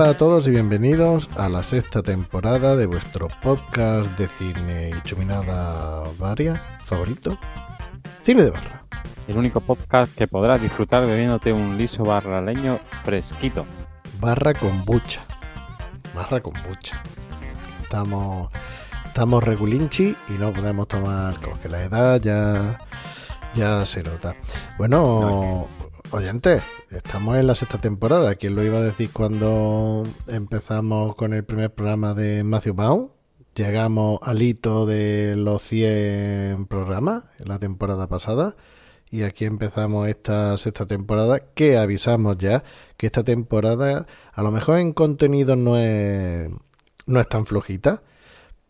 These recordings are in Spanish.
Hola a todos y bienvenidos a la sexta temporada de vuestro podcast de cine y chuminada varia favorito, Cine de Barra. El único podcast que podrás disfrutar bebiéndote un liso barraleño fresquito. Barra con bucha. Barra con bucha. Estamos, estamos regulinchi y no podemos tomar, como que la edad ya, ya se nota. Bueno, oyentes, estamos en la sexta temporada. ¿Quién lo iba a decir cuando empezamos con el primer programa de Matthew Baum? Llegamos al hito de los 100 programas en la temporada pasada. Y aquí empezamos esta sexta temporada, que avisamos ya que esta temporada a lo mejor en contenido no es, no es tan flojita,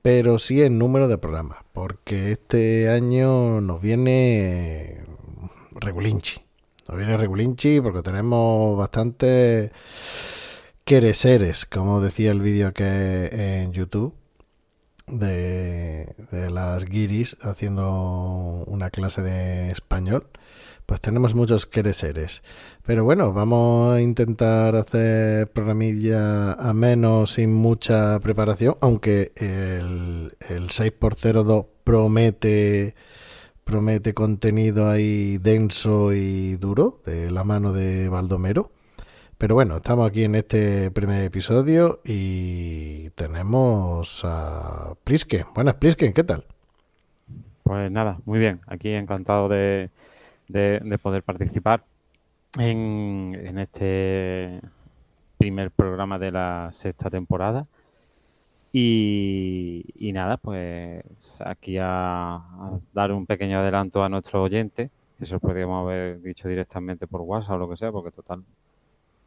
pero sí en número de programas, porque este año nos viene regulinchi. Nos viene regulinchi porque tenemos bastante quereseres, como decía el vídeo que en YouTube de, las guiris haciendo una clase de español, pues tenemos muchos quereseres. Pero bueno, vamos a intentar hacer programilla a menos sin mucha preparación, aunque el, el 6x02 promete promete contenido ahí denso y duro de la mano de Baldomero. Pero bueno, estamos aquí en este primer episodio y tenemos a Plisken. Buenas, Plisken, ¿qué tal? Pues nada, muy bien. Aquí encantado de, de- de poder participar en, en este primer programa de la sexta temporada. Y, nada, pues aquí a, dar un pequeño adelanto a nuestros oyentes. Eso podríamos haber dicho directamente por WhatsApp o lo que sea, porque total,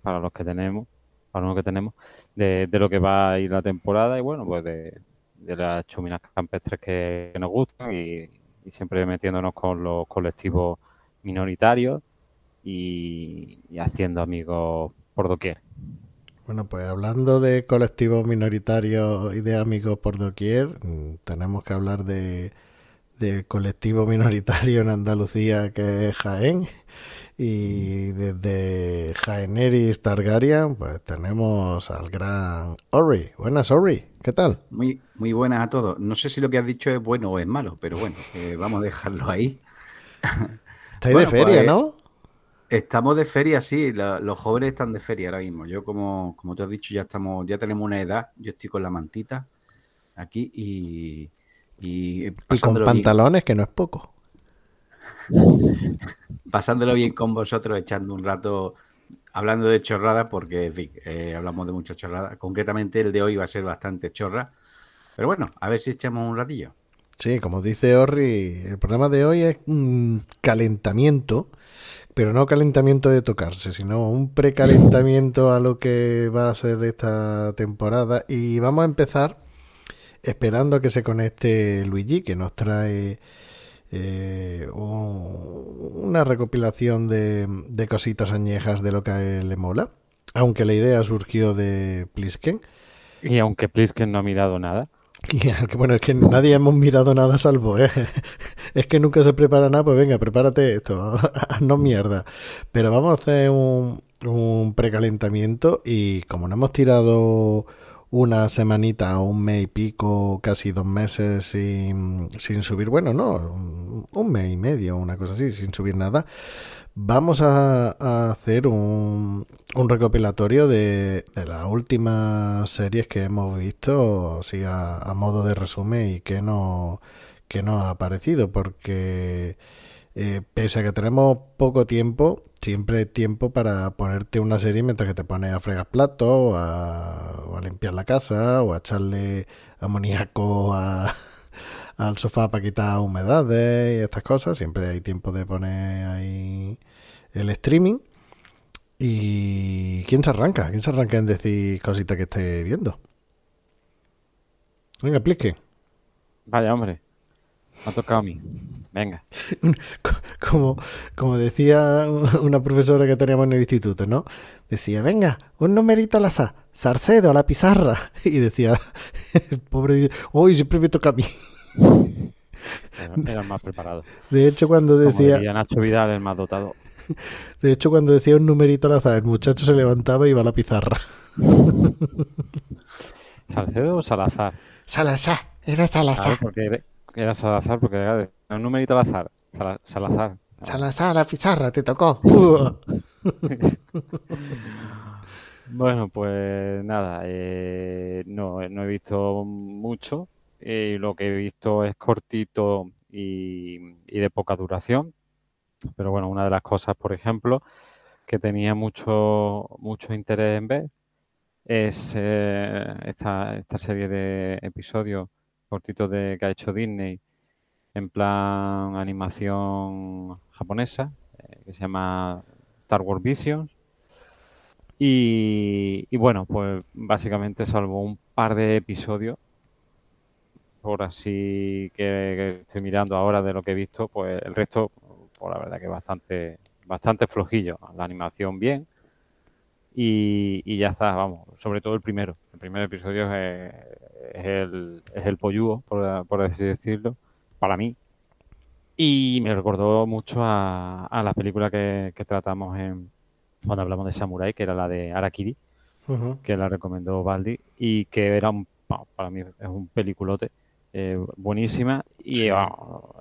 para los que tenemos, para los que tenemos, de, lo que va a ir la temporada y bueno, pues de, las chuminas campestres que, que nos gustan y, siempre metiéndonos con los colectivos minoritarios y haciendo amigos por doquier. Bueno, pues hablando de colectivos minoritarios y de amigos por doquier, mm, tenemos que hablar de del colectivo minoritario en Andalucía que es Jaén. Y desde Jaeneris Targaryen, pues tenemos al gran Ori. Buenas, Ori. ¿Qué tal? Muy, muy buenas a todos. No sé si lo que has dicho es bueno o es malo, pero bueno, eh, vamos a dejarlo ahí. Estáis Bueno, de feria, pues, ¿no? Estamos de feria, sí, la- los jóvenes están de feria ahora mismo. Yo, como, como tú has dicho, ya estamos, ya tenemos una edad. Yo estoy con la mantita aquí y, y Y con bien, pantalones, que no es poco. pasándolo bien con vosotros, echando un rato hablando de chorradas, porque en fin, eh, hablamos de muchas chorradas. Concretamente, el de hoy va a ser bastante chorra. Pero bueno, a ver si echamos un ratillo. Sí, como dice Orri, el programa de hoy es un calentamiento, pero no calentamiento de tocarse, sino un precalentamiento a lo que va a ser esta temporada. Y vamos a empezar esperando a que se conecte Luigi, que nos trae eh, un- una recopilación de, de cositas añejas de lo que a él le mola. Aunque la idea surgió de Plisken. Y aunque Plisken no ha mirado nada, bueno, es que nadie hemos mirado nada salvo, ¿eh? Es que nunca se prepara nada, pues venga, prepárate esto, no mierda. Pero vamos a hacer un, un precalentamiento y como no hemos tirado una semanita, un mes y pico, casi dos meses sin, sin subir, bueno, no, un, un mes y medio, una cosa así, sin subir nada, vamos a, hacer un, un recopilatorio de, las últimas series que hemos visto, así a, modo de resumen y que no que nos ha parecido, porque eh, pese a que tenemos poco tiempo, siempre hay tiempo para ponerte una serie mientras que te pones a fregar platos, a, o a limpiar la casa, o a echarle amoníaco a, al sofá para quitar humedades y estas cosas. Siempre hay tiempo de poner ahí el streaming. ¿Y quién se arranca? ¿Quién se arranca en decir cositas que esté viendo? Venga, explique. Vaya, hombre. Me ha tocado a mí. Venga. Como, como decía una profesora que teníamos en el instituto, ¿no? Decía, venga, un numerito al azar, Sarcedo a la pizarra. Y decía, el pobre, hoy siempre me toca a mí. Era, era más preparado. De hecho, cuando Como decía, diría Nacho Vidal, el más dotado. de hecho, cuando decía un numerito al azar, el muchacho se levantaba y iba a la pizarra. ¿Salcedo o Salazar? Salazar, era Claro, Salazar. porque era, Salazar, porque era un numerito al azar. Sala- Salazar. Salazar la pizarra, te tocó. Bueno, pues nada, eh, no, no he visto mucho. Eh, lo que he visto es cortito y, y de poca duración. Pero bueno, una de las cosas, por ejemplo, que tenía mucho, mucho interés en ver es eh, esta, esta serie de episodios cortitos de, que ha hecho Disney en plan animación japonesa, eh, que se llama Star Wars Visions. Y, y bueno, pues básicamente salvo un par de episodios, por así que, que estoy mirando ahora de lo que he visto, pues el resto, pues la verdad que bastante, bastante flojillo. La animación bien y, y ya está, vamos, sobre todo el primero. El primer episodio es, es el, es el pollugo, por, por así decirlo, para mí. Y me recordó mucho a, a la película que, que tratamos en, cuando hablamos de Samurai, que era la de Arakiri, que la recomendó Baldi, y que era un, para mí es un peliculote eh, buenísima. Y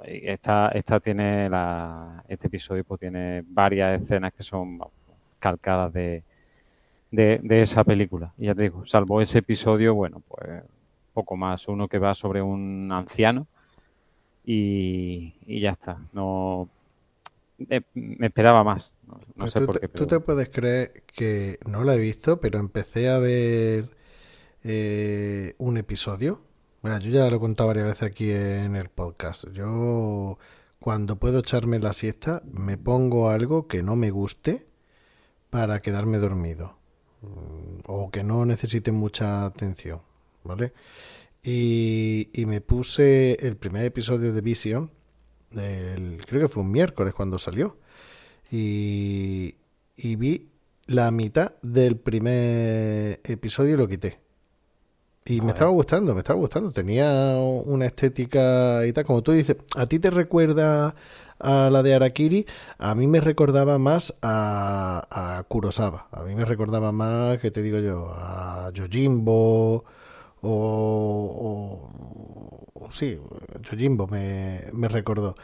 esta, esta tiene la, este episodio pues tiene varias escenas que son calcadas de, de, de esa película. Y ya te digo, salvo ese episodio, bueno, pues poco más. Uno que va sobre un anciano y, y ya está. No eh, me esperaba más. No, no Pues sé tú, por te, qué. tú pero- te puedes creer que no la he visto, pero empecé a ver eh, un episodio. Bueno, yo ya lo he contado varias veces aquí en el podcast. Yo cuando puedo echarme la siesta me pongo algo que no me guste para quedarme dormido Mm, o que no necesite mucha atención, ¿vale? Y, me puse el primer episodio de Vision, creo que fue un miércoles cuando salió y, y vi la mitad del primer episodio y lo quité. Y me estaba gustando, me estaba gustando. Tenía una estética y tal. Como tú dices, ¿a ti te recuerda a la de Arakiri? A mí me recordaba más a, a Kurosawa. A mí me recordaba más, que te digo yo? A Yojimbo o... o- sí, Yojimbo me, me recordó.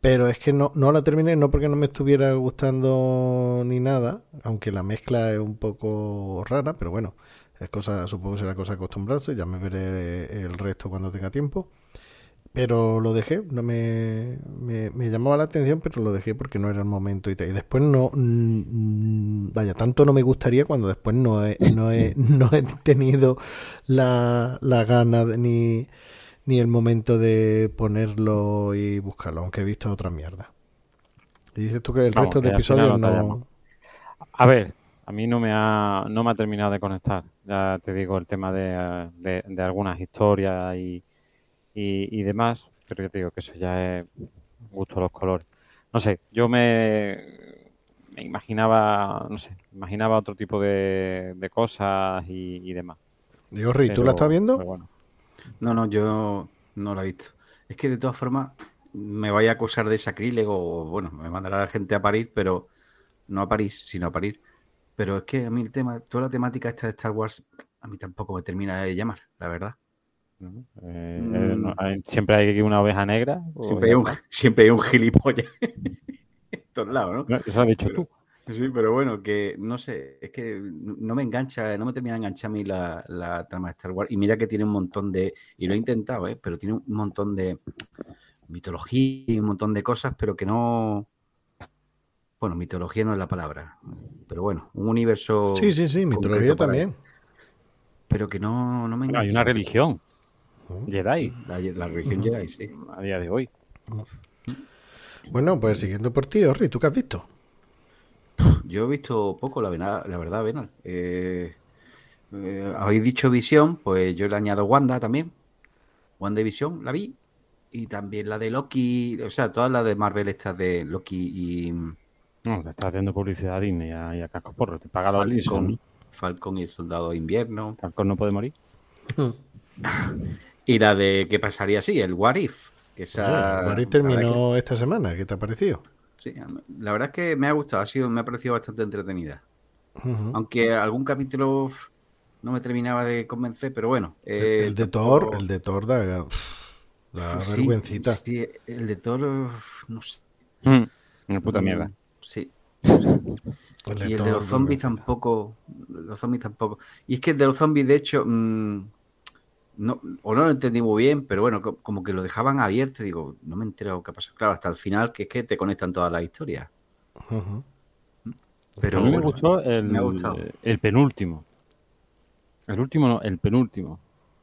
Pero es que no, no la terminé, no porque no me estuviera gustando ni nada, aunque la mezcla es un poco rara, pero bueno, es cosa, supongo que será cosa de acostumbrarse, ya me veré el resto cuando tenga tiempo. Pero lo dejé, no me, me, me llamaba la atención, pero lo dejé porque no era el momento y tal. Y después no, vaya, tanto no me gustaría cuando después no he, no he, no he tenido la, la gana de- ni, ni el momento de ponerlo y buscarlo, aunque he visto otra mierda. Y dices tú que el Vamos, resto de que final episodios no. A ver, a mí no me ha, no me ha terminado de conectar. Ya te digo el tema de, de- de algunas historias y, y, y demás, pero ya te digo que eso ya es gusto a los colores. No sé, yo me, me imaginaba, no sé, imaginaba otro tipo de, de cosas y, y demás. Digo, Ri, ¿tú la estás viendo? bueno. No, no, yo no la he visto. Es que de todas formas me vaya a acusar de sacrílego o bueno, me mandará la gente a parir, pero no a París, sino a parir. Pero es que a mí el tema, toda la temática esta de Star Wars, a mí tampoco me termina de llamar, la verdad. ¿no? Eh, Mm. eh, no- hay- siempre hay una oveja negra. Siempre hay un, siempre hay un gilipollas en todos lados, ¿no? No, Eso has dicho Pero- tú. Sí, pero bueno, que no sé, es que no me engancha, no me termina de enganchar a mí la, la trama de Star Wars. Y mira que tiene un montón de, y lo he intentado, ¿eh? pero tiene un montón de mitología y un montón de cosas, pero que no. Bueno, mitología no es la palabra, pero bueno, un universo. Sí, sí, sí, mitología también. Pero que no, no me Bueno, hay engancha. una religión. Jedi. La, la religión Jedi, sí. A día de hoy. Bueno, pues siguiendo por ti, Orri, ¿tú qué has visto? Yo he visto poco, la, vena- la verdad, Venal. Eh, eh, habéis dicho Visión, pues yo le añado Wanda también. Wanda y Visión, la vi. Y también la de Loki, o sea, todas las de Marvel estas de Loki y No, te está haciendo publicidad a Disney y a, y a Casco Porro. Te paga los Linson. Falcon, Falcon y el Soldado de Invierno. Falcon no puede morir. Y la de ¿Qué pasaría si? El What If. Que esa, Bueno, Orri la verdad terminó esta semana, ¿qué te ha parecido? sí, la verdad es que me ha gustado, ha sido, me ha parecido bastante entretenida. Aunque algún capítulo no me terminaba de convencer, pero bueno. eh, el de tampoco- Thor, el de Thor da, da Sí, vergüencita. sí, el de Thor, no sé. Mm, Una puta mierda. Sí. El Y el de los zombies tampoco. Los zombies tampoco. Y es que el de los zombies, de hecho, mm, no, o no lo entendí muy bien, pero bueno, co- como que lo dejaban abierto y digo, no me he enterado qué pasó. Claro, hasta el final, que es que te conectan todas las historias. Ujú. Pero a mí me bueno, gustó el, me ha gustado. el penúltimo. El último no, el penúltimo.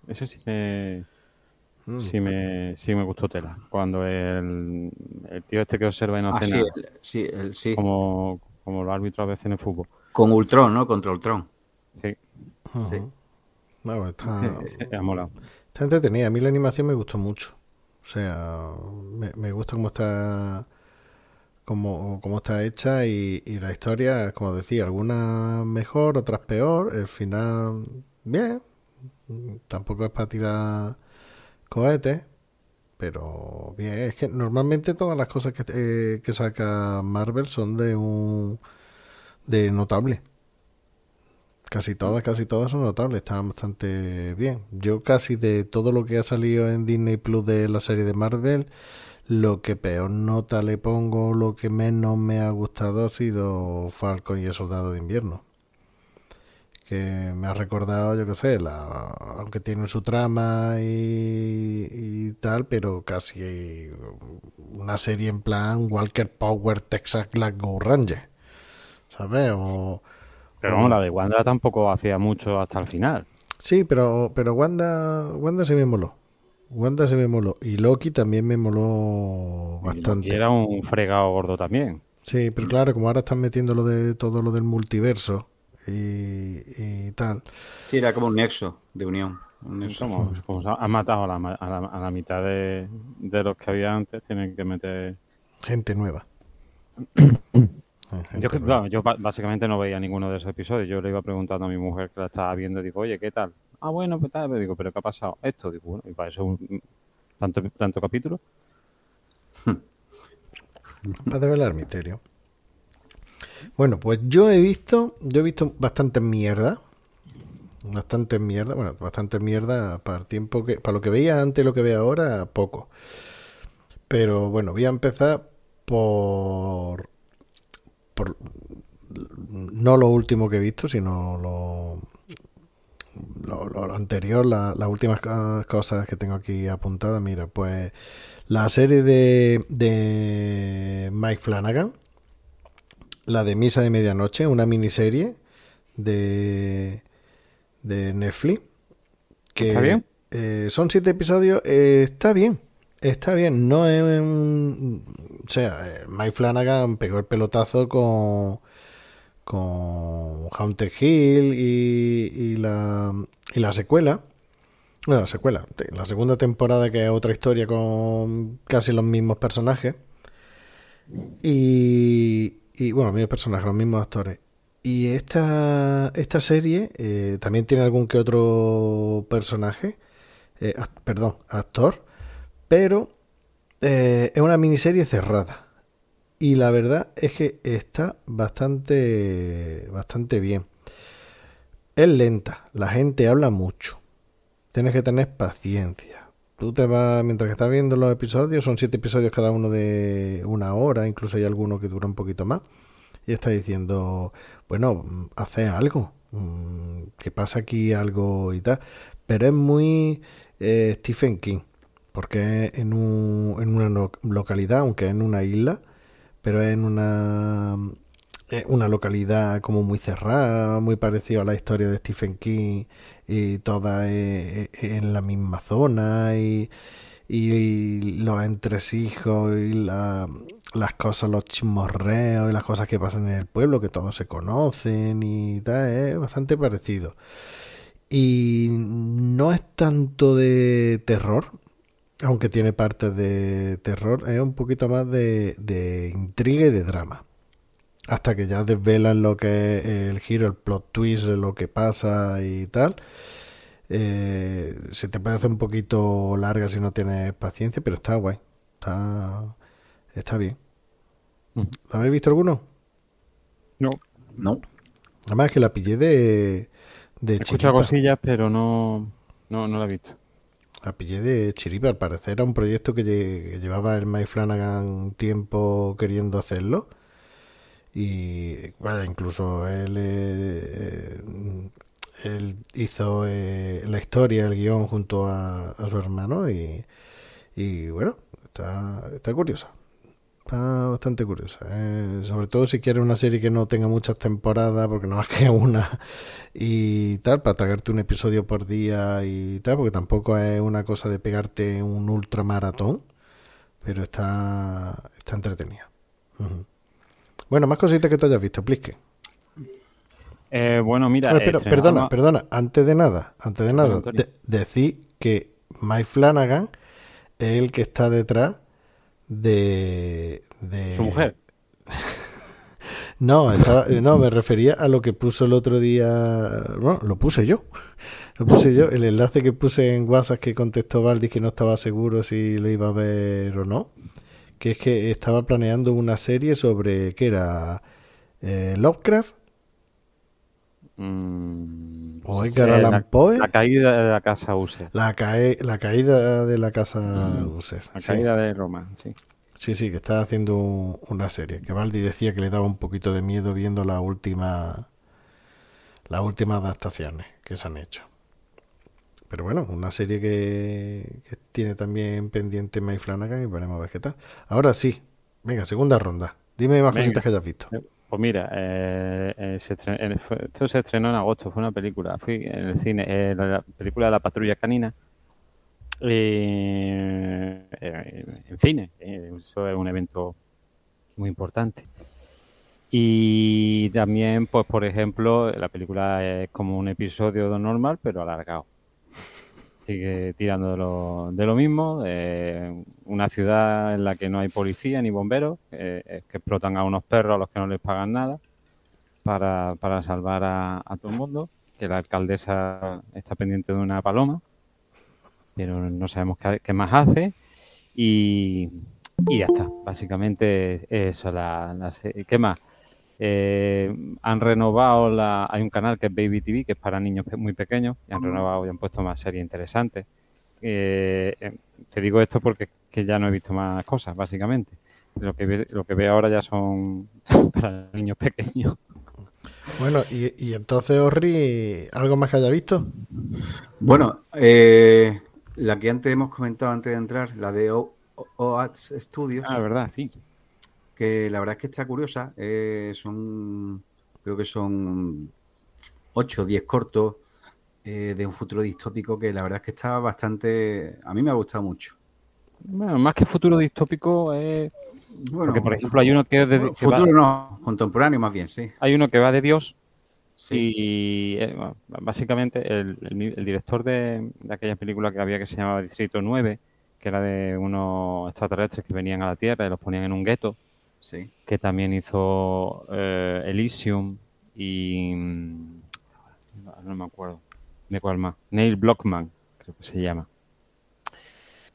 Ese sí me, Mm. sí me, sí me gustó tela. Cuando el, el tío este que observa y no Ah, hace sí, nada, el- sí, el- sí. como, como los árbitros a veces en el fútbol. Con Ultron, ¿no? Contra Ultron. Sí, Ujú. sí. No, está, está entretenida. A mí la animación me gustó mucho. O sea, me, me gusta cómo está cómo, cómo está hecha y, y la historia, como decía, algunas mejor, otras peor. El final, bien. Tampoco es para tirar cohetes, pero bien. Es que normalmente todas las cosas que, eh, que saca Marvel son de un de notable. Casi todas, casi todas son notables, están bastante bien. Yo casi de todo lo que ha salido en Disney Plus de la serie de Marvel, lo que peor nota le pongo, lo que menos me ha gustado ha sido Falcon y el Soldado de Invierno. Que me ha recordado, yo qué sé, la, aunque tiene su trama y, y tal, pero casi una serie en plan Walker Power Texas Go Ranger. ¿Sabes? O, Pero vamos, la de Wanda tampoco hacía mucho hasta el final. Sí, pero, pero Wanda, Wanda se me moló. Wanda se me moló. Y Loki también me moló Y bastante. era un fregado gordo también. Sí, pero claro, como ahora están metiendo lo de todo lo del multiverso y, y tal. Sí, era como un nexo de unión. Un nexo. Como, como se ha- han matado a la, ma- a la, a la mitad de, de los que había antes, tienen que meter... Gente nueva. Eh, gente Yo, que- nueva. claro, yo ba- básicamente no veía ninguno de esos episodios. Yo le iba preguntando a mi mujer que la estaba viendo, digo, oye, ¿qué tal? Ah, bueno, pues tal, pero digo, ¿pero qué ha pasado? Esto, digo, bueno, y para eso un, tanto, tanto capítulo. Para develar misterio. Bueno, pues yo he visto, yo he visto bastante mierda. Bastante mierda, bueno, bastante mierda para el tiempo que, para lo que veía antes y lo que veo ahora, poco. Pero bueno, voy a empezar por, no lo último que he visto, sino lo, lo, anterior, la- las últimas co- cosas que tengo aquí apuntadas. Mira, pues la serie de Mike Flanagan, la de Misa de Medianoche, una miniserie de, de Netflix. Que, ¿Está bien? eh, son siete episodios, eh, está bien. Está bien, no es. O sea, eh, Mike Flanagan pegó el pelotazo con con Hunter Hill y, y la, y la secuela. Bueno, la secuela, la segunda temporada que es otra historia con casi los mismos personajes. Y, y bueno, mismos personajes, los mismos actores. Y esta, esta serie eh, también tiene algún que otro personaje, eh, perdón, actor, pero eh, es una miniserie cerrada. Y la verdad es que está bastante, bastante bien. Es lenta, la gente habla mucho. Tienes que tener paciencia. Tú te vas, mientras que estás viendo los episodios, son siete episodios cada uno de una hora, incluso hay alguno que dura un poquito más. Y está diciendo, bueno, hace algo, mm, que pasa aquí algo y tal. Pero es muy eh, Stephen King, porque es en, un- en una localidad, aunque en una isla, pero es en una una localidad como muy cerrada, muy parecido a la historia de Stephen King y toda eh, eh, en la misma zona y, y los entresijos y la, las cosas, los chismorreos y las cosas que pasan en el pueblo, que todos se conocen y tal, es bastante parecido. Y no es tanto de terror, aunque tiene partes de terror, es un poquito más de, de intriga y de drama hasta que ya desvelan lo que es el giro, el plot twist, lo que pasa y tal. Eh, se te puede hacer un poquito larga si no tienes paciencia, pero está guay. Está, está bien. ¿Habéis visto alguno? No. No. Además es que la pillé de, de Escucho cosillas, pero no, no, no la he visto. La pillé de chiripa, al parecer era un proyecto que, llevaba el Mike Flanagan tiempo queriendo hacerlo y vaya, incluso él, eh, hizo eh, la historia, el guion junto a, su hermano y, y bueno, está, está curiosa. Está bastante curiosa. Eh, sobre todo si quieres una serie que no tenga muchas temporadas, porque no más que una y tal, para tragarte un episodio por día y tal, porque tampoco es una cosa de pegarte un ultramaratón, pero está, está entretenida. Bueno, más cositas que tú hayas visto, Plisque. Eh, bueno, mira. pero, perdona, perdona, antes de nada, antes de nada, decir que Mike Flanagan es el que está detrás de. de... Su mujer. no, no, me refería a lo que puso el otro día. Bueno, lo puse yo. Lo puse yo. El enlace que puse en WhatsApp que contestó Valdis que no estaba seguro si lo iba a ver o no que es que estaba planeando una serie sobre, ¿qué era? Eh, Lovecraft. Mm, o Edgar Allan Poe. La caída de la casa User. La, la caída de la casa mm, User. La caída de Roma, sí. Sí, sí, que estaba haciendo una serie. Que Valdi decía que le daba un poquito de miedo viendo la última, las últimas adaptaciones que se han hecho. Pero bueno, una serie que, tiene también pendiente Mike Flanagan y veremos a ver qué tal. Ahora sí, venga, segunda ronda. Dime más cositas que hayas visto. Eh, pues mira, eh, eh, esto se estrenó en agosto, fue una película. Fui en el cine, la, película de la patrulla canina. en cine, eso es un evento muy importante. Y también, pues por ejemplo, la película es como un episodio normal, pero alargado sigue tirando de lo, de lo mismo. una ciudad en la que no hay policía ni bomberos, que explotan a unos perros a los que no les pagan nada para, para salvar a, todo el mundo. Que la alcaldesa está pendiente de una paloma, pero no sabemos qué, más hace. Y, y, ya está. Básicamente eso. La, la, ¿Qué más? Eh, han renovado la, hay un canal que es Baby TV, que es para niños muy pequeños, y han renovado y han puesto más series interesantes. Eh, eh, te digo esto porque que ya no he visto más cosas, básicamente. Lo que, lo que veo ahora ya son para niños pequeños. Bueno, y, entonces, Orri, ¿algo más que haya visto? Bueno, la que antes hemos comentado antes de entrar, la de OATS Studios. Ah, verdad, sí que la verdad es que está curiosa. Eh, son, creo que son 8 o 10 cortos eh, de un futuro distópico que la verdad es que está bastante... A mí me ha gustado mucho. Bueno, más que futuro distópico es... Bueno, Porque, por ejemplo, hay uno que es de... futuro no, contemporáneo más bien, sí. Hay uno que va de Dios sí. y eh, básicamente el, director de, de, aquella película que había que se llamaba Distrito 9, que era de unos extraterrestres que venían a la Tierra y los ponían en un gueto que también hizo eh, Elysium y mm, no me acuerdo, de cuál más, Neil Blockman, creo que se llama.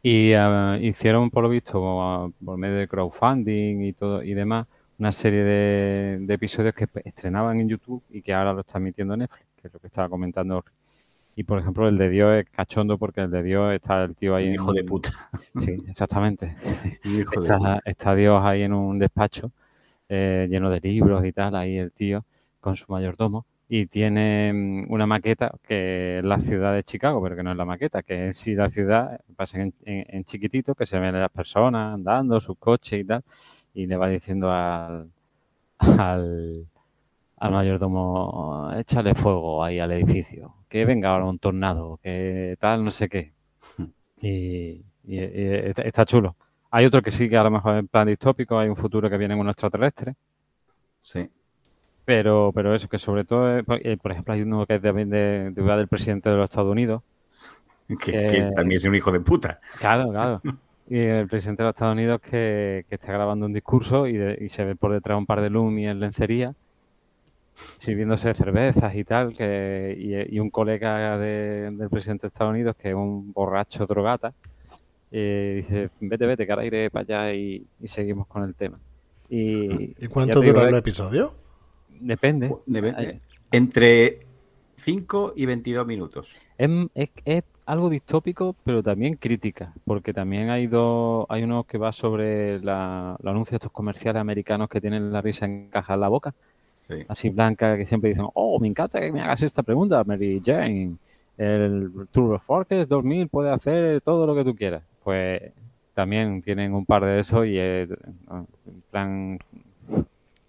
Y eh, hicieron, por lo visto, por medio de crowdfunding y todo y demás, una serie de, episodios que estrenaban en YouTube y que ahora lo está emitiendo Netflix, que es lo que estaba comentando y por ejemplo, el de Dios es cachondo porque el de Dios está el tío ahí. hijo de puta. Sí, exactamente. está, Dios ahí en un despacho eh, lleno de libros y tal, ahí el tío con su mayordomo. Y tiene mm, una maqueta que es la ciudad de Chicago, pero que no es la maqueta, que es sí la ciudad, pasa en, en, chiquitito, que se ven las personas andando, sus coches y tal, y le va diciendo al, al, al mayordomo, échale fuego ahí al edificio, que venga ahora un tornado, que tal, no sé qué. Y, y- y está, chulo. Hay otro que sí que a lo mejor en plan distópico, hay un futuro que viene con un extraterrestre, Sí. pero, pero eso, que sobre todo, es- por eh, por ejemplo, hay uno que es también de, de, del presidente de los Estados Unidos, Que, que también es un hijo de puta. Claro, claro. Y el presidente de los Estados Unidos que, que está grabando un discurso y, de- y se ve por detrás un par de Lumi en lencería, sirviéndose cervezas y tal, que, y, y un colega de- del presidente de Estados Unidos, que es un borracho drogata, eh, dice, vete, vete, que ahora iré para allá y, y seguimos con el tema. Y, ¿Y cuánto te digo, dura el eh, episodio? Depende. Hay- Entre 5 y 22 minutos. Es, es- es algo distópico, pero también crítica, porque también hay dos, hay uno que va sobre la, los anuncios estos comerciales americanos que tienen la risa en caja en la boca, Sí. así blanca, que siempre dicen, oh, me encanta que me hagas esta pregunta, Mary Jane. El Turbo Forces 2000 puede hacer todo lo que tú quieras. Pues también tienen un par de eso y ¿no? en plan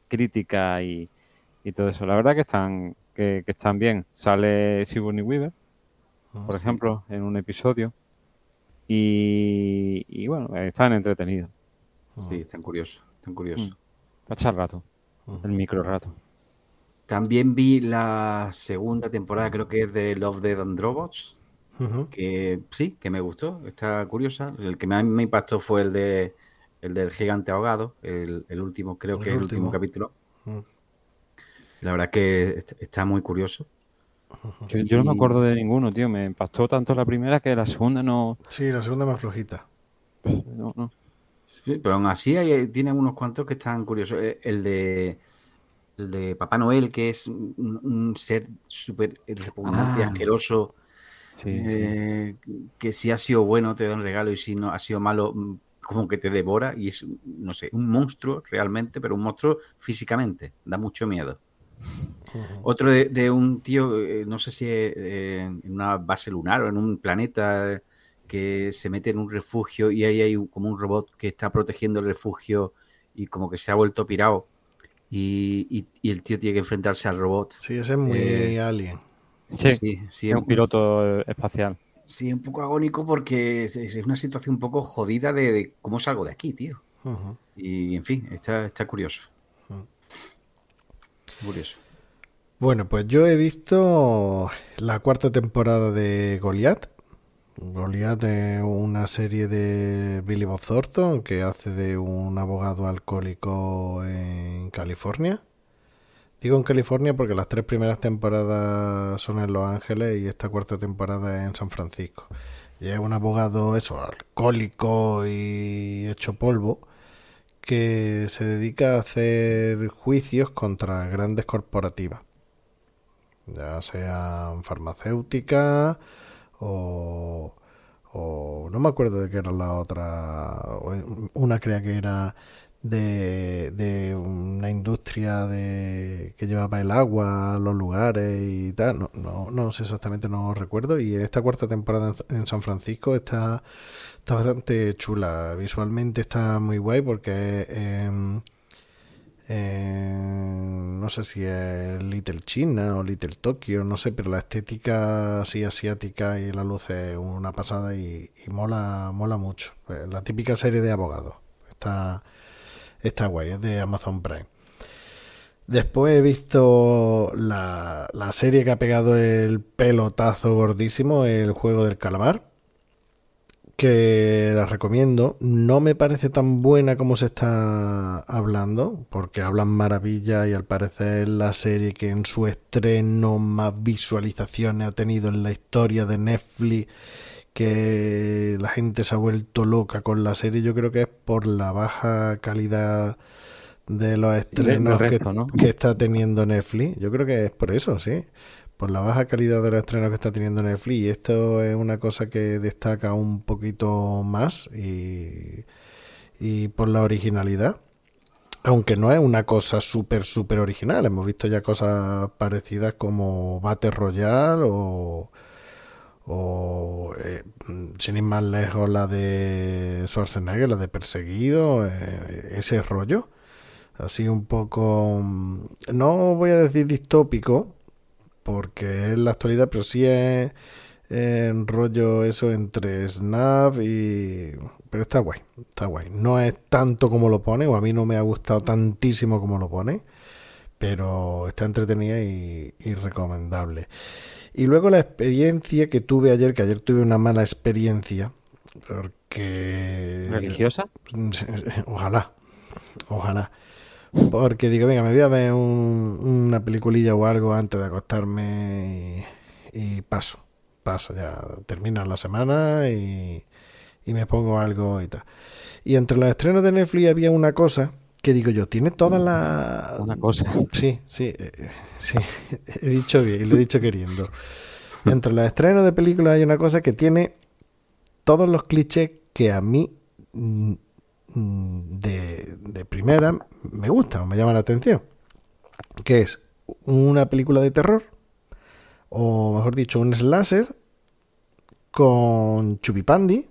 crítica y, y todo eso. La verdad que están, que, que están bien. Sale Sigourney Weaver, por ejemplo, en un episodio. Y, y bueno, están entretenidos. Sí, están curiosos. Están curiosos. Mm. Para echar rato, el micro rato. También vi la segunda temporada, creo que es de Love, Dead and Robots, que sí, que me gustó, está curiosa. El que más me impactó fue el de el del gigante ahogado, el, el último, creo El que es el último capítulo. Mm. La verdad que est- está muy curioso. Yo, yo no me acuerdo de ninguno, tío. Me impactó tanto la primera que la segunda no. Sí, la segunda más flojita. no, no. Sí, pero aún así hay, tiene unos cuantos que están curiosos. Eh, El de el de Papá Noel, que es un, un ser súper repugnante y Ah. asqueroso. Sí, sí. eh, que si ha sido bueno te da un regalo y si no ha sido malo mm, como que te devora y es, no sé, un monstruo realmente, pero un monstruo físicamente, da mucho miedo. Otro de, de un tío, eh, no sé si eh, en una base lunar o en un planeta que se mete en un refugio y ahí hay un- como un robot que está protegiendo el refugio y como que se ha vuelto pirado y, y- y el tío tiene que enfrentarse al robot. Sí, ese es muy Eh, alien. Sí, sí, sí, es un piloto espacial. Sí, un poco agónico porque es, es una situación un poco jodida de, de cómo salgo de aquí, tío. Y en fin, está, está curioso. Curioso. Bueno, pues yo he visto la cuarta temporada de Goliath. Goliath es una serie de Billy Bob Thornton que hace de un abogado alcohólico en California. Digo en California porque las tres primeras temporadas son en Los Ángeles y esta cuarta temporada es en San Francisco. Y es un abogado, eso, alcohólico y hecho polvo, que se dedica a hacer juicios contra grandes corporativas, ya sean farmacéuticas o, o no me acuerdo de qué era la otra, una creía que era de, de una industria de que llevaba el agua a los lugares y tal, no, no, no sé exactamente, no recuerdo, y en esta cuarta temporada en, en San Francisco está está bastante chula. Visualmente está muy guay porque em, em, no sé si es Little China o Little Tokyo, no sé, pero la estética así asiática y la luz es una pasada y, y mola, mola mucho. Eh, La típica serie de abogados. Está, está guay, es de Amazon Prime. Después he visto la, la serie que ha pegado el pelotazo gordísimo, el juego del calamar que la recomiendo. No me parece tan buena como se está hablando, porque hablan maravilla y al parecer la serie que en su estreno más visualizaciones ha tenido en la historia de Netflix, que la gente se ha vuelto loca con la serie, yo creo que es por la baja calidad de los estrenos que está teniendo Netflix. Yo creo que es por eso, sí por la baja calidad de los estrenos que está teniendo Netflix. Esto es una cosa que destaca un poquito más y, y por la originalidad. Aunque no es una cosa súper, súper original. Hemos visto ya cosas parecidas como Battle Royale o, o eh, sin ir más lejos, la de Schwarzenegger, la de Perseguido, eh, ese rollo. así un poco, mm, no voy a decir distópico, porque es la actualidad, pero sí es en rollo eso entre Snap y... Pero está guay, está guay. No es tanto como lo pone, o a mí no me ha gustado tantísimo como lo pone, pero está entretenida y, recomendable. Y luego la experiencia que tuve ayer, que ayer tuve una mala experiencia, porque... ¿Religiosa? Ojalá, ojalá. Porque digo, venga, me voy a ver una peliculilla o algo antes de acostarme y paso paso, ya termina la semana y, me pongo algo y tal. Y entre los estrenos de Netflix había una cosa que digo yo, tiene toda la... Una cosa. Sí, sí, eh, sí, he dicho bien y lo he dicho queriendo. Entre los estrenos de películas hay una cosa que tiene todos los clichés que a mí mm, de, de primera me gustan, me llama la atención. Que es una película de terror o mejor dicho, un slasher con Chupipandi,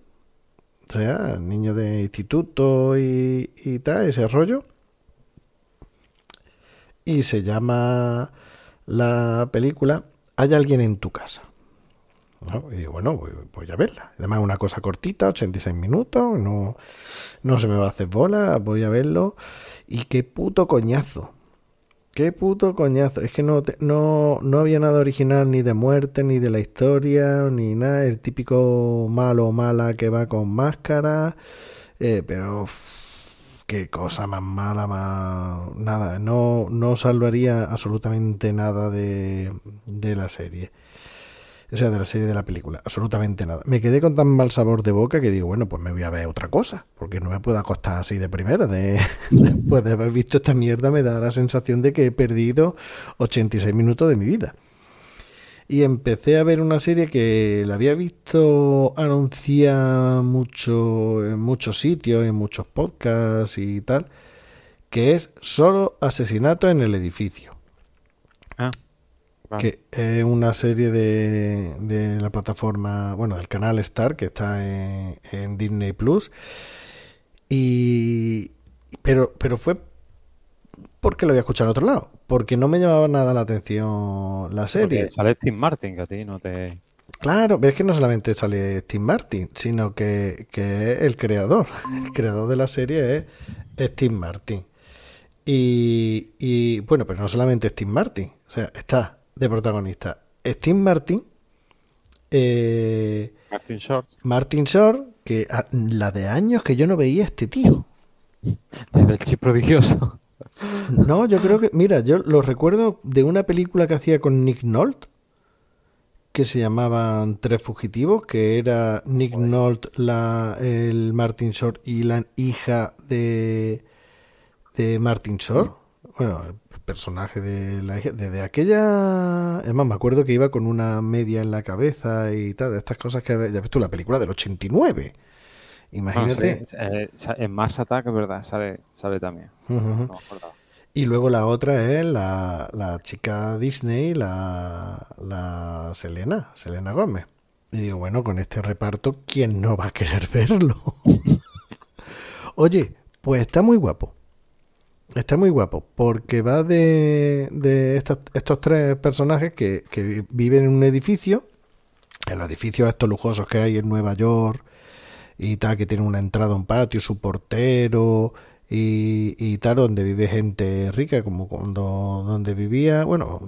o sea, niño de instituto y, tal, ese rollo. Y se llama la película Hay alguien en tu casa. Y digo, bueno, voy, a verla. Además, una cosa cortita, 86 minutos, no, no se me va a hacer bola, voy a verlo. Y qué puto coñazo. Qué puto coñazo. Es que no, no, no había nada original ni de muerte, ni de la historia, ni nada. El típico malo o mala que va con máscara. Eh, pero qué cosa más mala, más... Nada, no, no salvaría absolutamente nada de, de la serie o sea, de la serie de la película, absolutamente nada. Me quedé con tan mal sabor de boca que digo, bueno, pues me voy a ver otra cosa, porque no me puedo acostar así de primera. De, después de haber visto esta mierda me da la sensación de que he perdido 86 minutos de mi vida. Y empecé a ver una serie que la había visto anunciar mucho en muchos sitios, en muchos podcasts y tal, que es Solo Asesinato en el Edificio. Que es una serie de, de, la plataforma, bueno, del canal Star, que está en, Disney Plus. Y. Pero, pero fue porque lo había escuchado en otro lado. Porque no me llamaba nada la atención la serie. sale Steve Martin, que a ti no te. Claro, pero es que no solamente sale Steve Martin, sino que, que es el creador. El creador de la serie es Steve Martin. Y, y bueno, pero no solamente Steve Martin. O sea, está de protagonista. Steve Martin. Eh, Martin Short. Martin Short, que la de años que yo no veía este tío. Desde el chip prodigioso. No, yo creo que, mira, yo lo recuerdo de una película que hacía con Nick Nolte, que se llamaban Tres Fugitivos, que era Nick Nolte, la, el Martin Short y la hija de, de Martin Short. Bueno, personaje de la desde aquella es más me acuerdo que iba con una media en la cabeza y tal de estas cosas que ya ves tú la película del 89 imagínate. Eh, en Mars Attack verdad sale sale también. Y luego la otra es la, la chica Disney la, la Selena Selena Gómez. Y digo bueno con este reparto quién no va a querer verlo oye pues está muy guapo Está muy guapo, porque va de, estos, tres personajes que, viven en un edificio, en los edificios estos lujosos que hay en Nueva York y tal, que tienen una entrada, un patio, su portero y, y tal, donde vive gente rica, como cuando donde vivía, bueno,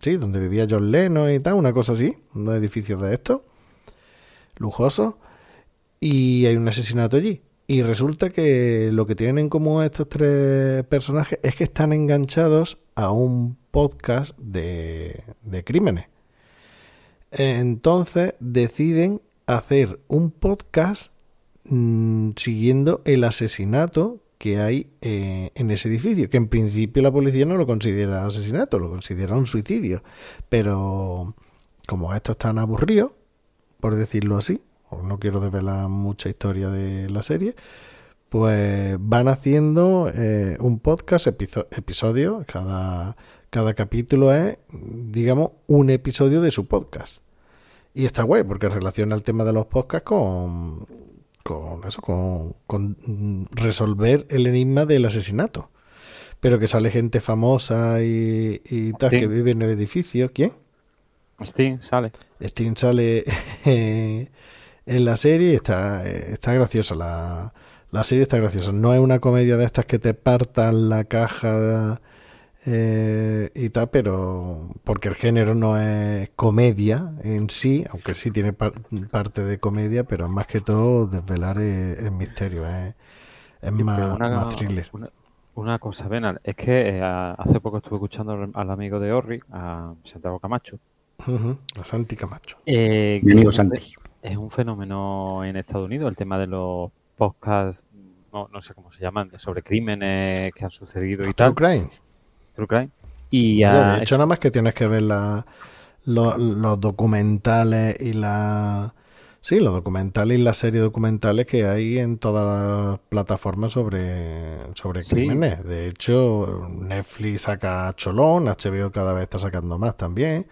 sí, donde vivía John Lennon y tal, una cosa así, unos edificios de estos, lujosos, y hay un asesinato allí. Y resulta que lo que tienen en común estos tres personajes es que están enganchados a un podcast de, crímenes. Entonces deciden hacer un podcast mm, siguiendo el asesinato que hay eh, en ese edificio, que en principio la policía no lo considera asesinato, lo considera un suicidio. Pero como estos están aburridos, por decirlo así, no quiero desvelar mucha historia de la serie, pues van haciendo eh, un podcast, episodio, cada, cada capítulo es, digamos, un episodio de su podcast. Y está guay porque relaciona el tema de los podcasts con, con eso, con, con resolver el enigma del asesinato. pero que sale gente famosa y, y tal, que vive en el edificio. ¿Quién? Steam sale. Steam sale eh, en la serie está, eh, está graciosa. La, la serie está graciosa. No es una comedia de estas que te partan la caja eh, y tal, pero porque el género no es comedia en sí, aunque sí tiene par- parte de comedia, pero más que todo desvelar el, el misterio. Es, es Sí, más, pero una, más thriller. una- una cosa, Benal, es que eh, a- hace poco estuve escuchando al, al amigo de Orri, a Santiago Camacho. Ujú, La Santi Camacho. eh, Mi amigo Santi. Es un fenómeno en Estados Unidos, el tema de los podcasts, no, no sé cómo se llaman, de sobre crímenes que han sucedido y True tal. Crime. True crime. Y ah, de hecho, nada más que tienes que ver la- lo- los documentales y la. Sí, los documentales y las series documentales que hay en todas las plataformas sobre, sobre Sí. crímenes. De hecho, Netflix saca Cholón, HBO cada vez está sacando más también.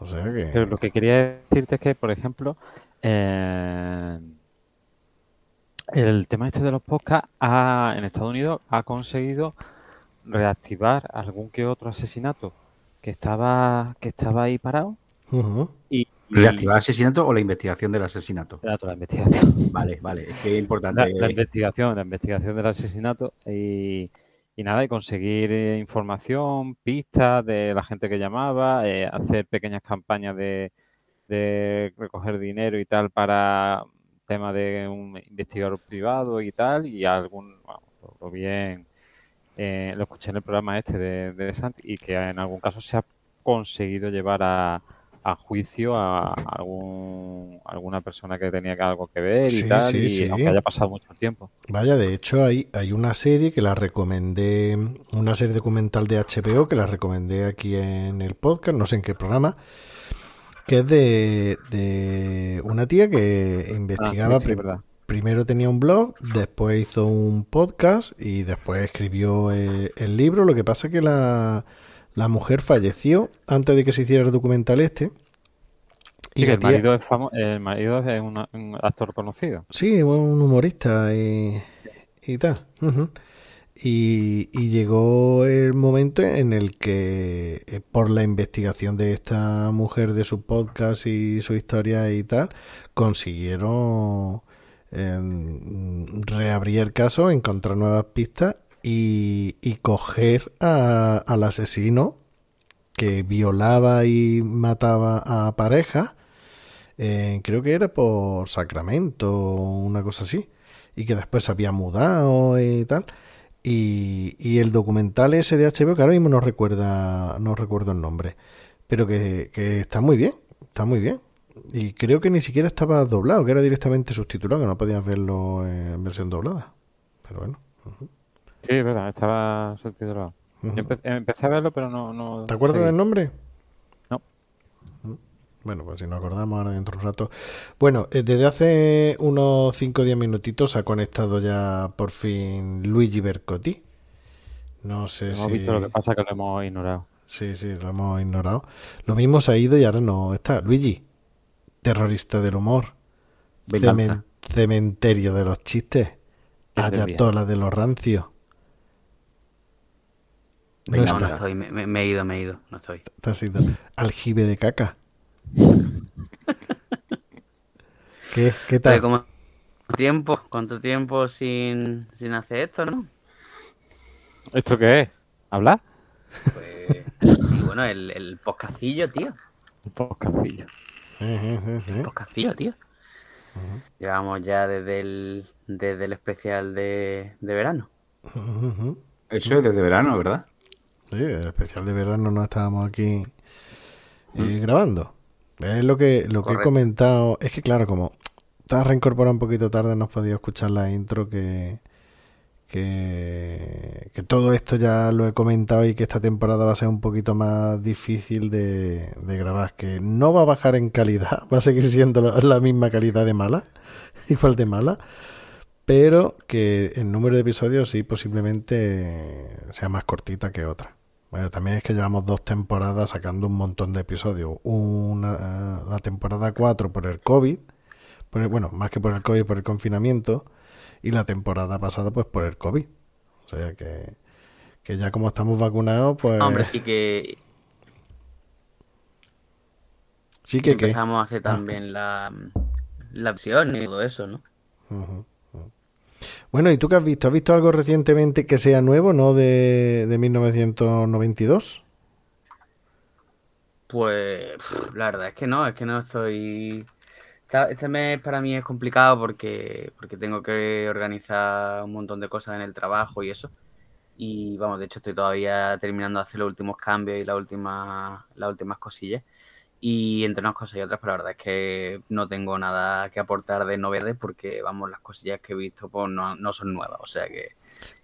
O sea que. Pero lo que quería decirte es que, por ejemplo, eh, el tema este de los podcasts ha- en Estados Unidos ha conseguido reactivar algún que otro asesinato que estaba que estaba ahí parado y, y- ¿Reactivar el asesinato o la investigación del asesinato? La investigación. Vale, vale. Es que es importante. La, la investigación, la investigación del asesinato y, y nada, y conseguir eh, información, pistas de la gente que llamaba, eh, hacer pequeñas campañas de, de recoger dinero y tal para tema de un investigador privado y tal, y algún, bueno, lo- lo bien, eh, lo escuché en el programa este de, de Santi y que en algún caso se ha conseguido llevar a, a juicio a algún, alguna persona que tenía que algo que ver y Sí, tal, sí, y sí. aunque haya pasado mucho tiempo. Vaya, de hecho hay, hay una serie que la recomendé, una serie documental de HBO que la recomendé aquí en el podcast, no sé en qué programa, que es de, de una tía que investigaba, Ah, sí, primero tenía un blog, después hizo un podcast y después escribió eh, el libro, lo que pasa que la, la mujer falleció antes de que se hiciera el documental este. Sí, que el tía- marido es famo- el marido es una- un actor conocido. Sí, un humorista y, y tal. Y, llegó el momento en el que, eh, por la investigación de esta mujer, de su podcast y su historia y tal, consiguieron em, reabrir el caso, encontrar nuevas pistas y, y coger a- al asesino que violaba y mataba a parejas eh, creo que era por Sacramento o una cosa así, y que después se había mudado y tal. Y, y el documental ese de HBO, que ahora mismo no recuerda, no recuerdo el nombre, pero que, que está muy bien, está muy bien. Y creo que ni siquiera estaba doblado, que era directamente subtitulado, que no podías verlo en versión doblada. Pero bueno. Sí, es verdad, estaba subtitulado. Ujú. Yo empe- empecé a verlo, pero no... no ¿Te acuerdas seguí. del nombre? No. Bueno, pues si nos acordamos ahora dentro de un rato. Bueno, eh, desde hace unos 5 o 10 minutitos ha conectado ya por fin Luigi Bercotti. No sé Hemos si... visto lo que pasa, que lo hemos ignorado. Sí, sí, lo hemos ignorado. Lo mismo se ha ido y ahora no está. Luigi, terrorista del humor. Cemen- cementerio de los chistes. Ayatola de los rancios. No No, no estoy, me, me- me he ido, me he ido, no estoy. Te has ido. Aljibe de caca. ¿Qué, tal? ¿cómo- tiempo? ¿Cuánto tiempo sin, sin hacer esto, no? ¿Esto qué es? ¿Hablar? Pues sí, bueno, el, el podcastillo, tío. Un podcastillo. Eh, eh, eh, eh. Podcastillo, tío. Llevamos ya desde el, desde el especial de, de verano. Eso es desde verano, ¿verdad? Sí, el especial de verano no estábamos aquí eh, grabando. Es lo que, lo que he comentado. Es que, claro, como te has reincorporado un poquito tarde, no has podido escuchar la intro que, que, que todo esto ya lo he comentado y que esta temporada va a ser un poquito más difícil de, de grabar. Que no va a bajar en calidad, va a seguir siendo la, la misma calidad de mala, igual de mala. Pero que el número de episodios sí posiblemente sea más cortita que otra. Bueno, también es que llevamos dos temporadas sacando un montón de episodios. Una, la temporada 4 por el COVID, por el- bueno, más que por el COVID, por el confinamiento, y la temporada pasada pues por el COVID. O sea que, Que ya como estamos vacunados, pues... Hombre, sí que sí que... empezamos a hacer Ah. también la, la opción y todo eso, ¿no? Ujú. Bueno, ¿y tú qué has visto? ¿Has visto algo recientemente que sea nuevo, no de, de 1992? Pues la verdad es que no, es que no estoy... Este mes para mí es complicado porque, porque tengo que organizar un montón de cosas en el trabajo y eso. Y vamos, de hecho estoy todavía terminando de hacer los últimos cambios y las últimas, las últimas cosillas. Y entre unas cosas y otras, pero la verdad es que no tengo nada que aportar de novedades porque, vamos, las cosillas que he visto pues no, no son nuevas. O sea que,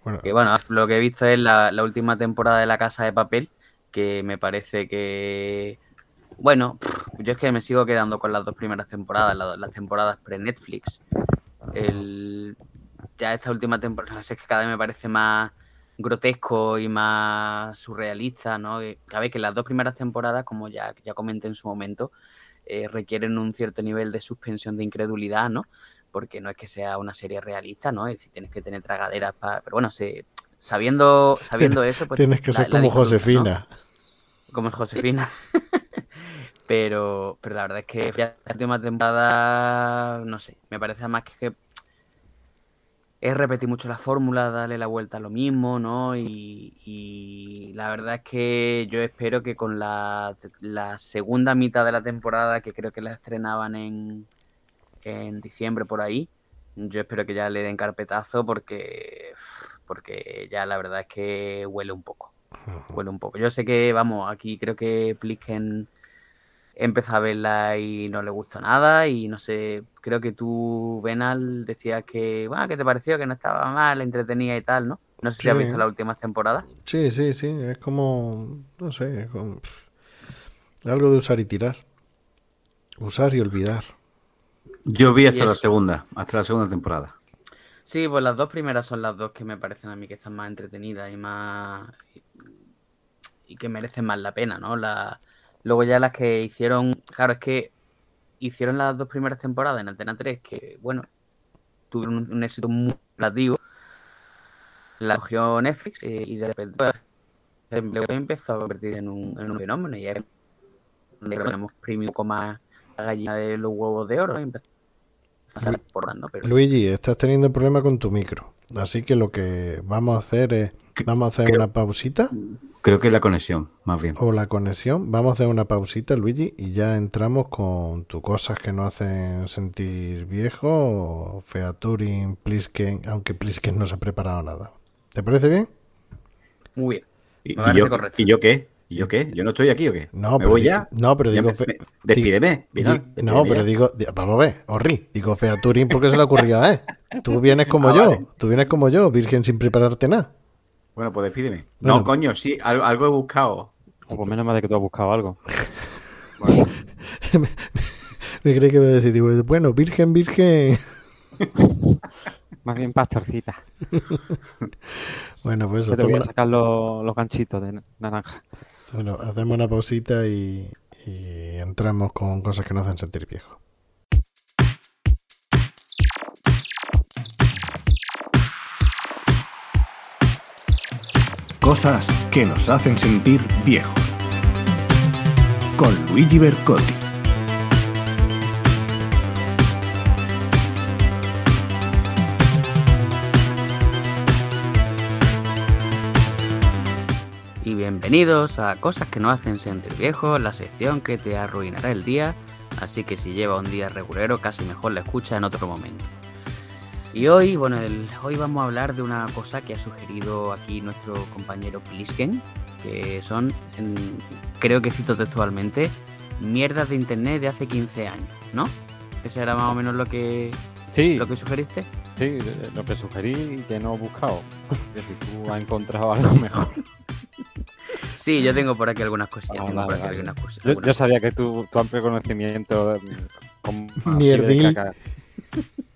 Bueno, que, bueno, lo que he visto es la, la última temporada de La Casa de Papel, que me parece que, bueno, yo es que me sigo quedando con las dos primeras temporadas, la- las, temporadas pre-Netflix. El, ya esta última temporada, es que cada vez me parece más grotesco y más surrealista, ¿no? Ver, que las dos primeras temporadas, como ya, ya comenté en su momento, eh, requieren un cierto nivel de suspensión de incredulidad, ¿no? Porque no es que sea una serie realista, ¿no? Es decir, tienes que tener tragaderas para... Pero bueno, se, sabiendo, sabiendo eso, pues... tienes que la- ser como. Josefina. como Josefina. pero, pero la verdad es que ya la última temporada, no sé, me parece más que es repetir mucho la fórmula, darle la vuelta a lo mismo, ¿no? Y, y la verdad es que yo espero que con la, la segunda mitad de la temporada, que creo que la estrenaban en, en diciembre por ahí, yo espero que ya le den carpetazo porque, porque ya la verdad es que huele un poco huele un poco. Yo sé que, vamos, aquí creo que Plisken empezó a verla y no le gustó nada y no sé, creo que tú, Benal, decías que, bueno, que te pareció que no estaba mal, entretenida y tal, ¿no? No sé si has visto las últimas temporadas. Sí, sí, sí. Es como, no sé, es como, pff, algo de usar y tirar. Usar y olvidar. Yo vi hasta la segunda, hasta la segunda temporada. Sí, pues las dos primeras son las dos que me parecen a mí que están más entretenidas y más. y que merecen más la pena, ¿no? La... Luego ya las que hicieron. Claro, es que hicieron las dos primeras temporadas en Antena 3, que, bueno, tuvieron un, un éxito muy relativo. La cogió Netflix eh, y de repente pues, empezó a convertir en un, en un fenómeno. Y ahí tenemos premium como la gallina de los huevos de oro. Y. Pero, Luigi, estás teniendo problema con tu micro. Así que lo que vamos a hacer es, vamos a hacer una pausita Creo que es la conexión, más bien. o la conexión. Vamos a hacer una pausita, Luigi, y ya entramos con tus cosas que nos hacen sentir viejo, Featuring, Plisken, aunque Plisken no se ha preparado nada. ¿Te parece bien? muy bien. ¿Y, Me y yo. ¿Y yo qué? ¿Y yo qué? ¿Yo no estoy aquí o qué? No, ¿Me pero voy ya? no, pero Ya digo me- me- despídeme. Di- Vinal, no, despídeme pero ya. digo, di- vamos a ver, Orri, digo Featuring porque se le ocurrió a él. Tú vienes como Ah, yo, vale. tú vienes como yo, virgen sin prepararte nada. Bueno, pues despídeme. Bueno. No, coño, sí, algo, algo he buscado. O pues menos mal de que tú has buscado algo. Bueno, Me creí que me digo, bueno, virgen, virgen. Más bien pastorcita. Bueno, pues eso, te voy a sacar los, los ganchitos de na- naranja. bueno, hacemos una pausita y, y entramos con cosas que nos hacen sentir viejos. Cosas que nos hacen sentir viejos. Con Luigi Bercotti. Y bienvenidos a Cosas que nos hacen sentir viejos, la sección que te arruinará el día, así que si lleva un día regulero casi mejor la escucha en otro momento. Y hoy, bueno, el- hoy vamos a hablar de una cosa que ha sugerido aquí nuestro compañero Plisken, que son, en- creo que cito textualmente, mierdas de internet de hace 15 años, ¿no? Ese era más o menos lo que, Sí, lo que sugeriste. sí, eh, lo que sugerí y que no he buscado. Es decir, tú has encontrado algo mejor. Sí, yo tengo por aquí algunas cosillas. Ah, tengo por vale, aquí vale. algunas cosas. Yo, algunas yo sabía que tu, tu amplio conocimiento mm, como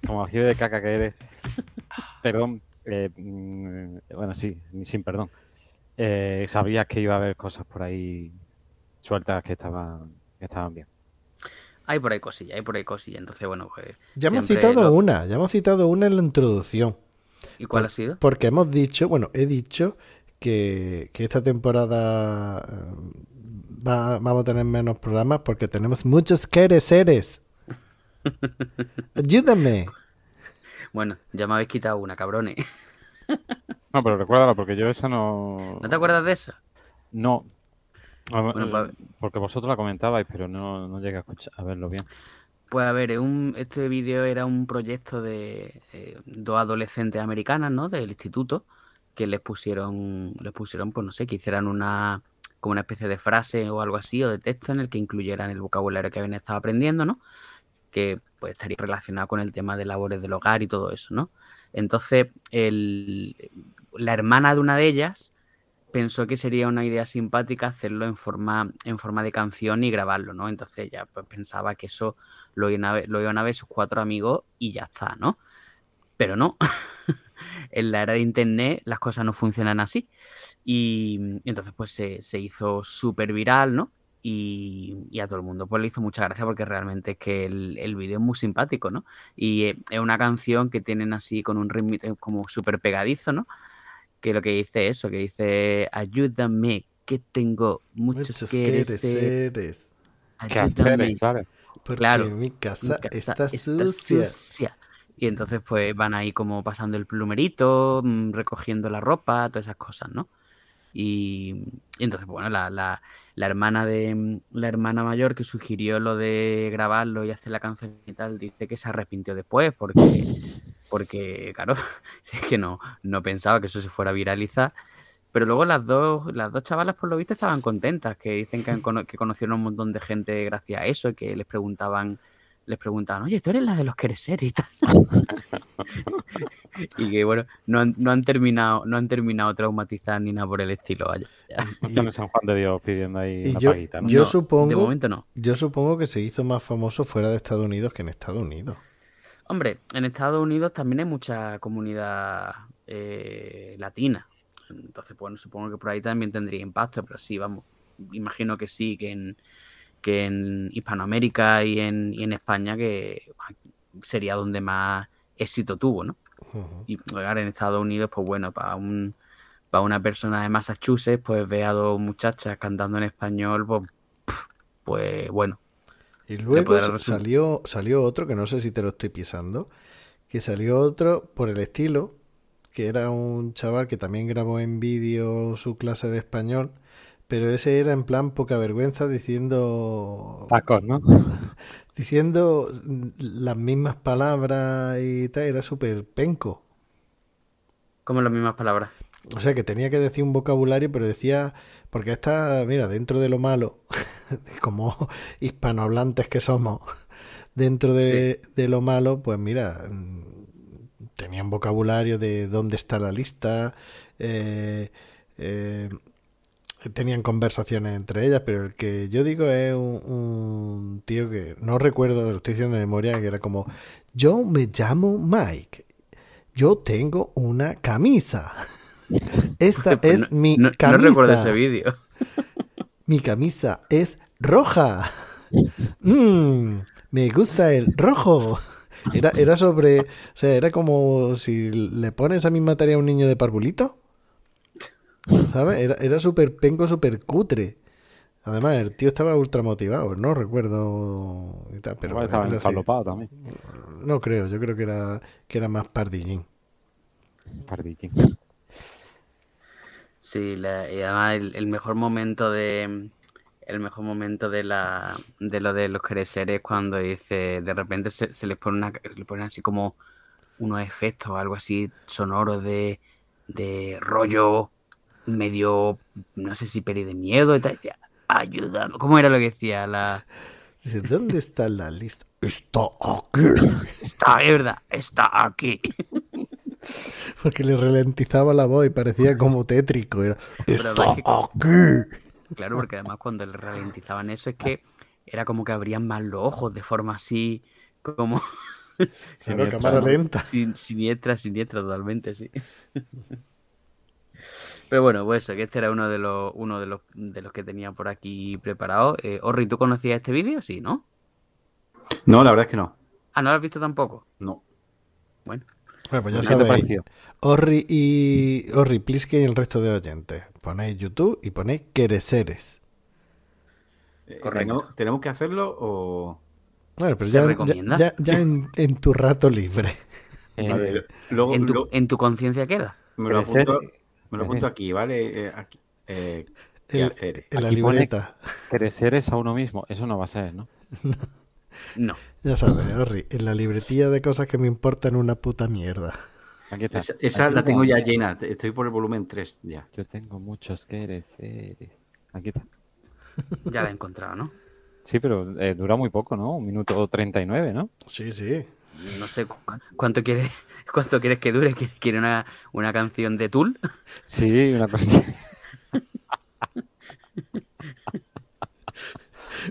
como ajibe de caca que eres. Perdón. eh, mm, bueno, sí, ni sin perdón. Eh, sabías que iba a haber cosas por ahí sueltas que estaban, que estaban bien. Hay por ahí cosillas, hay por ahí cosillas. Entonces, bueno, pues. Ya hemos citado lo- una, ya hemos citado una en la introducción. ¿Y cuál ha sido? Porque hemos dicho, bueno, he dicho que, que esta temporada eh, va- vamos a tener menos programas porque tenemos muchos querer seres. Ayúdame. Bueno, ya me habéis quitado una, cabrones. No, pero recuérdalo, porque yo esa no. ¿No te acuerdas de esa? No. A ver, Bueno, pues- Porque vosotros la comentabais, pero no, no llegué a, escuchar, a verlo bien. Pues a ver, un, este vídeo era un proyecto de eh, dos adolescentes americanas, ¿no? Del instituto, que les pusieron, les pusieron, pues no sé, que hicieran una, como una especie de frase o algo así, o de texto en el que incluyeran el vocabulario que habían estado aprendiendo, ¿no? Que pues estaría relacionado con el tema de labores del hogar y todo eso, ¿no? Entonces, la hermana de una de ellas pensó que sería una idea simpática hacerlo en forma, en forma de canción y grabarlo, ¿no? Entonces ella pues, pensaba que eso lo iban, a ver, a sus cuatro amigos y ya está, ¿no? Pero no. en la era de internet las cosas no funcionan así. Y, y entonces pues se, se hizo súper viral, ¿no? Y, y a todo el mundo pues le hizo mucha gracia porque realmente es que el, el vídeo es muy simpático, ¿no? Y eh, es una canción que tienen así con un ritmo eh, como súper pegadizo, ¿no? Que lo que dice eso, que dice ayúdame, que tengo muchos, Muchos quereres, quereres. ¿Qué ayúdame. Claro. Porque Claro. mi Mi casa, está, está sucia. sucia. Y entonces pues van ahí como pasando el plumerito, mm, recogiendo la ropa, todas esas cosas, ¿no? Y, entonces, bueno, la, la- hermana de la hermana mayor que sugirió lo de grabarlo y hacer la canción y tal, dice que se arrepintió después porque, porque claro, es que no, no pensaba que eso se fuera a viralizar. Pero luego las dos, las dos chavalas, por lo visto, estaban contentas, que dicen que, que conocieron un montón de gente gracias a eso, que les preguntaban, les preguntaban, oye, tú eres la de los quereser y tal. y que bueno, no han, no han terminado, no han terminado traumatizadas ni nada por el estilo, vaya. No están en San Juan de Dios pidiendo ahí Y la yo- paguita, ¿no? yo No, supongo- De momento no. Yo supongo que se hizo más famoso fuera de Estados Unidos que en Estados Unidos. Hombre, en Estados Unidos también hay mucha comunidad eh, latina. Entonces, bueno, supongo que por ahí también tendría impacto, pero sí, vamos, imagino que sí, que en, que en Hispanoamérica y en, y en España que sería donde más éxito tuvo, ¿no? Y ahora en Estados Unidos, pues bueno, para un para una persona de Massachusetts, pues ve a dos muchachas cantando en español, pues, pues bueno, Y luego salió, salió otro, que no sé si te lo estoy pisando, que salió otro por el estilo, que era un chaval que también grabó en vídeo su clase de español, pero ese era en plan poca vergüenza diciendo Tacos, ¿no? diciendo las mismas palabras y tal, era súper penco. como las mismas palabras. O sea que tenía que decir un vocabulario, pero decía, porque está, mira, dentro de lo malo, como hispanohablantes que somos, dentro de, de lo malo, pues mira, tenían vocabulario de dónde está la lista, eh, eh, tenían conversaciones entre ellas, pero el que yo digo es un, un tío que no recuerdo, lo estoy diciendo de memoria, que era como, yo me llamo Mike, yo tengo una camisa. Esta Pues es no- mi no, no camisa. recuerdo ese vídeo. Mi camisa es roja. Mm, me gusta el rojo. Era, era sobre. O sea, era como si le pones esa misma tarea a un niño de parvulito. ¿Sabes? Era, era súper penco, súper cutre. Además, el tío estaba ultra motivado. No recuerdo. y tal, pero Igual estaba empalopado también. No creo, yo creo que era, que era más pardillín. Pardillín. Sí, la- y además el, el mejor momento de el mejor momento de la de lo de los creceres es cuando dice de repente se, se les pone una se les ponen así como unos efectos o algo así sonoros de, de rollo medio no sé si peli de miedo y tal decía ayúdame ¿cómo era lo que decía la Dice, ¿dónde está la lista? Está aquí. está es verdad está aquí Porque le ralentizaba la voz y parecía como tétrico. Era, está aquí. Claro, porque además cuando le ralentizaban eso es que era como que abrían más los ojos de forma así como Claro, cámara lenta. sin- siniestra, siniestra totalmente, sí. Pero bueno, pues eso, que este era uno de los, uno de los, de los que tenía por aquí preparado. Eh, Orri, ¿tú conocías este vídeo? Sí, ¿no? No, la verdad es que no. Ah, ¿no lo has visto tampoco? No. Bueno, Bueno, pues ya ¿Qué te sabéis. pareció? Orri y Orri Pliske y el resto de oyentes. Ponéis YouTube y ponéis Quereceres. Eh, Correcto. ¿Tenemos, tenemos que hacerlo o...? Bueno, pero ¿Se ya, ya- recomienda? ya- ya en, en tu rato libre. Eh, A ver, luego, ¿En tu, luego en tu conciencia queda? me, lo apunto, me lo apunto aquí, ¿vale? Eh, aquí, eh, ¿qué El- hacer? En la Aquí libreta. crecer es a uno mismo. Eso no va a ser, ¿no? No. Ya sabes, Orri, en la libretilla de cosas que me importan una puta mierda. Aquí está. Esa, esa Aquí la tengo ya llena, estoy por el volumen 3 ya. Yo tengo muchos creceres. Aquí está. Ya la he encontrado, ¿no? Sí, pero eh, dura muy poco, ¿no? Un minuto 39, ¿no? Sí, sí. No sé cu- cuánto quieres, cuánto quieres que dure. ¿Qui- ¿Quiere una, una canción de Tool? Sí, una cosa.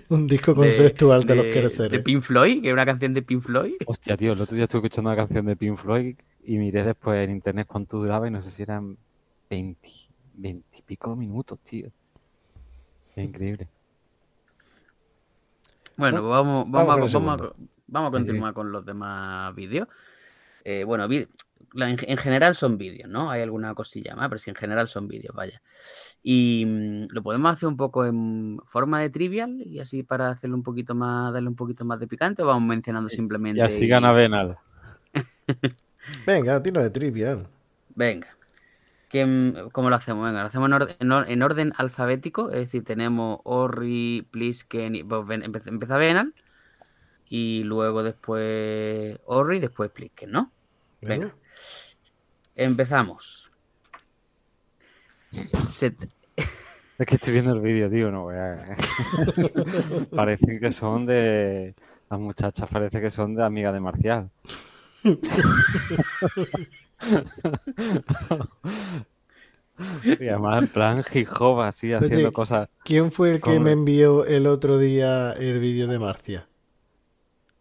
Un disco conceptual de, los Quereceres. de Pink Floyd, que es una canción de Pink Floyd. Hostia, tío, el otro día estuve escuchando una canción de Pink Floyd y miré después en internet cuánto duraba y no sé si eran 20, 20 y pico minutos, tío. Es increíble. Bueno, pues vamos, Vamos vamos, a, vamos, a, segundo. vamos a Sí, sí. continuar con los demás vídeos. Eh, bueno, vi- la- en, en general son vídeos, ¿no? Hay alguna cosilla más, pero sí, en general son vídeos, vaya. Y mm, lo podemos hacer un poco en forma de trivial y así para hacerlo un poquito más, darle un poquito más de picante, o vamos mencionando simplemente. Y así gana Benal. Venga, tiro de trivial. Venga. ¿Qué, mm, ¿Cómo lo hacemos? Venga, lo hacemos en, orden, en or- en orden alfabético, es decir, tenemos Orri, Plisken, y pues, ven- empe- empieza Benal, y luego después Orri, después Plisken, ¿no? Venga. Empezamos. Set- Es que estoy viendo el vídeo, tío, no voy a... Parecen que son de... Las muchachas parece que son de amiga de Marcial. y además en plan hop, así, haciendo Oye, cosas... ¿Quién fue el que me envió el otro día el vídeo de Marcia?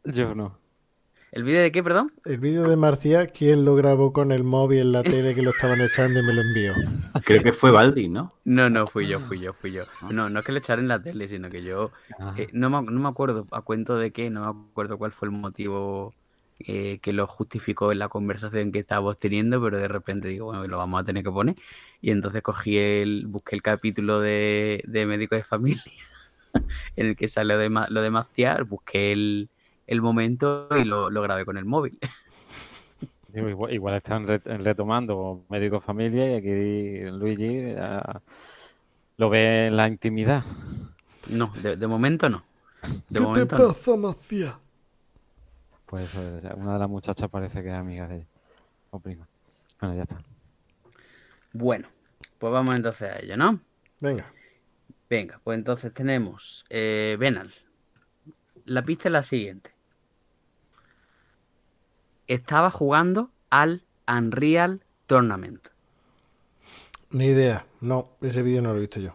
Yo no. ¿El vídeo de qué, perdón? El vídeo de Marcia, ¿quién lo grabó con el móvil en la tele que lo estaban echando y me lo envió? Creo que fue Baldi, ¿no? No, no, fui yo, fui yo, fui yo. No, no es que lo echaron en la tele, sino que yo Ah, Eh, no, me, no me acuerdo a cuento de qué, no me acuerdo cuál fue el motivo eh, que lo justificó en la conversación que estábamos teniendo, pero de repente digo, bueno, lo vamos a tener que poner. Y entonces cogí el, busqué el capítulo de, de Médico de Familia en el que sale lo de, lo de Maciar, busqué el, el momento y lo, lo grabé con el móvil. digo, igual, igual están re- retomando médico familia y aquí Luigi ah, lo ve en la intimidad. No, de, de momento no. De ¿Qué momento te no. pasa, Marcia? Pues eso, una de las muchachas parece que es amiga de ella. O prima. Bueno, ya está. Bueno, pues vamos entonces a ello, ¿no? Venga. Venga, pues entonces tenemos eh, Benal. La pista es la siguiente. Estaba jugando al Unreal Tournament. Ni idea. No, ese vídeo no lo he visto yo.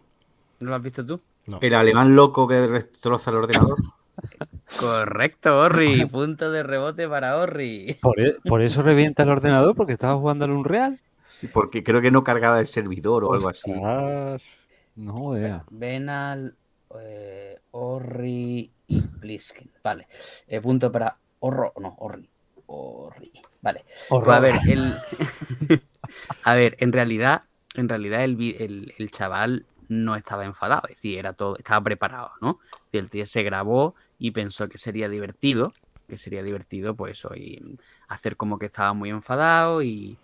¿No lo has visto tú? No. El alemán loco que destroza el ordenador. Correcto, Orri. Punto de rebote para Orri. ¿Por, e- por eso revienta el ordenador? ¿Porque estaba jugando al Unreal? Sí, porque creo que no cargaba el servidor o algo así. No, vea. Benal, eh, Orri y Plisken. Vale. Eh, punto para Orro. No, Orri. Orri. Vale. Pues a ver, el... a ver, en realidad, en realidad el, el, el chaval no estaba enfadado, es decir, era todo, estaba preparado, ¿no? El tío se grabó y pensó que sería divertido, que sería divertido, pues eso, y hacer como que estaba muy enfadado y,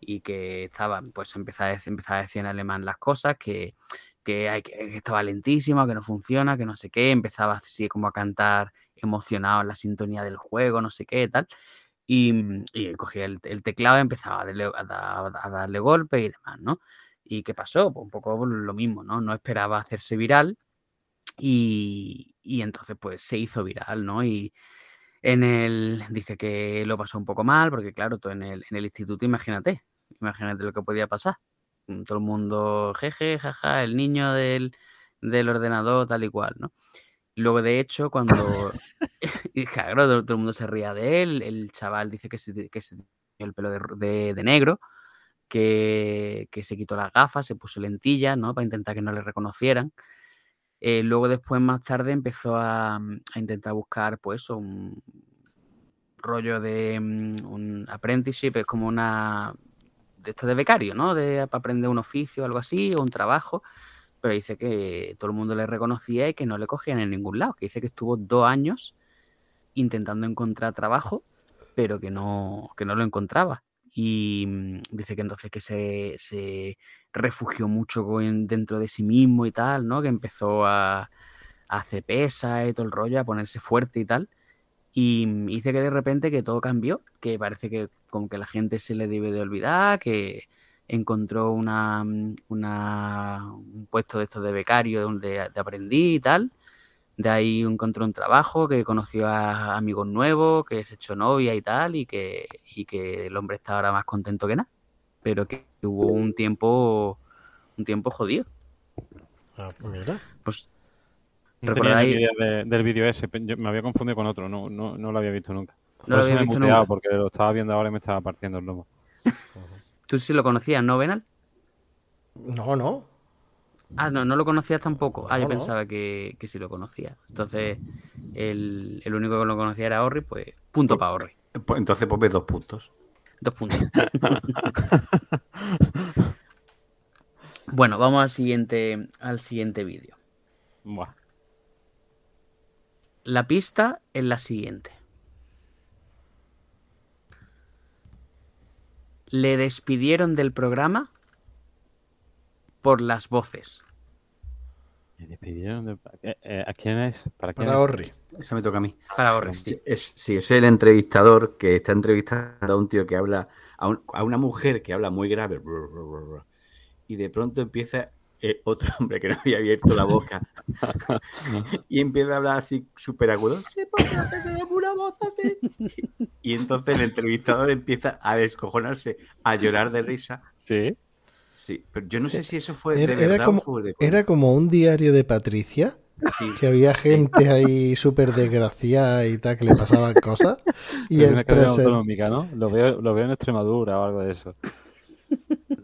y que estaba, pues empezar a, empezar a decir en alemán las cosas, que, que, hay, que estaba lentísimo, que no funciona, que no sé qué, empezaba así como a cantar emocionado en la sintonía del juego, no sé qué, tal. Y, y cogía el, el teclado y empezaba a darle, a a darle golpes y demás, ¿no? ¿Y qué pasó? Pues un poco lo mismo, ¿no? No esperaba hacerse viral y, y entonces pues se hizo viral, ¿no? Y en el, dice que lo pasó un poco mal porque claro, tú en el, en el instituto, imagínate, imagínate lo que podía pasar. Mm, Todo el mundo, jeje, jaja, el niño del, del ordenador, tal y cual, ¿no? Luego, de hecho, cuando. claro, todo, el mundo se ría de él. El chaval dice que se, que el pelo de, de- negro, que, que se quitó las gafas, se puso lentillas, ¿no? Para intentar que no le reconocieran. Eh, luego, después, más tarde, empezó a, a intentar buscar, pues, un- rollo de mm, un apprenticeship, es como una de esto de becario, ¿no? De para aprender un oficio, algo así, o un trabajo. Pero dice que todo el mundo le reconocía y que no le cogían en ningún lado. Que dice que estuvo dos años intentando encontrar trabajo, pero que no, que no lo encontraba. Y mm, dice que entonces que se, se refugió mucho dentro de sí mismo y tal, ¿no? Que empezó a, a hacer pesas y todo el rollo, a ponerse fuerte y tal. Y mm, dice que de repente que todo cambió, que parece que como que la gente se le debe de olvidar, que encontró una, mm, una- un puesto de estos de becario donde de aprendiz y tal. De ahí encontró un trabajo, que conoció a amigos nuevos, que se echó novia y tal, y que, y que el hombre está ahora más contento que nada. Pero que hubo un tiempo, un tiempo jodido. Ah, pues mira. Pues No tenía ¿Recordáis? ni idea de- del vídeo ese. yo me había confundido con otro. No, no, no lo había visto nunca. no lo Por había visto nunca. porque lo estaba viendo ahora y me estaba partiendo el lomo. Tú sí lo conocías, ¿no, Benal? No, no. Ah, no, no lo conocías tampoco. Ah, yo No, pensaba que, que sí lo conocía. Entonces, el, el único que lo conocía era Orri, pues punto para Orri. Pues entonces pues ves dos puntos. Dos puntos. bueno, vamos al siguiente, al siguiente vídeo. Buah. La pista es la siguiente. Le despidieron del programa por las voces. Me despidieron de... eh, eh, ¿A quién es? ¿Para quién Para es? Orri. Eso me toca a mí. Para Orri, sí. Es, sí, es el entrevistador que está entrevistando a un tío que habla, a, un- a una mujer que habla muy grave, y de pronto empieza eh, otro hombre que no había abierto la boca y empieza a hablar así súper agudo. Sí, porque tenemos una voz así. Y entonces el entrevistador empieza a descojonarse, a llorar de risa. Sí. Sí, pero yo no sé si eso fue de Era, era verdad como, o fue de coña. era como un diario de Patricia, Sí. que había gente ahí súper desgraciada y tal, que le pasaban cosas. Y Es el una cadena presen- autonómica, ¿no? Lo veo, lo veo en Extremadura o algo de eso.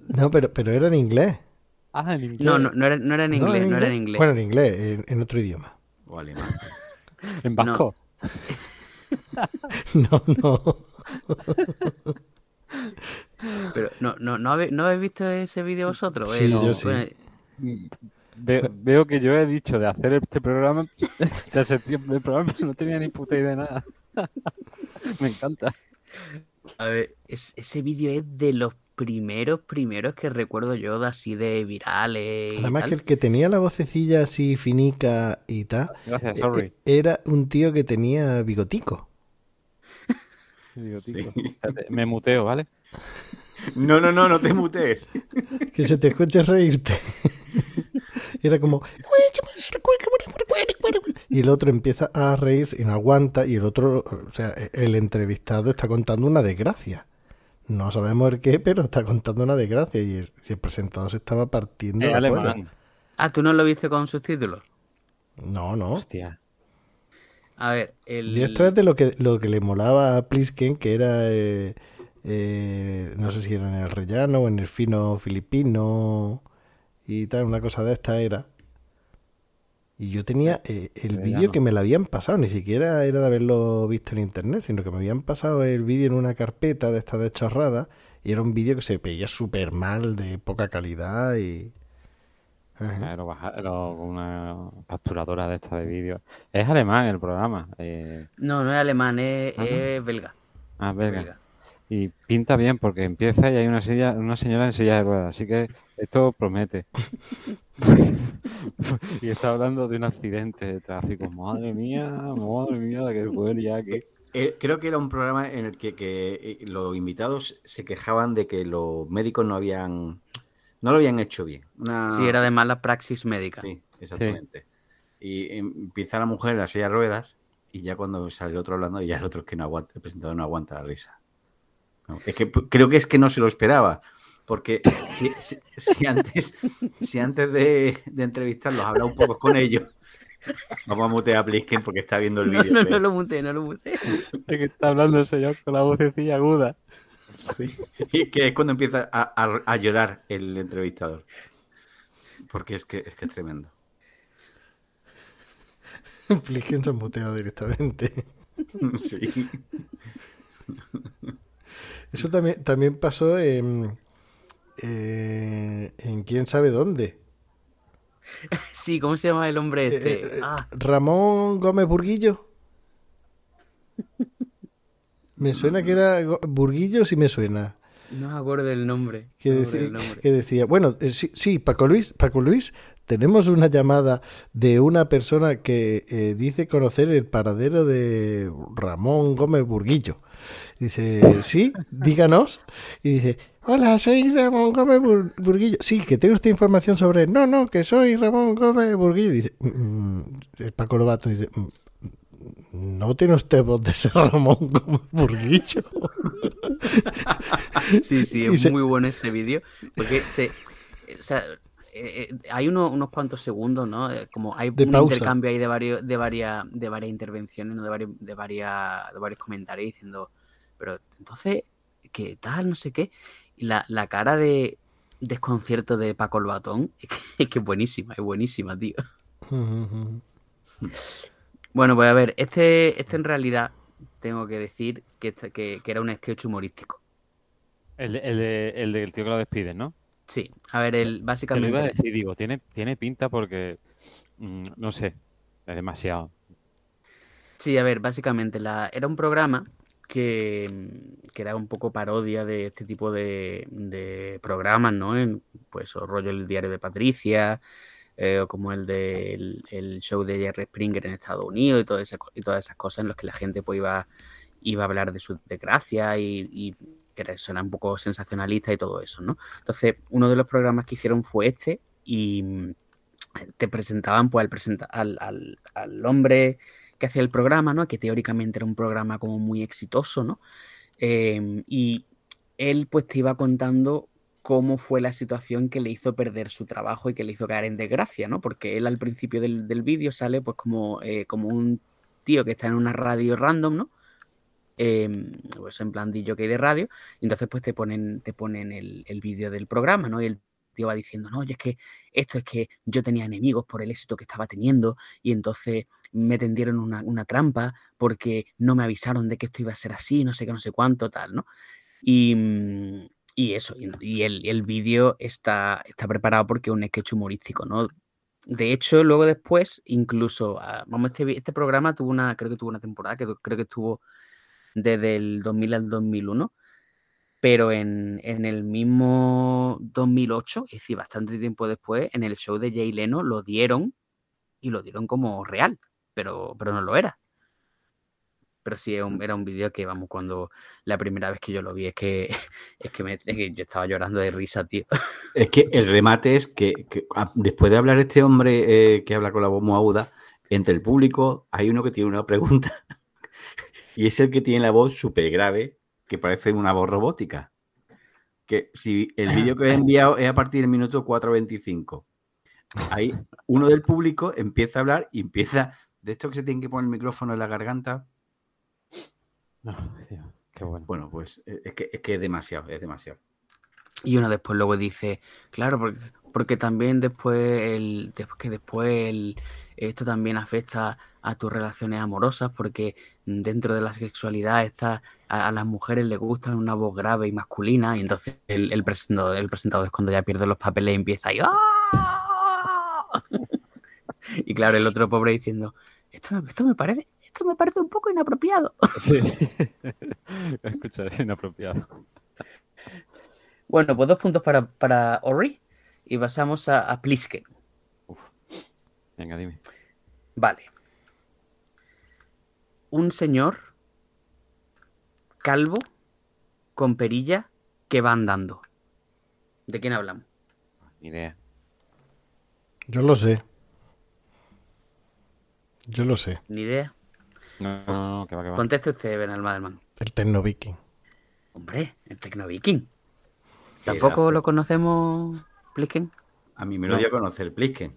No, pero, pero era en inglés. Ah, en inglés. No, no, no era, no era en ¿No? inglés, no era en inglés. Bueno, en inglés, en, en otro idioma. O alemán. En vasco. No, no. Pero no, no, no, habéis, ¿no habéis visto ese vídeo vosotros? Sí, Eh, yo no, sí. bueno, Ve- veo que yo he dicho de hacer este programa de septiembre, programa pero no tenía ni puta idea de nada. Me encanta. A ver, es- ese vídeo es de los primeros, primeros que recuerdo yo de así de virales. Además tal. que el que tenía la vocecilla así finica y tal, Gracias, eh, sorry. eh, era un tío que tenía bigotico. Digo, Sí. tico, espérate, me muteo, ¿vale? No, no, no, no te mutees. Que se te escuche reírte. Era como... Y el otro empieza a reírse y no aguanta y el otro, o sea, el entrevistado está contando una desgracia. No sabemos el qué, pero está contando una desgracia y el, y el presentador se estaba partiendo la polla. Ah, ¿tú no lo viste con subtítulos? No, no. Hostia. A ver, el... Y esto es de lo que, lo que le molaba a Plisken, que era, eh, eh, no sé si era en el rellano o en el fino filipino y tal, una cosa de esta era. Y yo tenía eh, el vídeo que me lo habían pasado, ni siquiera era de haberlo visto en internet, sino que me habían pasado el vídeo en una carpeta de esta de chorrada y era un vídeo que se veía súper mal, de poca calidad y... Ajá. Lo baja- lo- con una capturadora de esta de vídeo. Es alemán el programa. eh, No, no es alemán, es, Ah, belga. ah, belga. belga. Y pinta bien porque empieza y hay una silla, una señora en silla de ruedas, así que esto promete. y está hablando de un accidente de tráfico. Madre mía, madre mía, la que fue ya aquí. Eh, creo que era un programa en el que, que, eh, los invitados se quejaban de que los médicos no habían no lo habían hecho bien. Una- Sí, era de mala praxis médica. Sí, exactamente. Y empieza la mujer en la silla de ruedas y ya cuando sale el otro hablando, ya el otro es que no aguanta, el presentador no aguanta la risa. Es que creo que es que no se lo esperaba. Porque si, si- si antes, si antes de, de entrevistarlos habla un poco con ellos, vamos a mutear a Blisken porque está viendo el No, vídeo. no, pero- no lo muté, no lo muté. Es que está hablando el señor con la vocecilla aguda. Y que es cuando empieza a, a- a llorar el entrevistador. Porque es que es, que es tremendo. Plisken se ha muteado directamente. Sí. Eso también, también pasó en, eh, en quién sabe dónde. Sí, ¿cómo se llama el hombre este? Eh, eh, Ah, Ramón Gómez Burguillo. Me suena que era Burguillo, sí me suena. No me acuerdo del nombre. Que, no del nombre. que decía, bueno, eh, sí, sí, Paco Luis, Paco Luis, tenemos una llamada de una persona que eh, dice conocer el paradero de Ramón Gómez Burguillo. Dice, sí, díganos. Y dice, hola, soy Ramón Gómez Bur- Burguillo. Sí, que tiene usted información sobre él. No, no, que soy Ramón Gómez Burguillo. Dice, "Mm, el Paco Lobato dice, "Mm, no tiene usted voz de ser Ramón Gómez Burguillo. Sí, sí, es muy bueno ese vídeo. Porque se. O sea, eh, eh, hay uno- unos cuantos segundos, ¿no? Eh, Como hay De un pausa. intercambio ahí de varios, de varias, de varias intervenciones, ¿no? De varios, de varias, de varios comentarios diciendo, pero entonces, ¿qué tal? No sé qué. Y la, la cara de desconcierto de Paco el Batón es que, es que buenísima, es buenísima, tío. Bueno, pues a ver, este, este en realidad tengo que decir que, este- que, que era un sketch humorístico. El, el, el del tío que lo despide, ¿no? Sí, a ver, el, Te lo básicamente... iba a decir, digo, tiene, tiene pinta porque, mm, no sé, es demasiado. Sí, a ver, básicamente la, era un programa que, que era un poco parodia de este tipo de, de programas, ¿no? En, pues rollo el diario de Patricia, eh, como el del el show de Jerry Springer en Estados Unidos y, todo y todas esas cosas en las que la gente pues iba, iba a hablar de su desgracia y, que era un poco sensacionalista y todo eso, ¿no? Entonces, uno de los programas que hicieron fue este y mm, te presentaban pues al, presenta al, al hombre que hacía el programa, ¿no? Que teóricamente era un programa como muy exitoso, ¿no? Eh, y él pues te iba contando cómo fue la situación que le hizo perder su trabajo y que le hizo caer en desgracia, ¿no? Porque él al principio del, del vídeo sale pues como, eh, como un tío que está en una radio random, ¿no? Eh, pues en plan DJ de radio, y entonces pues te ponen, te ponen el, el vídeo del programa, ¿no? Y el tío va diciendo, no, y es que esto es que yo tenía enemigos por el éxito que estaba teniendo, y entonces me tendieron una, una trampa porque no me avisaron de que esto iba a ser así, no sé qué, no sé cuánto, tal, ¿no? Y, mm, y eso, y, el, el vídeo está, está preparado porque es un sketch humorístico, ¿no? De hecho, luego después, incluso, ah, vamos, este, este programa tuvo una, creo que tuvo una temporada, que creo que estuvo desde el 2000 al 2001, pero en, en el mismo 2008, es decir, bastante tiempo después, en el show de Jay Leno lo dieron y lo dieron como real, pero, pero no lo era. Pero sí, era un, vídeo que, vamos, cuando la primera vez que yo lo vi, es que, es que, me- es que yo estaba llorando de risa, tío. Es que el remate es que, que, ah, después de hablar este hombre eh, que habla con la voz muy aguda, entre el público hay uno que tiene una pregunta y es el que tiene la voz súper grave, que parece una voz robótica. Que si el vídeo que he enviado es a partir del minuto 4.25, ahí uno del público empieza a hablar y empieza, de esto que se tiene que poner el micrófono en la garganta, No, qué bueno. bueno, pues eh, es que, es demasiado, es demasiado. Y uno después luego dice, claro, porque, también después, el, que después esto también afecta a tus relaciones amorosas, porque dentro de la sexualidad está, a, las mujeres les gusta una voz grave y masculina, y entonces el, el presentador, es cuando ya pierde los papeles y empieza y ¡ah! Y claro, el otro pobre diciendo, esto, me- esto me parece, esto me parece un poco inapropiado. Sí. Escucha, es inapropiado. Bueno, pues dos puntos para, para Ori y pasamos a, a Plisken. Venga, dime. Vale. Un señor calvo con perilla que va andando. ¿De quién hablamos? Ni idea. Yo lo sé. Yo lo sé. Ni idea. No, no, no, que va, que va. Conteste usted, Ben Almadelman. El Tecno Viking. Hombre, el Tecno Viking. ¿Tampoco lo conocemos, Plisken? A mí me lo No. dio a conocer Plisken.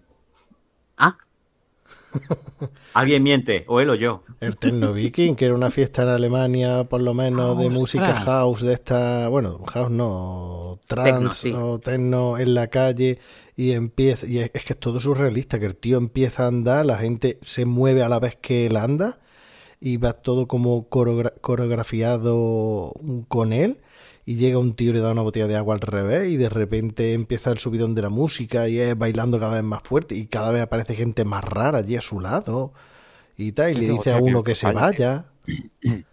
Ah, Alguien miente, o él o yo. El Tecno Viking, que era una fiesta en Alemania, por lo menos, de música house de esta, bueno, house no, trance Techno, sí. o techno en la calle y empieza, y es, es que es todo surrealista, que el tío empieza a andar, la gente se mueve a la vez que él anda y va todo como coreogra- coreografiado con él y llega un tío y le da una botella de agua al revés y de repente empieza el subidón de la música y es bailando cada vez más fuerte y cada vez aparece gente más rara allí a su lado y tal y le dice a que uno que se vaya. El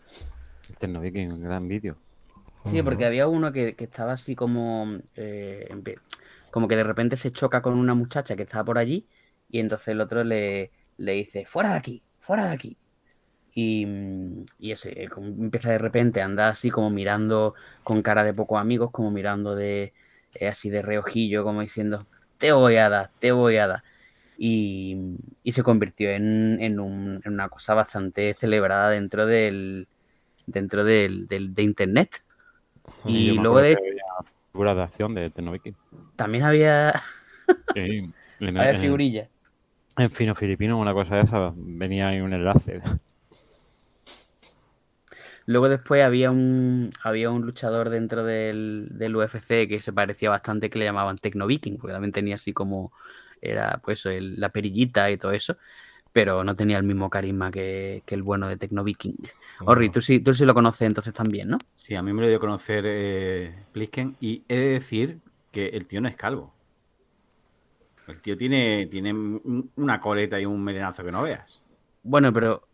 Ternoviking, un gran vídeo. Sí, porque había uno que, que estaba así como, eh, como que de repente se choca con una muchacha que estaba por allí y entonces el otro le, le dice, fuera de aquí, fuera de aquí. Y, y ese eh, como empieza de repente a andar así como mirando con cara de pocos amigos, como mirando de eh, así de reojillo, como diciendo, te voy a dar, te voy a dar. Y, y se convirtió en, en un- en una cosa bastante celebrada dentro del dentro del, del- de internet. Y luego de figuras de acción de Ternoviking. también había, Sí, en, había figurillas. en fino filipino, una cosa de esa, venía ahí un enlace. Luego después había un había un luchador dentro del, del UFC que se parecía bastante que le llamaban Tecno Viking, porque también tenía así como era pues el- la perillita y todo eso, pero no tenía el mismo carisma que, que el bueno de Tecno Viking. Orri, tú sí, tú sí lo conoces entonces también, ¿no? Sí, a mí me lo dio a conocer eh, Plisken y he de decir que el tío no es calvo. El tío tiene, tiene un- una coleta y un melenazo que no veas. Bueno, pero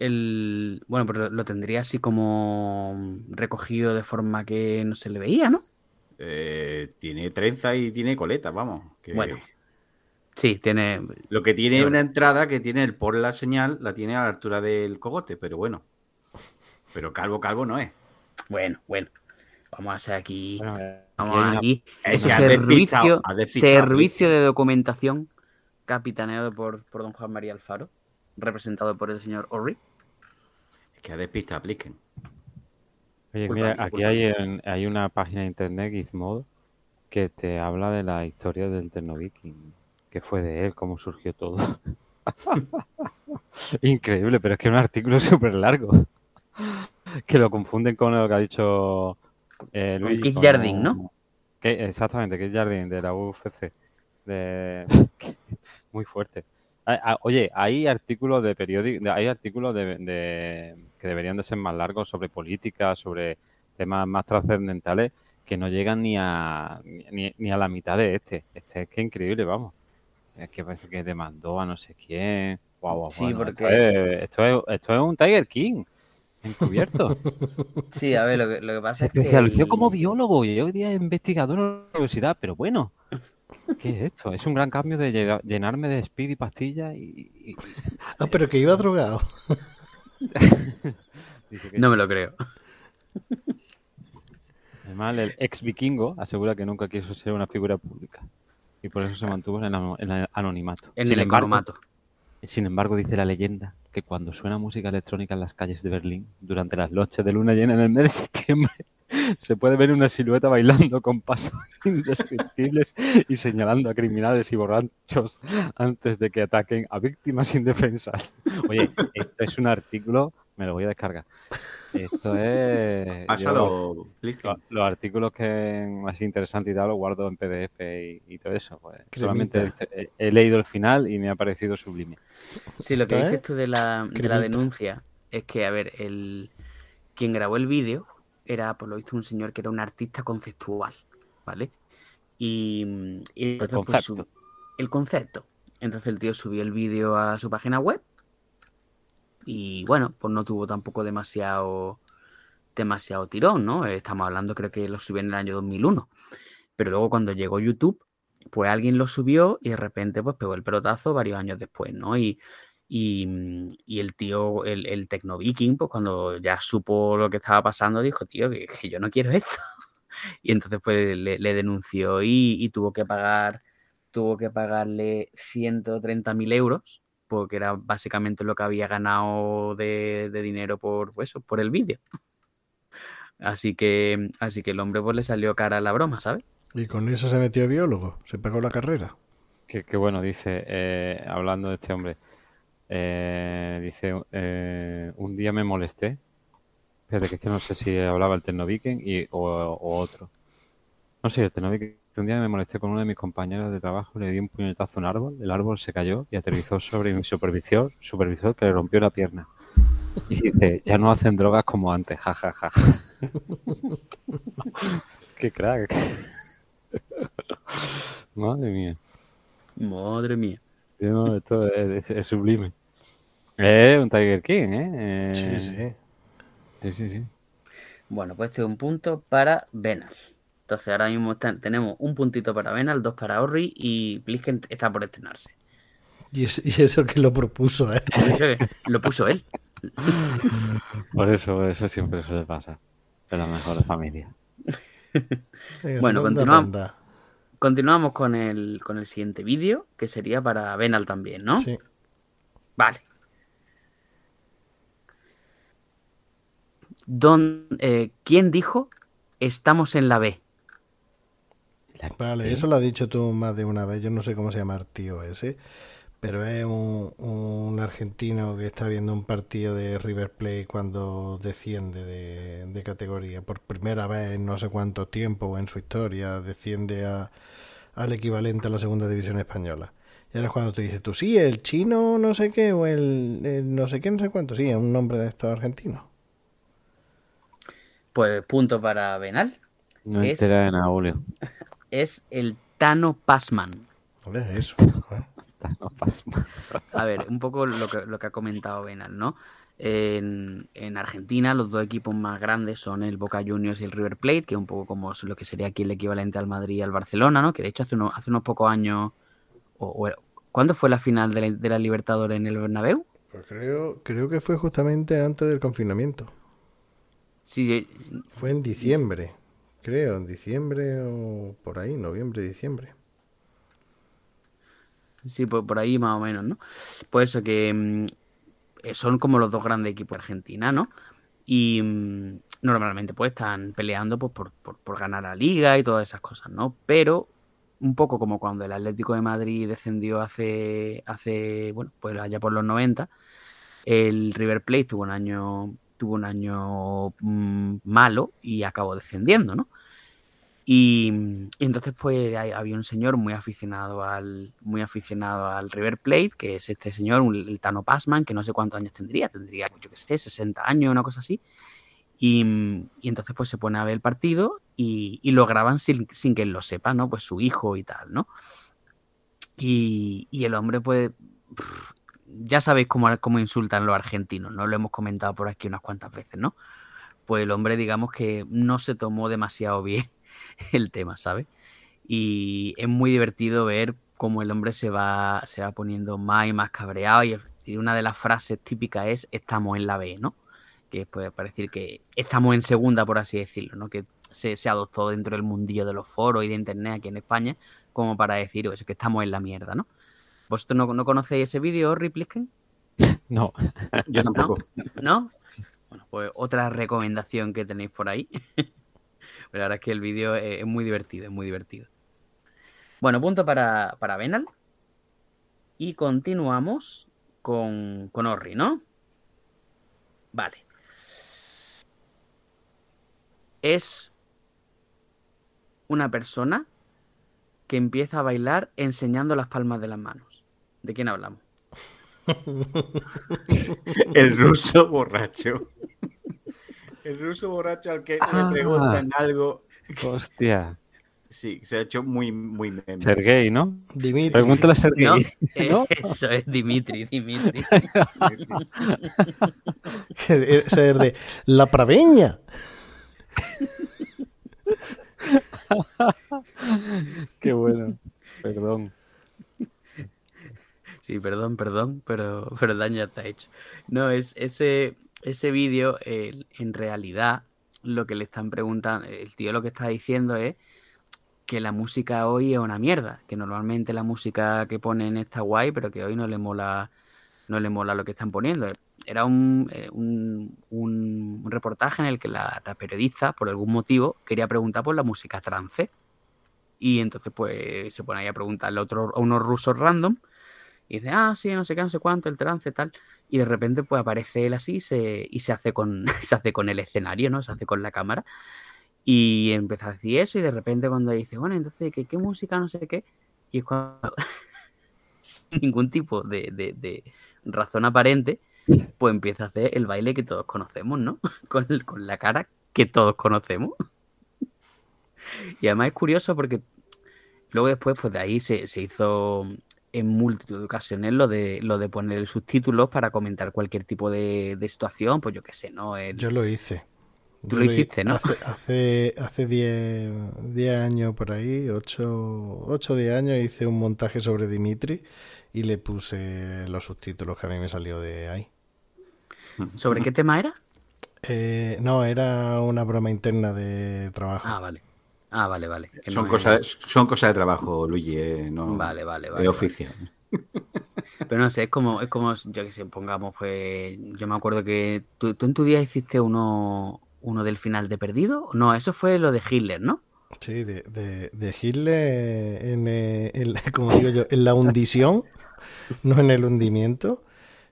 el bueno, pero lo tendría así como recogido de forma que no se le veía, ¿no? Eh, tiene trenza y tiene coleta, vamos. que Bueno. Sí, tiene Lo que tiene una entrada que tiene el por la señal, la tiene a la altura del cogote, pero bueno. Pero calvo, calvo no es. bueno, bueno. Vamos a hacer aquí Bueno, eh, Vamos una- aquí. Es has despistado, servicio, despistado, servicio de documentación capitaneado por, por don Juan María Alfaro, representado por el señor Orri. Que a despista a Plisken. Oye, Culpa mira, aquí hay, en- hay una página de internet, Gizmodo, que te habla de la historia del Ternoviking, que fue de él, cómo surgió todo. Increíble, pero es que es un artículo súper largo. Que lo confunden con lo que ha dicho eh, Con Luigi. Keith con Jardine, un- ¿no? que- exactamente, Keith Jardine, de la UFC. De... Muy fuerte. Oye, hay artículos de periódico, hay artículos de, de- que deberían de ser más largos sobre política, sobre temas más trascendentales, que no llegan ni a ni, ni a la mitad de este. Este es que increíble, vamos. Es que parece que demandó a no sé quién. Guau, guau, Sí, bueno, porque- esto, es, esto, es, esto es un Tiger King encubierto. Sí, a ver, lo que, lo que pasa Se es que. especializó el- como biólogo y hoy día es investigador en la universidad, pero bueno, ¿qué es esto? Es un gran cambio de llenarme de speed y pastillas y, y- y- Ah, pero que iba drogado. dice que No me lo creo. Además, el ex vikingo asegura que nunca quiso ser una figura pública y por eso se mantuvo en el, ano- en el anonimato. En sin, el embargo, economato. sin embargo, dice la leyenda que cuando suena música electrónica en las calles de Berlín durante las noches de luna llena en el mes de septiembre, se puede ver una silueta bailando con pasos indescriptibles y señalando a criminales y borrachos antes de que ataquen a víctimas indefensas. Oye, esto es un artículo, me lo voy a descargar. Esto es... yo- Pásalo, lo- los artículos que más interesantes y tal los guardo en PDF y, y todo eso. Pues, solamente he, he leído el final y me ha parecido sublime. Sí, lo que dices tú de la, de la denuncia es que, a ver, el quien grabó el vídeo era, por lo visto, un señor que era un artista conceptual, ¿vale? Y, y entonces, pues, concepto. el concepto. Entonces el tío subió el vídeo a su página web y bueno, pues no tuvo tampoco demasiado demasiado tirón, ¿no? Estamos hablando, creo que lo subió en el año 2001. Pero luego cuando llegó YouTube, pues alguien lo subió y de repente pues pegó el pelotazo varios años después, ¿no? Y, y, mm, y el tío, el, el Tecno Viking, pues cuando ya supo lo que estaba pasando, dijo, tío, que, que yo no quiero esto. Y entonces pues le, le denunció y, y tuvo que pagar, tuvo que pagarle 130.000 euros, porque era básicamente lo que había ganado de, de dinero por, pues, eso, por el vídeo. Así que, así que el hombre pues le salió cara la broma, ¿sabes? Y con eso se metió de biólogo. Se pagó la carrera. Qué, qué bueno, dice, eh, hablando de este hombre, eh, dice, eh, un día me molesté, fíjate que es que no sé si hablaba el Ternoviking y, o, o otro. No sé, el Ternoviking, un día me molesté con uno de mis compañeros de trabajo, le di un puñetazo a un árbol, el árbol se cayó y aterrizó sobre mi supervisor, supervisor que le rompió la pierna. Y dice, ya no hacen drogas como antes, jajaja. Qué crack. Madre mía. Madre mía. No, esto es, es- es sublime. Eh, un Tiger King, ¿eh? Sí, Eh, sí. Sí, sí, sí. Bueno, pues este es un punto para Venal. Entonces ahora mismo está- tenemos un puntito para Venal, dos para Orri y Blisken está por estrenarse. Y, es- y eso que lo propuso, ¿eh? Lo puso él. Por eso, por eso siempre suele pasar. De las mejores familias. Venga, Bueno, continuamos. Continuamos con el, con el siguiente vídeo, que sería para Venal también, ¿no? Sí. Vale. Don, eh, ¿Quién dijo estamos en la B? La- Vale, eso lo has dicho tú más de una vez. Yo no sé cómo se llama el tío ese, pero es un, un argentino que está viendo un partido de River Plate cuando desciende de, de categoría. Por primera vez en no sé cuánto tiempo en su historia desciende a, al equivalente a la segunda división española. Y ahora es cuando te dices tú, sí, el chino no sé qué, o el, el no sé qué, no sé cuánto. Sí, es un nombre de estos argentinos. Pues punto para Venal. No Es- entera de nada, Julio. Es el Tano Passman. ¿Vale? Eso. ¿eh? No pasa. A ver, un poco lo que, lo que ha comentado Venal, ¿no? En, en Argentina los dos equipos más grandes son el Boca Juniors y el River Plate, que es un poco como lo que sería aquí el equivalente al Madrid y al Barcelona, ¿no? Que de hecho hace, unos hace unos pocos años... O, o- ¿Cuándo fue la final de la, de la Libertadores en el Bernabéu? Pues creo, creo que fue justamente antes del confinamiento. Sí, Fue en diciembre, creo, en diciembre o por ahí, noviembre, diciembre. Sí, pues por ahí más o menos, ¿no? Pues eso, que mm, eh, son como los dos grandes equipos de Argentina, ¿no? Y mm, normalmente pues están peleando pues, por, por- por ganar la liga y todas esas cosas, ¿no? Pero un poco como cuando el Atlético de Madrid descendió hace, hace bueno, pues allá por los 90, el River Plate tuvo un año, tuvo un año mm, malo y acabó descendiendo, ¿no? Y, entonces pues hay- había un señor muy aficionado al muy aficionado al River Plate, que es este señor, un- el Tano Passman, que no sé cuántos años tendría, tendría yo qué sé, 60 años, una cosa así. Y, entonces pues se pone a ver el partido y, y lo graban sin, sin que él lo sepa, ¿no? Pues su hijo y tal, ¿no? Y, el hombre pues ya sabéis cómo, cómo insultan los argentinos, ¿no? Lo hemos comentado por aquí unas cuantas veces, ¿no? Pues el hombre digamos que no se tomó demasiado bien el tema, ¿sabes? Y es muy divertido ver cómo el hombre se va, se va poniendo más y más cabreado. Y, una de las frases típicas es estamos en la B, ¿no? Que es para decir que estamos en segunda, por así decirlo, ¿no? Que se, se adoptó dentro del mundillo de los foros y de internet aquí en España, como para decir que estamos en la mierda, ¿no? ¿Vosotros no, no conocéis ese vídeo, Riplisken? No, Yo tampoco. ¿No? Bueno, pues otra recomendación que tenéis por ahí. Pero la verdad es que el vídeo es, es muy divertido, es muy divertido. Bueno, punto para, para Venal. Y continuamos con, con Orri, ¿no? Vale. Es una persona que empieza a bailar enseñando las palmas de las manos. ¿De quién hablamos? El ruso borracho. El ruso borracho al que Ah. le preguntan algo. hostia. Sí, se ha hecho muy, muy meme. Sergey, ¿no? Dimitri. Pregúntale a No, Sergey. eh, ¿No? eso es Dimitri, Dimitri. Ser de la praveña. Qué bueno. Perdón. Sí, perdón, perdón, pero, pero el daño está hecho. No, es ese, ese vídeo, en realidad, lo que le están preguntando, el tío lo que está diciendo es que la música hoy es una mierda, que normalmente la música que ponen está guay, pero que hoy no le mola, no le mola lo que están poniendo. Era un, eh, un, un- reportaje en el que la, la periodista, por algún motivo, quería preguntar por la música trance. Y entonces, pues, se pone ahí a preguntarle a, otro, a unos rusos random. Y dice, ah, sí, no sé qué, no sé cuánto, el trance, tal. Y de repente, pues aparece él así y se, y se, hace con, se hace con el escenario, ¿no? Se hace con la cámara. Y empieza a decir eso. Y de repente, cuando dice, bueno, entonces, ¿qué, qué música, no sé qué? Y es cuando, sin ningún tipo de, de- de razón aparente, pues empieza a hacer el baile que todos conocemos, ¿no? Con, el- con la cara que todos conocemos. Y además es curioso porque luego después, pues de ahí se, se hizo en multitud de ocasiones lo de lo de poner subtítulos para comentar cualquier tipo de, de situación, pues yo qué sé, ¿no? El- Yo lo hice. Tú lo hi- hiciste, ¿no? Hace hace hace 10 10 años por ahí, 8 8 10 años hice un montaje sobre Dimitri y le puse los subtítulos que a mí me salió de ahí. ¿Sobre qué tema era? Eh, no, era una broma interna de trabajo. Ah, vale. Ah, vale, vale. Que Son no cosas, son cosas de trabajo, Luigi, eh, no Vale, vale, de vale. oficio. Pero no sé, es como, es como, yo que sé, pongamos, pues, yo me acuerdo que tú, tú en tu día hiciste uno, uno del final de Perdido. No, eso fue lo de Hitler, ¿no? Sí, de, de, de Hitler en, eh, en la- como digo yo, en la hundición, no en el hundimiento.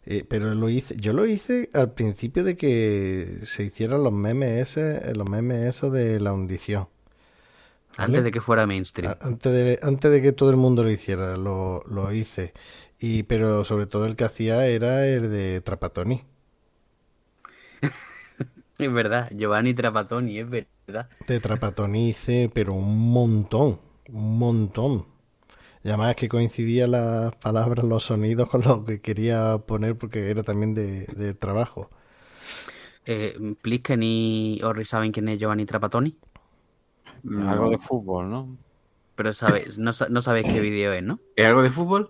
Eh, pero lo hice, yo lo hice al principio de que se hicieran los memes ese, los memes esos de la hundición. ¿Vale? Antes de que fuera mainstream. Antes de, antes de que todo el mundo lo hiciera, lo, lo hice. Y, pero sobre todo el que hacía era el de Trapatoni. Es verdad, Giovanni Trapattoni, es verdad. De Trapatoni hice, pero un montón, un montón. Y además que coincidían las palabras, los sonidos con lo que quería poner porque era también de, de trabajo. Eh, Plisken y Orri saben quién es Giovanni Algo de fútbol, ¿no? pero sabéis, no, no sabéis qué vídeo es, ¿no? ¿Es algo de fútbol?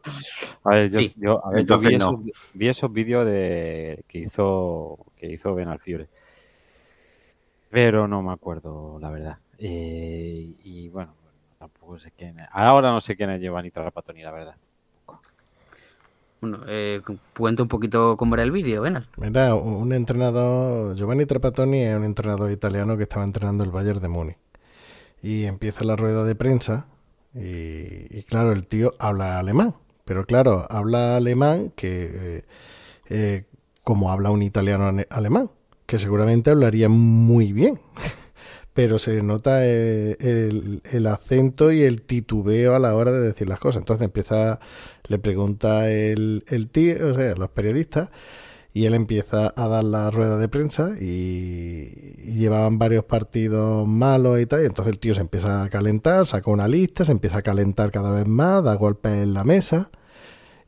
A ver, yo, Sí. yo- a ver, yo Entonces vi, no. esos, vi esos vídeos de que hizo que hizo Ben Alfiore. Pero no me acuerdo, la verdad. Eh, y bueno, tampoco sé quién es. Ahora no sé quién es Giovanni Trapattoni, la verdad. Bueno, eh, cuenta un poquito cómo era el vídeo, Venal. Era un entrenador, Giovanni Trapattoni es un entrenador italiano que estaba entrenando el Bayern de Múnich. Y empieza la rueda de prensa y, y claro, el tío habla alemán. Pero claro, habla alemán que eh, eh, como habla un italiano alemán, que seguramente hablaría muy bien. Pero se nota eh, el, el acento y el titubeo a la hora de decir las cosas. Entonces empieza, le pregunta el, el tío, o sea, los periodistas, y él empieza a dar la rueda de prensa y, y llevaban varios partidos malos y tal, y entonces el tío se empieza a calentar, saca una lista, se empieza a calentar cada vez más, da golpes en la mesa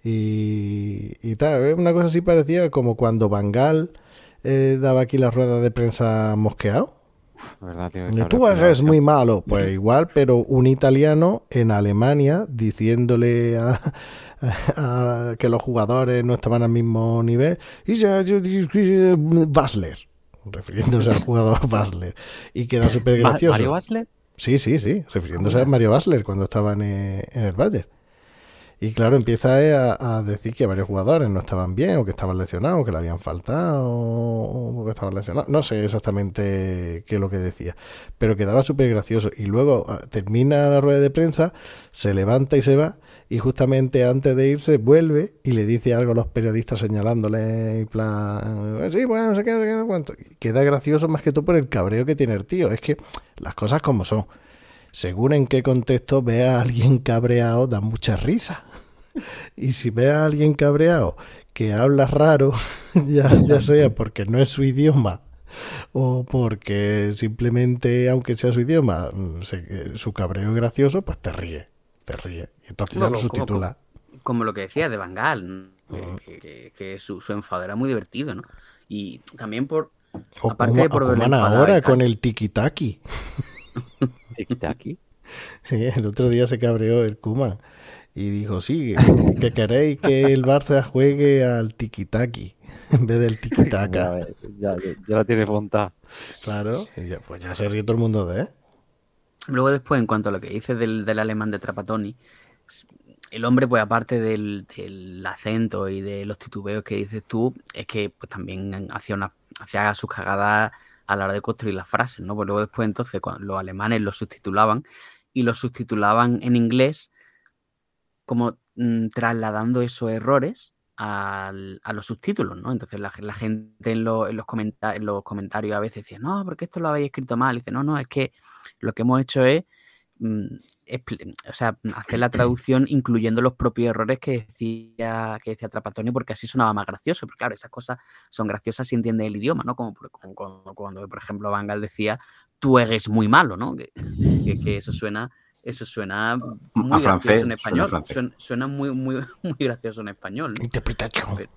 y, y tal. Es una cosa así parecida como cuando Bangal eh, daba aquí la rueda de prensa mosqueado. Tú eres muy malo, pues igual, pero un italiano en Alemania diciéndole a, a- que los jugadores no estaban al mismo nivel, y ya- yo- yo- Basler, refiriéndose al jugador Basler, y queda súper gracioso. ¿Mario Basler? Sí, sí, sí, refiriéndose a Mario Basler cuando estaban en, en el Bayern. Y claro, empieza eh, a, a decir que varios jugadores no estaban bien, o que estaban lesionados, o que le habían faltado, o que estaban lesionados. No sé exactamente qué es lo que decía, pero quedaba súper gracioso. Y luego ah, termina la rueda de prensa, se levanta y se va, y justamente antes de irse vuelve y le dice algo a los periodistas señalándole en plan, sí, bueno, no sé qué, no sé qué, no cuánto. Y Queda gracioso más que todo por el cabreo que tiene el tío. Es que las cosas como son. Según en qué contexto ve a alguien cabreado, da mucha risa. Y si ve a alguien cabreado que habla raro, ya, ya sea porque no es su idioma o porque simplemente, aunque sea su idioma, mm, se- su cabreo es gracioso, pues te ríe, te ríe. Y entonces ya lo Como- como- subtitula. Como lo que decía de Bangal, que, que- que su, su enfado era muy divertido, ¿no? Y también por, O aparte como, de por o como ahora con el tiki-taki. Tiki-taki. Sí, el otro día se cabreó el Kuma y dijo, sí, que queréis que el Barça juegue al tiki-taki en vez del tiki-taka. ya, ya, ya la tiene montada. Claro, y ya, pues ya se ríe todo el mundo de él. Luego después, en cuanto a lo que dices del, del alemán de Trapattoni, s- el hombre, pues aparte del, del acento y de los titubeos que dices tú, es que pues también hacía, una, hacía sus cagadas a la hora de construir las frases, ¿no? Pues luego después entonces los alemanes los subtitulaban y los subtitulaban en inglés como mm, trasladando esos errores a los subtítulos, ¿no? Entonces la, gente en, lo- en los en los comentarios a veces decía, no, porque esto lo habéis escrito mal. Dice, no, no, es que lo que hemos hecho es mm, o sea, hacer la traducción incluyendo los propios errores que decía, que decía Trapatoni, porque así sonaba más gracioso. Pero claro, esas cosas son graciosas si entiendes el idioma, ¿no? Como, cuando, por ejemplo, Bangal decía, tú eres muy malo, ¿no? Que eso suena, eso suena muy gracioso francés, en español. Suena, suena muy, muy, muy gracioso en español. ¿no? Interpretación. Pero-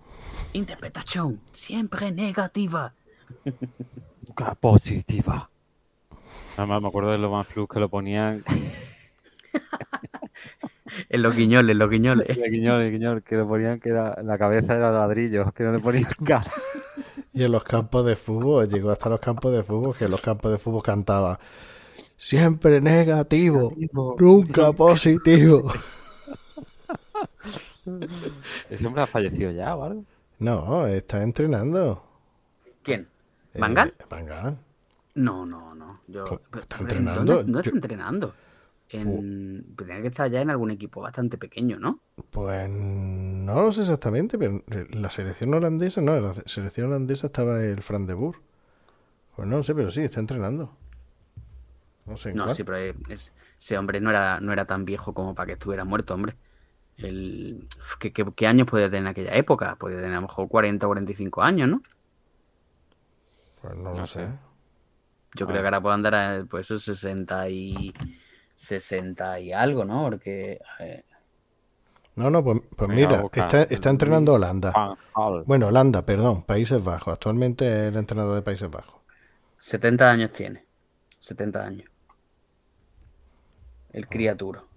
Interpretación siempre negativa. Nunca positiva. Además, me acuerdo de los más plus que lo ponían. En los guiñoles, en los guiñoles. De Guiñol, de Guiñol, que lo ponían que era- la cabeza era ladrillos, que no le ponían cara. Y en los campos de fútbol, llegó hasta los campos de fútbol, que en los campos de fútbol cantaba siempre negativo, nunca positivo. Ese hombre ha fallecido ya, ¿vale? No, está entrenando. ¿Quién? Eh, ¿Bangal? Van Gaal. No, no, no. Yo, ¿Está pero entrenando? ¿Dónde, dónde está Yo- entrenando? En, pues tiene que estar ya en algún equipo bastante pequeño, ¿no? Pues no lo sé exactamente, pero la selección holandesa, no, en la selección holandesa estaba el Fran de Boer. Pues no lo sé, pero sí, está entrenando. No sé No, cuál. sí, pero es- ese hombre no era, no era tan viejo como para que estuviera muerto, hombre. El, ¿qué, qué, qué años podía tener en aquella época? Podía tener a lo mejor 40 o 45 años, ¿no? Pues no, lo No sé. sé. Yo Ah. creo que ahora puede andar a pues, esos 60 y 60 y algo, ¿no? Porque No, no, pues, pues mira, está, está entrenando Holanda. Bueno, Holanda, perdón, Países Bajos. Actualmente es el entrenador de Países Bajos. 70 años tiene. 70 años. El criaturo.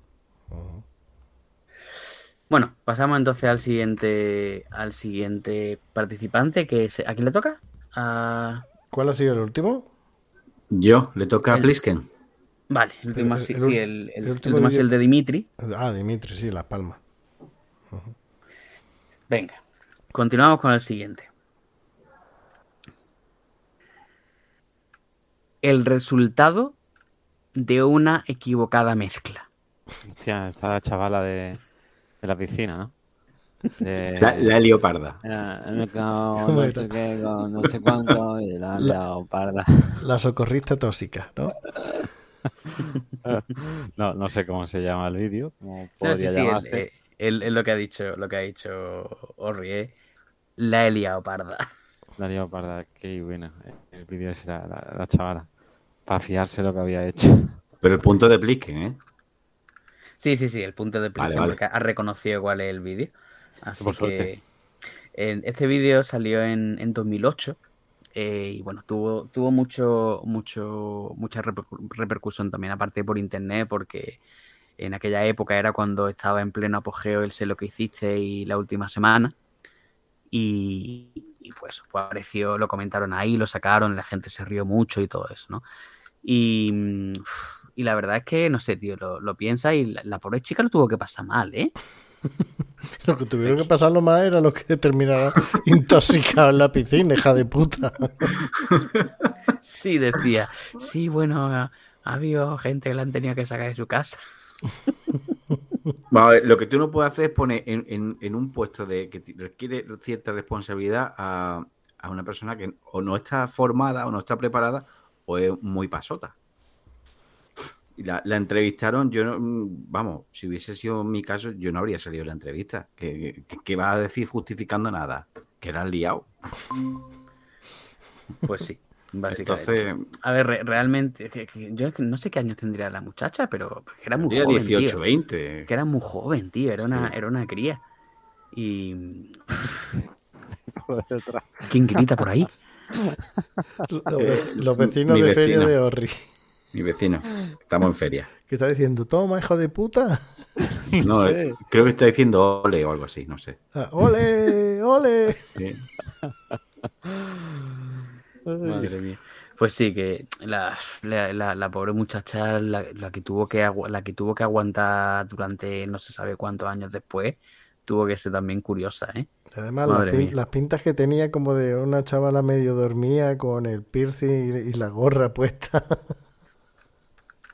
Bueno, pasamos entonces al siguiente al siguiente participante que es, ¿a quién le toca? A... ¿Cuál ha sido el último? Yo, le toca a Plisken. Vale, el último, El- sí, el sí, el, el último último el de Dimitri. Ah, Dimitri, sí, Las Palmas. Venga, continuamos con el siguiente. El resultado de una equivocada mezcla. Hostia, está la chavala de, de la piscina, ¿no? De- La, la leoparda. Cago, no sé qué, con no sé cuánto, y la han liado parda. La socorrista tóxica, ¿no? No, no sé cómo se llama el vídeo, cómo No, sí, eh, lo que ha dicho, lo que ha dicho Orri, eh, la he liado parda. La liado parda, qué buena. El vídeo la, la chavala. Para fiarse lo que había hecho. Pero el punto de Plisken, ¿eh? Sí, sí, sí, el punto de Vale, Plisken, vale. porque ha reconocido cuál es el vídeo. Así Por que suerte. en- este vídeo salió en, en 2008 eh, y bueno, tuvo, tuvo mucho, mucho, mucha repercu- repercusión también, aparte por internet, porque en aquella época era cuando estaba en pleno apogeo el sé lo que hiciste y la última semana. Y, y pues, pues apareció, lo comentaron ahí, lo sacaron, la gente se rió mucho y todo eso, ¿no? Y, mm, y la verdad es que, no sé, tío, lo, lo piensa y la, la pobre chica lo tuvo que pasar mal, ¿eh? Lo que tuvieron que pasarlo más era los que terminaron intoxicados en la piscina, hija de puta. Sí, decía, sí, bueno, ha, ha habido gente que la han tenido que sacar de su casa. Vamos a ver, lo que tú no puedes hacer es poner en, en- en un puesto de que requiere cierta responsabilidad a, a una persona que o no está formada o no está preparada o es muy pasota. Y la, la entrevistaron, yo no, vamos, si hubiese sido mi caso, yo no habría salido de la entrevista. que que- que va a decir justificando nada? Que la han liado. Pues sí, básicamente. Entonces, A ver, re- realmente, que- que yo no sé qué años tendría la muchacha, pero que era muy tendría joven, 18, tío. 20. Que era muy joven, tío, era una, Sí. era una cría. Y... ¿Quién grita por ahí? Los, ve- los vecinos mi de feria vecino. de Orri. Mi vecino. Estamos en feria. ¿Qué está diciendo? Toma, hijo de puta. No, sé. eh, creo que está diciendo ole o algo así, no sé. Ah, ¡Ole! ¡Ole! Sí. Madre mía. Pues sí, que la, la, la- pobre muchacha, la, la que tuvo que la que tuvo que aguantar durante no se sabe cuántos años después, tuvo que ser también curiosa, ¿eh? Además, las, Madre pin- mía. las pintas que tenía como de una chavala medio dormía con el piercing y, y la gorra puesta.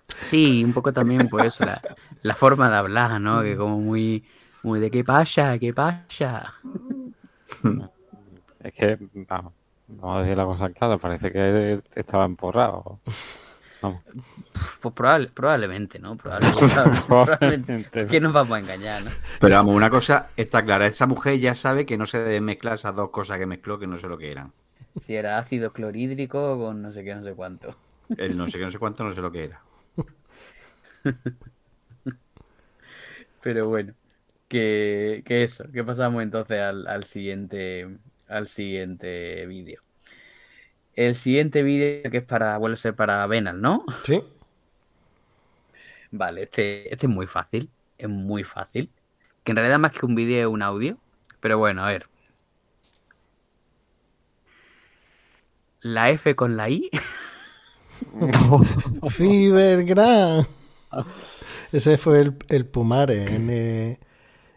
Sí, un poco también, pues eso, la, la forma de hablar, ¿no? Que como muy, muy de qué pasa, qué pasa. Es que, vamos, vamos a decir la cosa clara, parece que estaba emporrado. Vamos. Pues probable- probablemente, ¿no? Probablemente. probablemente. ¿Qué nos vamos a engañar, no? Pero vamos, una cosa está clara. Esa mujer ya sabe que no se deben mezclar esas dos cosas que mezcló, que no sé lo que eran. Si era ácido clorhídrico con no sé qué, no sé cuánto. El no sé qué, no sé cuánto, no sé lo que era. Pero bueno, que, que eso, que pasamos entonces al, al siguiente al siguiente vídeo. El siguiente vídeo que es para, vuelve a ser para Venal, ¿no? Sí. Vale, este, este es muy fácil, es muy fácil. Que en realidad más que un vídeo es un audio. Pero bueno, a ver. La F con la I. Fibergram. Ese fue el, el Pumare en, eh,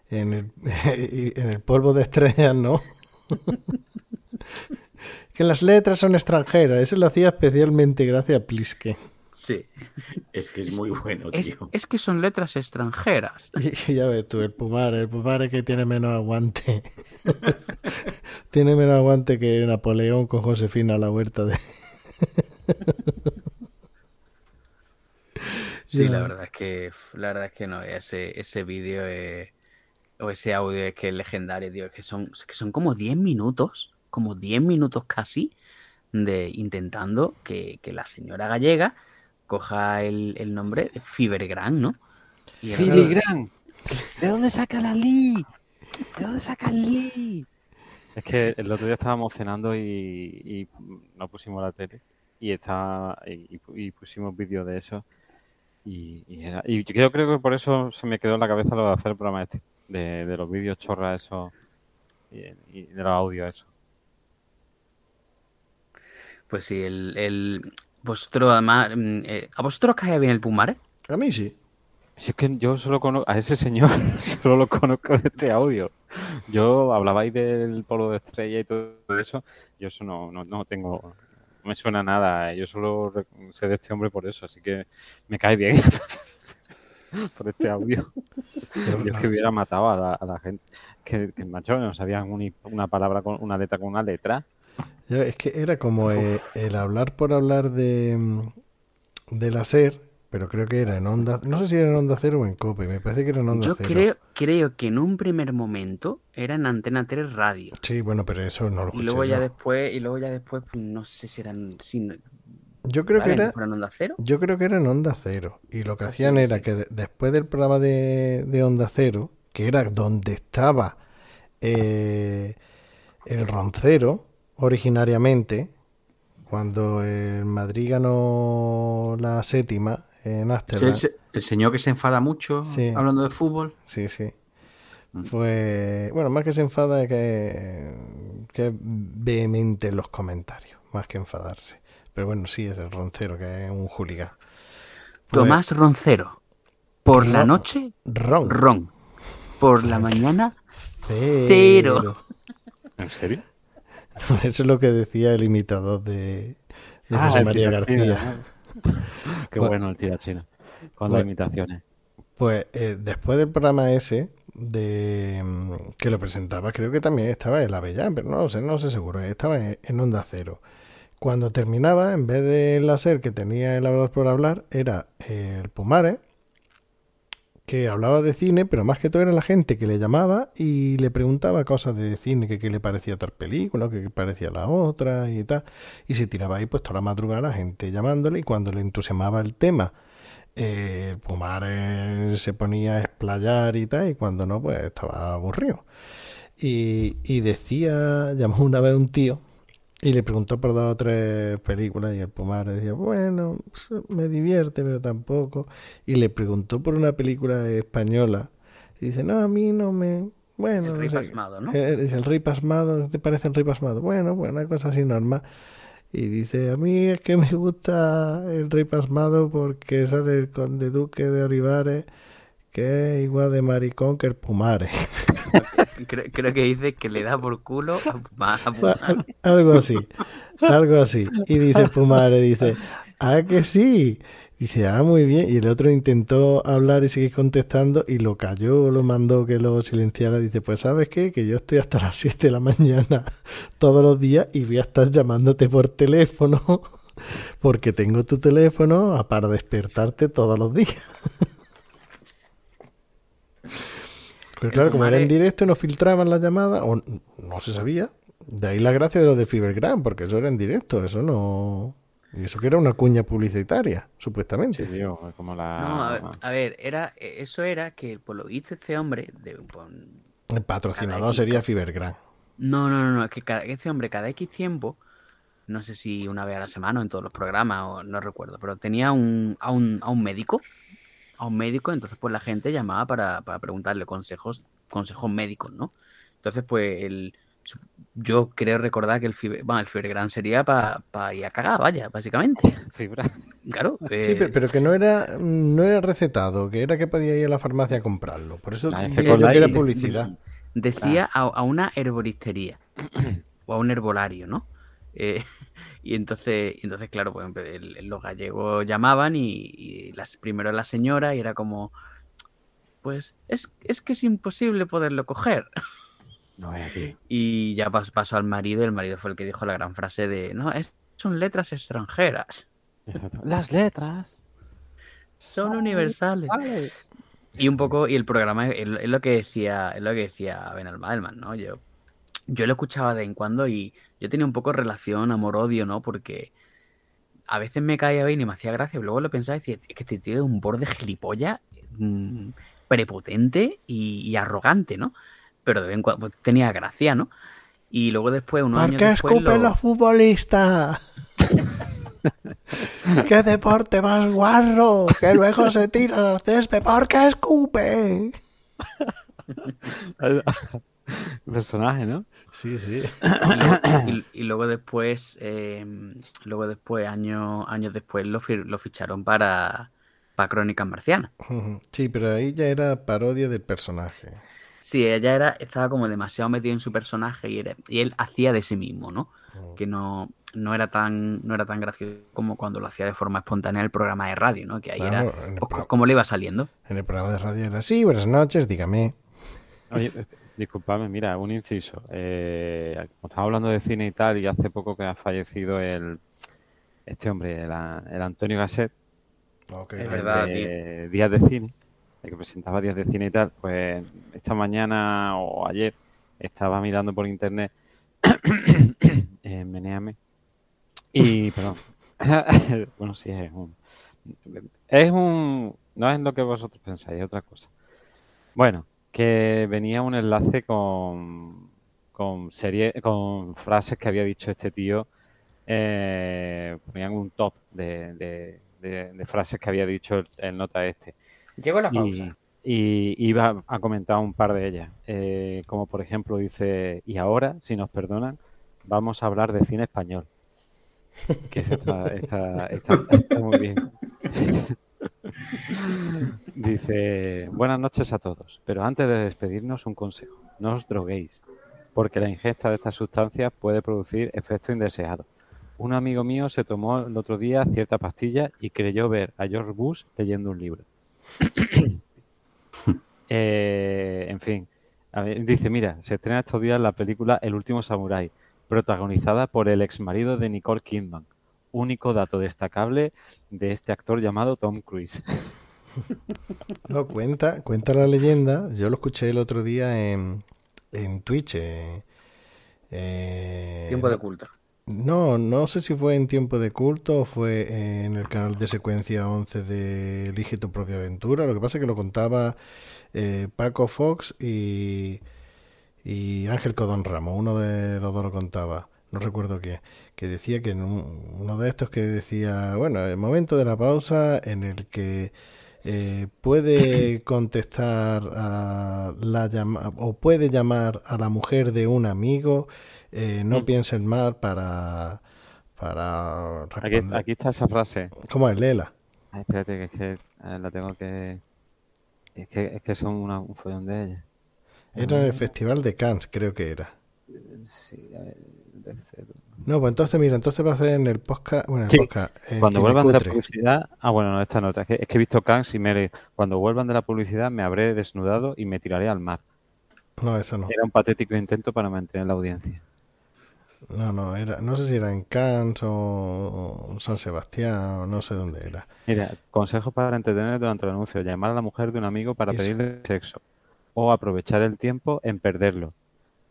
en, el, en el polvo de estrellas, ¿no? que las letras son extranjeras. Eso lo hacía especialmente gracias a Pliske. Sí. Es que es muy bueno, Es, tío. es que son letras extranjeras. Y ya ves tú, el Pumare, el Pumare que tiene menos aguante. tiene menos aguante que Napoleón con Josefina a la huerta de... Sí, Ya. la verdad es que la verdad es que no, ese, ese vídeo es- o ese audio es que es legendario, tío, es que son, es que son como 10 minutos, como 10 minutos casi, de intentando que, que la señora gallega coja el, el nombre de Fibergram, ¿no? Y Filigran. ¿De dónde saca la Lee? ¿De dónde saca el Lee? Es que el otro día estábamos cenando y, y no pusimos la tele y está y, y pusimos vídeos de eso y, y, era- y yo creo que por eso se me quedó en la cabeza lo de hacer el programa este de, de los vídeos chorras eso y, y de los audios eso. Pues sí, el, el vosotros además, mm, eh, ¿a vosotros cae bien el Pumare? A mí sí. Si es que yo solo conozco a ese señor, solo lo conozco de este audio. Yo hablabais del polo de estrella y todo eso, yo eso no, no, no tengo, no me suena nada. Yo solo sé de este hombre por eso, así que me cae bien por este audio. Yo es que hubiera matado a la, a la gente. Que, que macho, no sabían uni- una palabra con una letra con una letra. Es que era como eh, el hablar por hablar de, mm, de la SER, pero creo que era en Onda, no sé si era en Onda Cero o en Cope, me parece que era en Onda Yo Cero. creo, creo que en un primer momento era en Antena 3 Radio. Sí, bueno, pero eso no lo Y escuché. luego ya yo. después, y luego ya después, pues, no sé si eran, si, Yo creo que era, fueron Onda Cero. yo creo que era en Onda Cero. Y lo que Ah, hacían sí, era sí. que de- después del programa de, de Onda Cero, que era donde estaba eh, el roncero originariamente, cuando el Madrid ganó la séptima en Ámsterdam. el, se- el señor que se enfada mucho Sí. hablando de fútbol. Sí, sí. Pues, bueno, más que se enfada que, que vehemente en los comentarios, más que enfadarse. Pero bueno, sí, es el roncero, que es un hooligan. Pues, Tomás Roncero. Por la noche, Ron. ron. Por la mañana, Cero. Cero. ¿En serio? Eso es lo que decía el imitador de, de Ah, José María García. ¿no? Qué Bueno. bueno el tirachina. Con Bueno. las imitaciones. Pues eh, después del programa ese, de mm, que lo presentaba, creo que también estaba el Avellán, pero no lo sé, no sé seguro, estaba en, en Onda Cero. Cuando terminaba, en vez del láser que tenía el hablar por hablar, era el Pumare, que hablaba de cine, pero más que todo era la gente que le llamaba y le preguntaba cosas de cine, que qué le parecía tal película, que qué parecía la otra y tal. Y se tiraba ahí pues toda la madrugada la gente llamándole y cuando le entusiasmaba el tema, eh, el Pumare se ponía a explayar y tal, y cuando no, pues estaba aburrido. Y, y decía, llamó una vez un tío y le preguntó por dos o tres películas y el Pumare decía, bueno, me divierte, pero tampoco. Y le preguntó por una película española y dice, no, a mí no me... Bueno, el no rey sé, pasmado, ¿no? eh, dice, el rey pasmado, ¿te parece el rey pasmado? Bueno, pues una cosa así normal. Y dice, a mí es que me gusta el rey pasmado porque sale el conde duque de Olivares, que es igual de maricón que el Pumare. Creo, que dice que le da por culo a a Pumar. Al- algo así, algo así. Y dice Pumare, dice, ah, que sí. Dice, ah, muy bien. Y el otro intentó hablar y seguir contestando y lo cayó, lo mandó que lo silenciara. Dice, pues sabes qué, que yo estoy hasta las 7 de la mañana todos los días y voy a estar llamándote por teléfono porque tengo tu teléfono para despertarte todos los días. Pero claro, como era en directo, no filtraban la llamada, o no se sabía. De ahí la gracia de lo de Fibergram, porque eso era en directo, eso no. Y eso que era una cuña publicitaria, supuestamente. Sí, tío, es como la... No, a ver, a ver, era, eso era que por lo visto este hombre, de, por- El patrocinador Cada sería Fibergram. no, no, no, no, es que cada, este hombre cada X tiempo, no sé si una vez a la semana o en todos los programas, o no recuerdo, pero tenía un, a, un, a un médico, a un médico, entonces pues la gente llamaba para, para preguntarle consejos, consejos médicos, ¿no? Entonces pues el, yo creo recordar que el, Fiber, bueno, el Fibergram sería para ir a cagar, vaya, básicamente. Fibra. Claro. Sí, eh, pero, pero que no era, no era recetado, que era que podía ir a la farmacia a comprarlo. Por eso La digo yo que era publicidad. Decía a, a una herboristería o a un herbolario, ¿no? Eh, y entonces, y entonces claro, pues los gallegos llamaban y, y las, primero la señora y era como, pues es, es que es imposible poderlo coger. No. Y ya pas- pasó al marido y el marido fue el que dijo la gran frase de, no, es, son letras extranjeras, Exacto. Las letras. son universales. Y un poco, y el programa es, es lo que decía, es lo que decía Ben Almadelman, ¿no? Yo, yo lo escuchaba de vez en cuando y yo tenía un poco relación amor-odio, ¿no? Porque a veces me caía bien y me hacía gracia, y luego lo pensaba y decía, es que este tío es un borde gilipollas, mm, prepotente y, y arrogante, ¿no? Pero de vez en cuando pues, tenía gracia, ¿no? Y luego después, unos ¿Por años qué después, escupen lo- los futbolistas? ¿Qué deporte más guarro? Que luego se tiran al césped. ¿Por qué escupen? Personaje, ¿no? Sí, sí. y, luego, y- y luego después, eh, luego después, años, años después, lo, fir- lo ficharon para, para Crónicas Marcianas. Sí, pero ahí ya era parodia del personaje. Sí, ella era, estaba como demasiado metido en su personaje y, era- y él hacía de sí mismo, ¿no? Que no, no era tan, no era tan gracioso como cuando lo hacía de forma espontánea en el programa de radio, ¿no? Que ahí Claro, era pues, como le iba saliendo. En el programa de radio era así, buenas noches, dígame. Oye, disculpadme, mira, un inciso. Eh, como estaba hablando de cine y tal, y hace poco que ha fallecido el este hombre, el, Antonio Gasset, Ok, Es el verdad, de Días de Cine, el que presentaba Días de Cine y tal, pues esta mañana o ayer estaba mirando por internet eh, Meneame y, perdón, bueno, sí, es un, es un, no es lo que vosotros pensáis, es otra cosa. Bueno, que venía un enlace con, con serie, con frases que había dicho este tío, eh, ponían un top de, de- de- de frases que había dicho el, el nota este. Llegó la Y, y iba a comentar un par de ellas. Eh, como por ejemplo dice, y ahora, si nos perdonan, vamos a hablar de cine español. Que está- está- está muy bien. Dice, buenas noches a todos, pero antes de despedirnos un consejo, no os droguéis, porque la ingesta de estas sustancias puede producir efectos indeseados. Un amigo mío se tomó el otro día cierta pastilla y creyó ver a George Bush leyendo un libro. Eh, en fin, dice, mira, se estrena estos días la película El último samurái, protagonizada por el ex marido de Nicole Kidman. Único dato destacable de este actor llamado Tom Cruise. No, cuenta, cuenta la leyenda. Yo lo escuché el otro día en, en Twitch. eh, eh, Tiempo de culto. No, no sé si fue en tiempo de culto o fue en el canal de secuencia 11 de Elige tu propia aventura. Lo que pasa es que lo contaba eh, Paco Fox y, y Ángel Codón Ramos. Uno de los dos lo contaba. No recuerdo qué. Que decía que en un- uno de estos que decía, bueno, el momento de la pausa en el que eh, puede contestar a la llama o puede llamar a la mujer de un amigo, eh, no Mm. piensen mal para para Aquí, aquí está esa frase. ¿Cómo es, Lela? Ay, espérate, que es que eh, la tengo que... Es que, es que son una- un follón de ellas. Era en el Festival de Cannes, creo que era. Sí, a ver, No, pues entonces, mira, entonces va a ser en el podcast. Bueno, en el Sí, podcast. Cuando vuelvan de la publicidad... Ah, bueno, no, esta nota. Es que, es que he visto Kans y me... Cuando vuelvan de la publicidad me habré desnudado y me tiraré al mar. No, eso no. Era un patético intento para mantener la audiencia. No, no, era, no sé si era en Cannes o, o San Sebastián, o no sé dónde era. Mira, consejos para entretener durante el anuncio. Llamar a la mujer de un amigo para Eso. pedirle sexo. O aprovechar el tiempo en perderlo.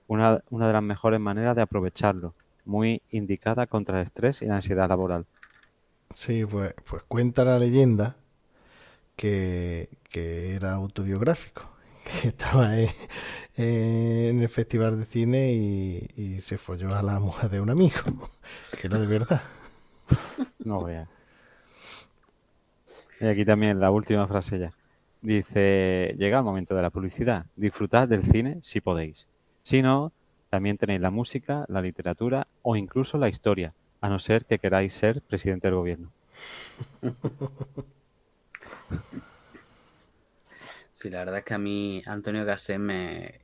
Una, una de las mejores maneras de aprovecharlo. Muy indicada contra el estrés y la ansiedad laboral. Sí, pues, pues cuenta la leyenda que, que era autobiográfico, que estaba en, en el festival de cine y, y se folló a la mujer de un amigo, que era de verdad. No veas. Y aquí también la última frase ya. Dice, llega el momento de la publicidad. Disfrutad del cine si podéis. Si no, también tenéis la música, la literatura o incluso la historia, a no ser que queráis ser presidente del gobierno. Sí, la verdad es que a mí Antonio Gasset me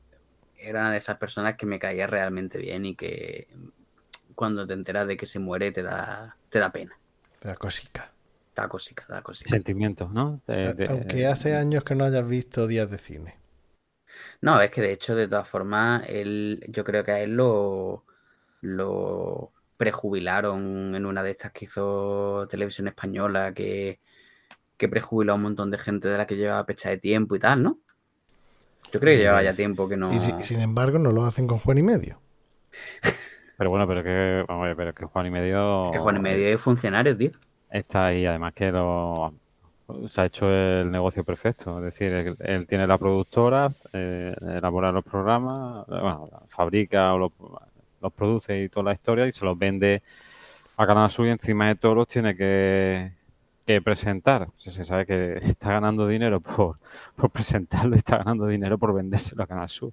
era una de esas personas que me caía realmente bien y que cuando te enteras de que se muere te da, te da pena. La cosica. Da cosica, da cosica. Sentimientos, ¿no? De- de- Aunque hace años que no hayas visto días de cine. No, es que de hecho, de todas formas, él, yo creo que a él lo, lo prejubilaron en una de estas que hizo Televisión Española, que, que prejubiló a un montón de gente de la que llevaba pecha de tiempo y tal, ¿no? Yo creo que Sí. llevaba ya tiempo que no. Y si- sin embargo no lo hacen con Juan y medio. Pero bueno, pero que, vamos a ver, pero que Juan y medio Que Juan y medio es funcionario, tío. está ahí, además que lo, se ha hecho el negocio perfecto. Es decir, él, él tiene la productora, eh, elabora los programas, bueno, fabrica o los, los produce y toda la historia y se los vende a Canal Sur y encima de todo los tiene que, que presentar. O sea, se sabe que está ganando dinero por, por presentarlo y está ganando dinero por vendérselo a Canal Sur.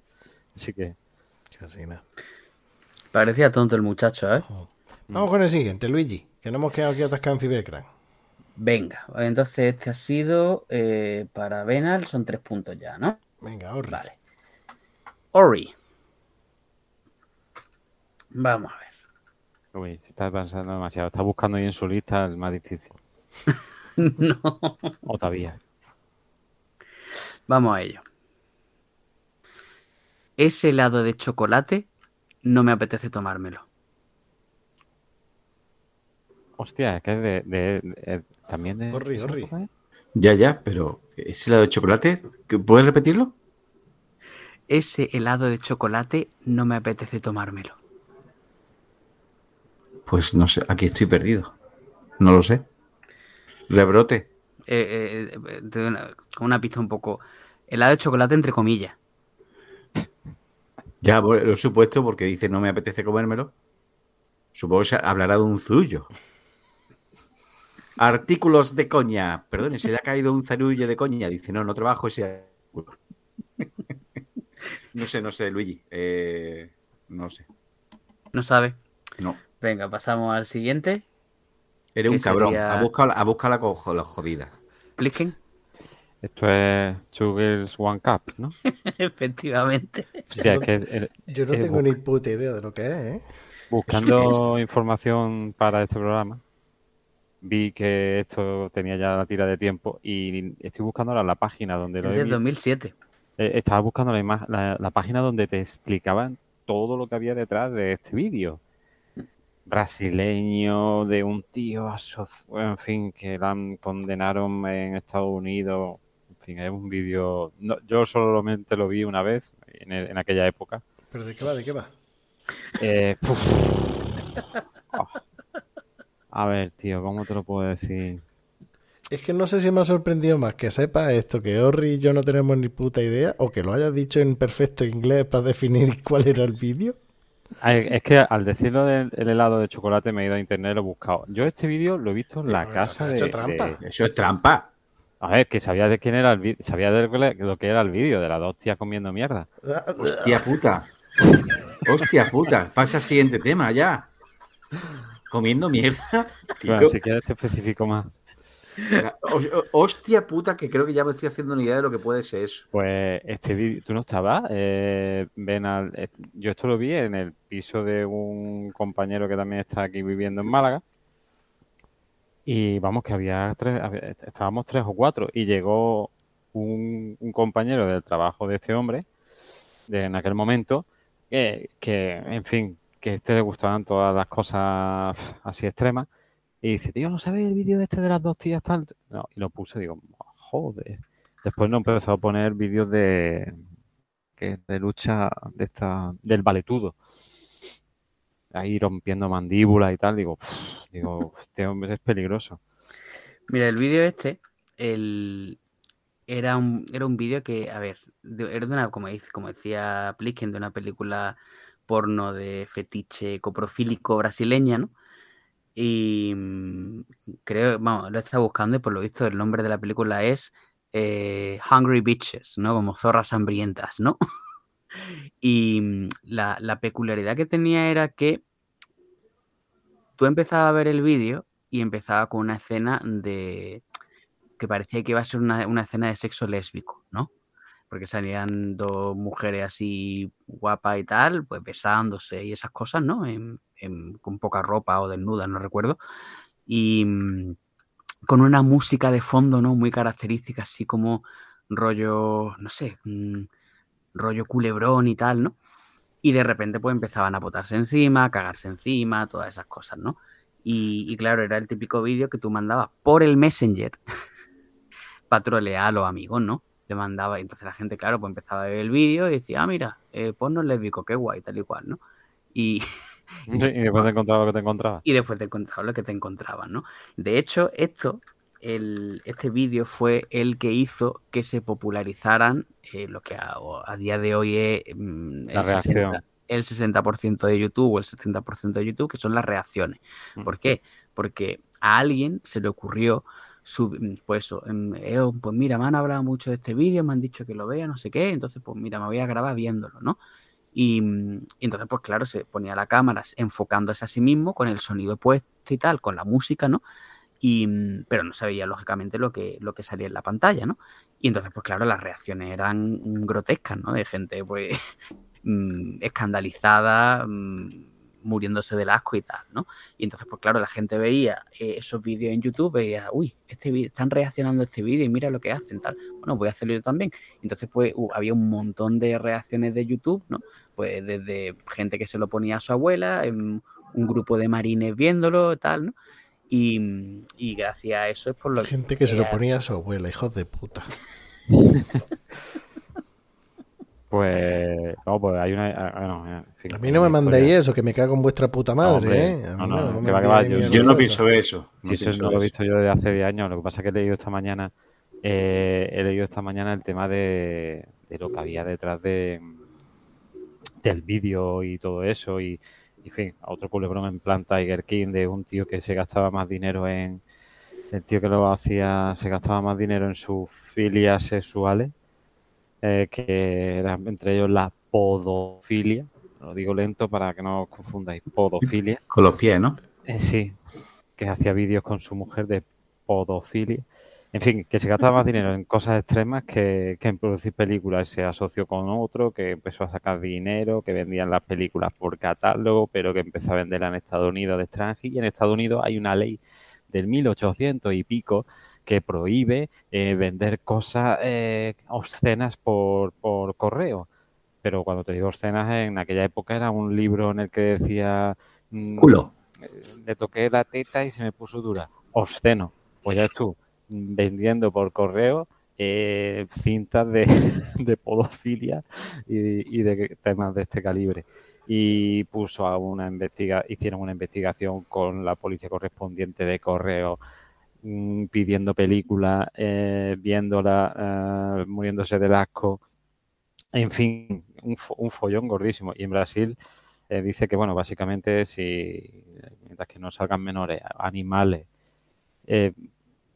Así que. Parecía tonto el muchacho, ¿eh? Vamos con el siguiente, Luigi, que no hemos quedado aquí atascados en Fibercran. Venga, entonces este ha sido eh, para Venal, son tres puntos ya, ¿no? Venga, Orri. Vale. Ori. Vamos a ver. Uy, se está pensando demasiado. Está buscando ahí en su lista el más difícil. no. O todavía. Vamos a ello. Ese helado de chocolate no me apetece tomármelo. Hostia, es que es de, de- de- también de. Orri, ¿esa Orri. época es? Ya, ya, pero ese helado de chocolate, ¿que- ¿puedes repetirlo? Ese helado de chocolate no me apetece tomármelo. Pues no sé, aquí estoy perdido. No lo sé. Rebrote. Eh, eh, eh, te doy una, una pista un poco. Helado de chocolate entre comillas. Ya lo he supuesto porque dice no me apetece comérmelo. Supongo que se hablará de un zurullo. Artículos de coña. Perdone, se le ha caído un zarullo de coña. Dice, no, no trabajo ese artículo. no sé, no sé, Luigi. Eh, no sé. No sabe. No. Venga, pasamos al siguiente. Eres un ¿Qué cabrón. sería? Ha buscado, ha buscado la, co- la jodida. Plisken. Esto es Two Girls One Cup, ¿no? Efectivamente. Hostia, es que el- Yo no tengo ni puta idea de lo que es, ¿eh? buscando información para este programa, vi que esto tenía ya la tira de tiempo y estoy buscando ahora la página donde lo Es he de visto. 2007. Eh, Estaba buscando la, la, la página donde te explicaban todo lo que había detrás de este vídeo. Brasileño, de un tío, en fin, que la condenaron en Estados Unidos. En fin, es un vídeo. no, yo solamente lo vi una vez en, el- en aquella época. ¿Pero de qué va? ¿De qué va? Eh. Oh. A ver, tío, ¿cómo te lo puedo decir? Es que no sé si me ha sorprendido más que sepa esto, que Orri y yo no tenemos ni puta idea, o que lo hayas dicho en perfecto inglés para definir cuál era el vídeo. Es que al decirlo del el helado de chocolate me he ido a internet y lo he buscado. Yo este vídeo lo he visto en la casa de, hecho trampa. de- Eso es trampa. A ver, que sabía de quién era el vídeo, sabía de lo que era el vídeo, de las dos tías comiendo mierda. Hostia puta. Hostia puta. Pasa al siguiente tema ya. Comiendo mierda. Tío. Bueno, si quieres te especifico más. Ho- ho- Hostia puta, que creo que ya me estoy haciendo una idea de lo que puede ser eso. Pues este vídeo, ¿tú no estabas? Eh, ven al- eh, yo esto lo vi en el piso de un compañero que también está aquí viviendo en Málaga. Y vamos, que había tres, había- estábamos tres o cuatro. Y llegó un, un compañero del trabajo de este hombre, de, en aquel momento, que, en fin, que a este le gustaban todas las cosas así extremas. Y dice, tío, ¿no sabes el vídeo este de las dos tías tal? No, y lo puse, digo, joder. Después nos empezó a poner vídeos de que de lucha de esta, del valetudo. Ahí rompiendo mandíbulas y tal. Digo, digo, este hombre es peligroso. Mira, el vídeo este, el... era un, era un vídeo que, a ver, era de una, como, dice- como decía Plisken, de una película porno de fetiche coprofílico brasileña, ¿no? Y mm, creo, vamos, lo he estado buscando y por lo visto el nombre de la película es eh, Hungry Bitches, ¿no? Como zorras hambrientas, ¿no? Y mm, la, peculiaridad que tenía era que tú empezabas a ver el vídeo y empezaba con una escena de que parecía que iba a ser una escena de sexo lésbico, ¿no? Porque salían dos mujeres así guapas y tal, pues besándose y esas cosas, ¿no? Con poca ropa o desnudas, no recuerdo. Y mm, con una música de fondo, ¿no? Muy característica, así como rollo, no sé, mm, rollo culebrón y tal, ¿no? Y de repente pues empezaban a botarse encima, a cagarse encima, todas esas cosas, ¿no? Y, y claro, era el típico vídeo que tú mandabas por el Messenger para trolear a los amigos, ¿no? Le mandaba, y entonces la gente, claro, pues empezaba a ver el vídeo y decía, ah, mira, eh, porno lésbico, qué guay, tal y cual, ¿no? Y, Y después te encontraba lo que te encontraba. y después te encontrabas lo que te encontrabas, ¿no? De hecho, esto, el, este vídeo fue el que hizo que se popularizaran eh, lo que a, a día de hoy es mm, el, reacción. 60, el 60% de YouTube o el 70% de YouTube, que son las reacciones. ¿Por qué? Porque a alguien se le ocurrió, sub- pues eso, em, eh, oh, pues mira, me han hablado mucho de este vídeo, me han dicho que lo vea, no sé qué, entonces pues mira, me voy a grabar viéndolo, ¿no? Y, mm, entonces, pues claro, se ponía la cámara enfocándose a sí mismo con el sonido puesto y tal, con la música, ¿no? Y, mm, pero no se veía lógicamente lo que, lo que salía en la pantalla, ¿no? Y entonces, pues claro, las reacciones eran mm, grotescas, ¿no? De gente, pues, mm, escandalizada, mm, muriéndose del asco y tal, ¿no? Y entonces, pues claro, la gente veía eh, esos vídeos en YouTube, veía, uy, este vídeo, están reaccionando a este vídeo y mira lo que hacen, tal. Bueno, voy a hacerlo yo también. Entonces, pues hu- había un montón de reacciones de YouTube, ¿no? Pues desde gente que se lo ponía a su abuela, em, un grupo de marines viéndolo, tal, ¿no? Y, y gracias a eso es por lo que... Gente que se lo ponía a su abuela, hijos de puta. Pues, no, pues hay una. ah, bueno, en fin, A mí no me mandéis eso, que me cago en vuestra puta madre, ¿eh? No, mí no, no, que me va, que va, enviéis yo- no pienso eso. Sí, no eso pienso no ver lo he eso. visto yo desde hace 10 años. Lo que pasa es que he leído esta mañana, eh, he leído esta mañana el tema de, de lo que había detrás de del vídeo y todo eso. Y, y, en fin, a otro culebrón en plan Tiger King de un tío que se gastaba más dinero en. El tío que lo hacía se gastaba más dinero en sus filias sexuales, eh, que eran entre ellos la podofilia. Lo digo lento para que no os confundáis. Podofilia. Con los pies, ¿no? Eh, sí, que hacía vídeos con su mujer de podofilia. En fin, que se gastaba más dinero en cosas extremas que, que en producir películas. Se asoció con otro que empezó a sacar dinero, que vendían las películas por catálogo, pero que empezó a venderla en Estados Unidos de extranjero. Y en Estados Unidos hay una ley del 1800 y pico que prohíbe eh, vender cosas eh, obscenas por, por correo. Pero cuando te digo obscenas, en aquella época era un libro en el que decía... mm, Culo. le toqué la teta y se me puso dura. Obsceno. Pues ya tú, vendiendo por correo eh, cintas de, de podofilia y, y de temas de este calibre. Y puso a una investiga hicieron una investigación con la policía correspondiente de correo mm, pidiendo películas, eh, viéndola, eh, muriéndose del asco. En fin, un, fo- un follón gordísimo. Y en Brasil eh, dice que, bueno, básicamente, si mientras que no salgan menores animales, eh,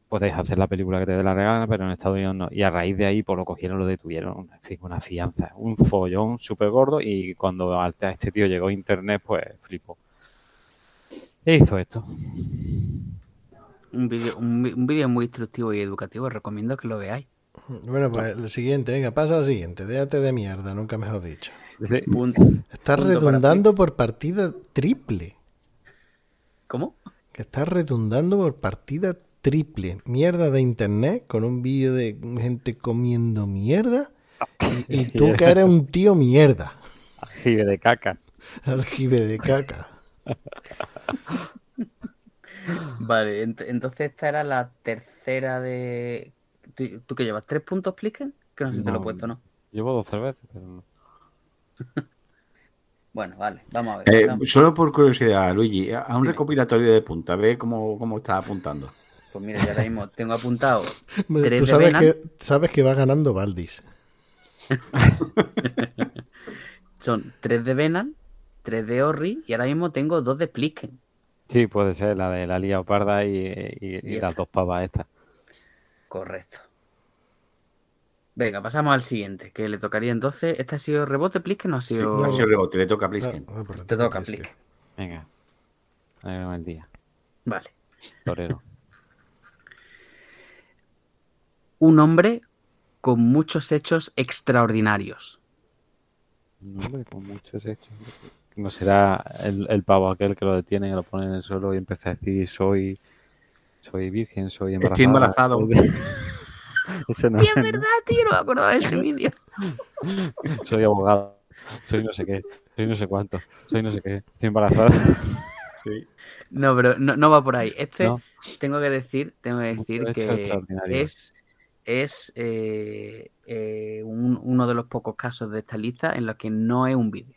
podéis hacer la película que te dé la regala, pero en Estados Unidos no. Y a raíz de ahí, pues lo cogieron, lo detuvieron. En fin, una fianza, un follón súper gordo. Y cuando a este tío llegó internet, pues flipó. E hizo esto. Un vídeo un, un vídeo muy instructivo y educativo, recomiendo que lo veáis. Bueno, pues el siguiente, venga, pasa al siguiente. Déjate de mierda, nunca mejor dicho. Sí, Punto. Estás Punto redundando por partida triple. ¿Cómo? Que estás redundando por partida triple. Mierda de internet con un vídeo de gente comiendo mierda. Y, y tú que eres un tío mierda. ajibe de caca. Aljibe de caca. Vale, ent- entonces esta era la tercera de. ¿Tú, tú qué llevas? ¿Tres puntos, Pliken? Que no sé si te lo he puesto, ¿no? Llevo dos cervezas, pero no. Bueno, vale, vamos a ver. Eh, Vamos. solo por curiosidad, Luigi, a un Dime. recopilatorio de punta, ve cómo, cómo está apuntando. Pues mira, yo ahora mismo tengo apuntado Tres Tú de sabes Venan. que, sabes que va ganando Valdis. Son tres de Venan, tres de Orri y ahora mismo tengo dos de Pliken. Sí, puede ser la de la Liga Parda y, y- y Y las esta. dos pavas estas. Correcto. Venga, pasamos al siguiente, que le tocaría entonces. ¿Este ha sido rebote, Pliken? ¿No ha Sí, sido.? ha sido rebote, le toca a Plisken. Ah, ah, Te toca, Pliken. Venga. Ahí el día. Vale. Torero. Un hombre con muchos hechos extraordinarios. Un hombre con muchos hechos. No será el, el pavo aquel que lo detiene, que lo pone en el suelo y empieza a decir soy soy virgen, soy embarazada. Estoy embarazado. soy- Ese no Tío, es, verdad, tío, no me acordaba de ese vídeo. soy abogado, soy no sé qué, soy no sé cuánto, soy no sé qué, estoy embarazada. Sí. No, pero no, no va por ahí. Este, ¿no? tengo que decir, tengo que decir que es, es eh, eh, un- uno de los pocos casos de esta lista en los que no es un vídeo.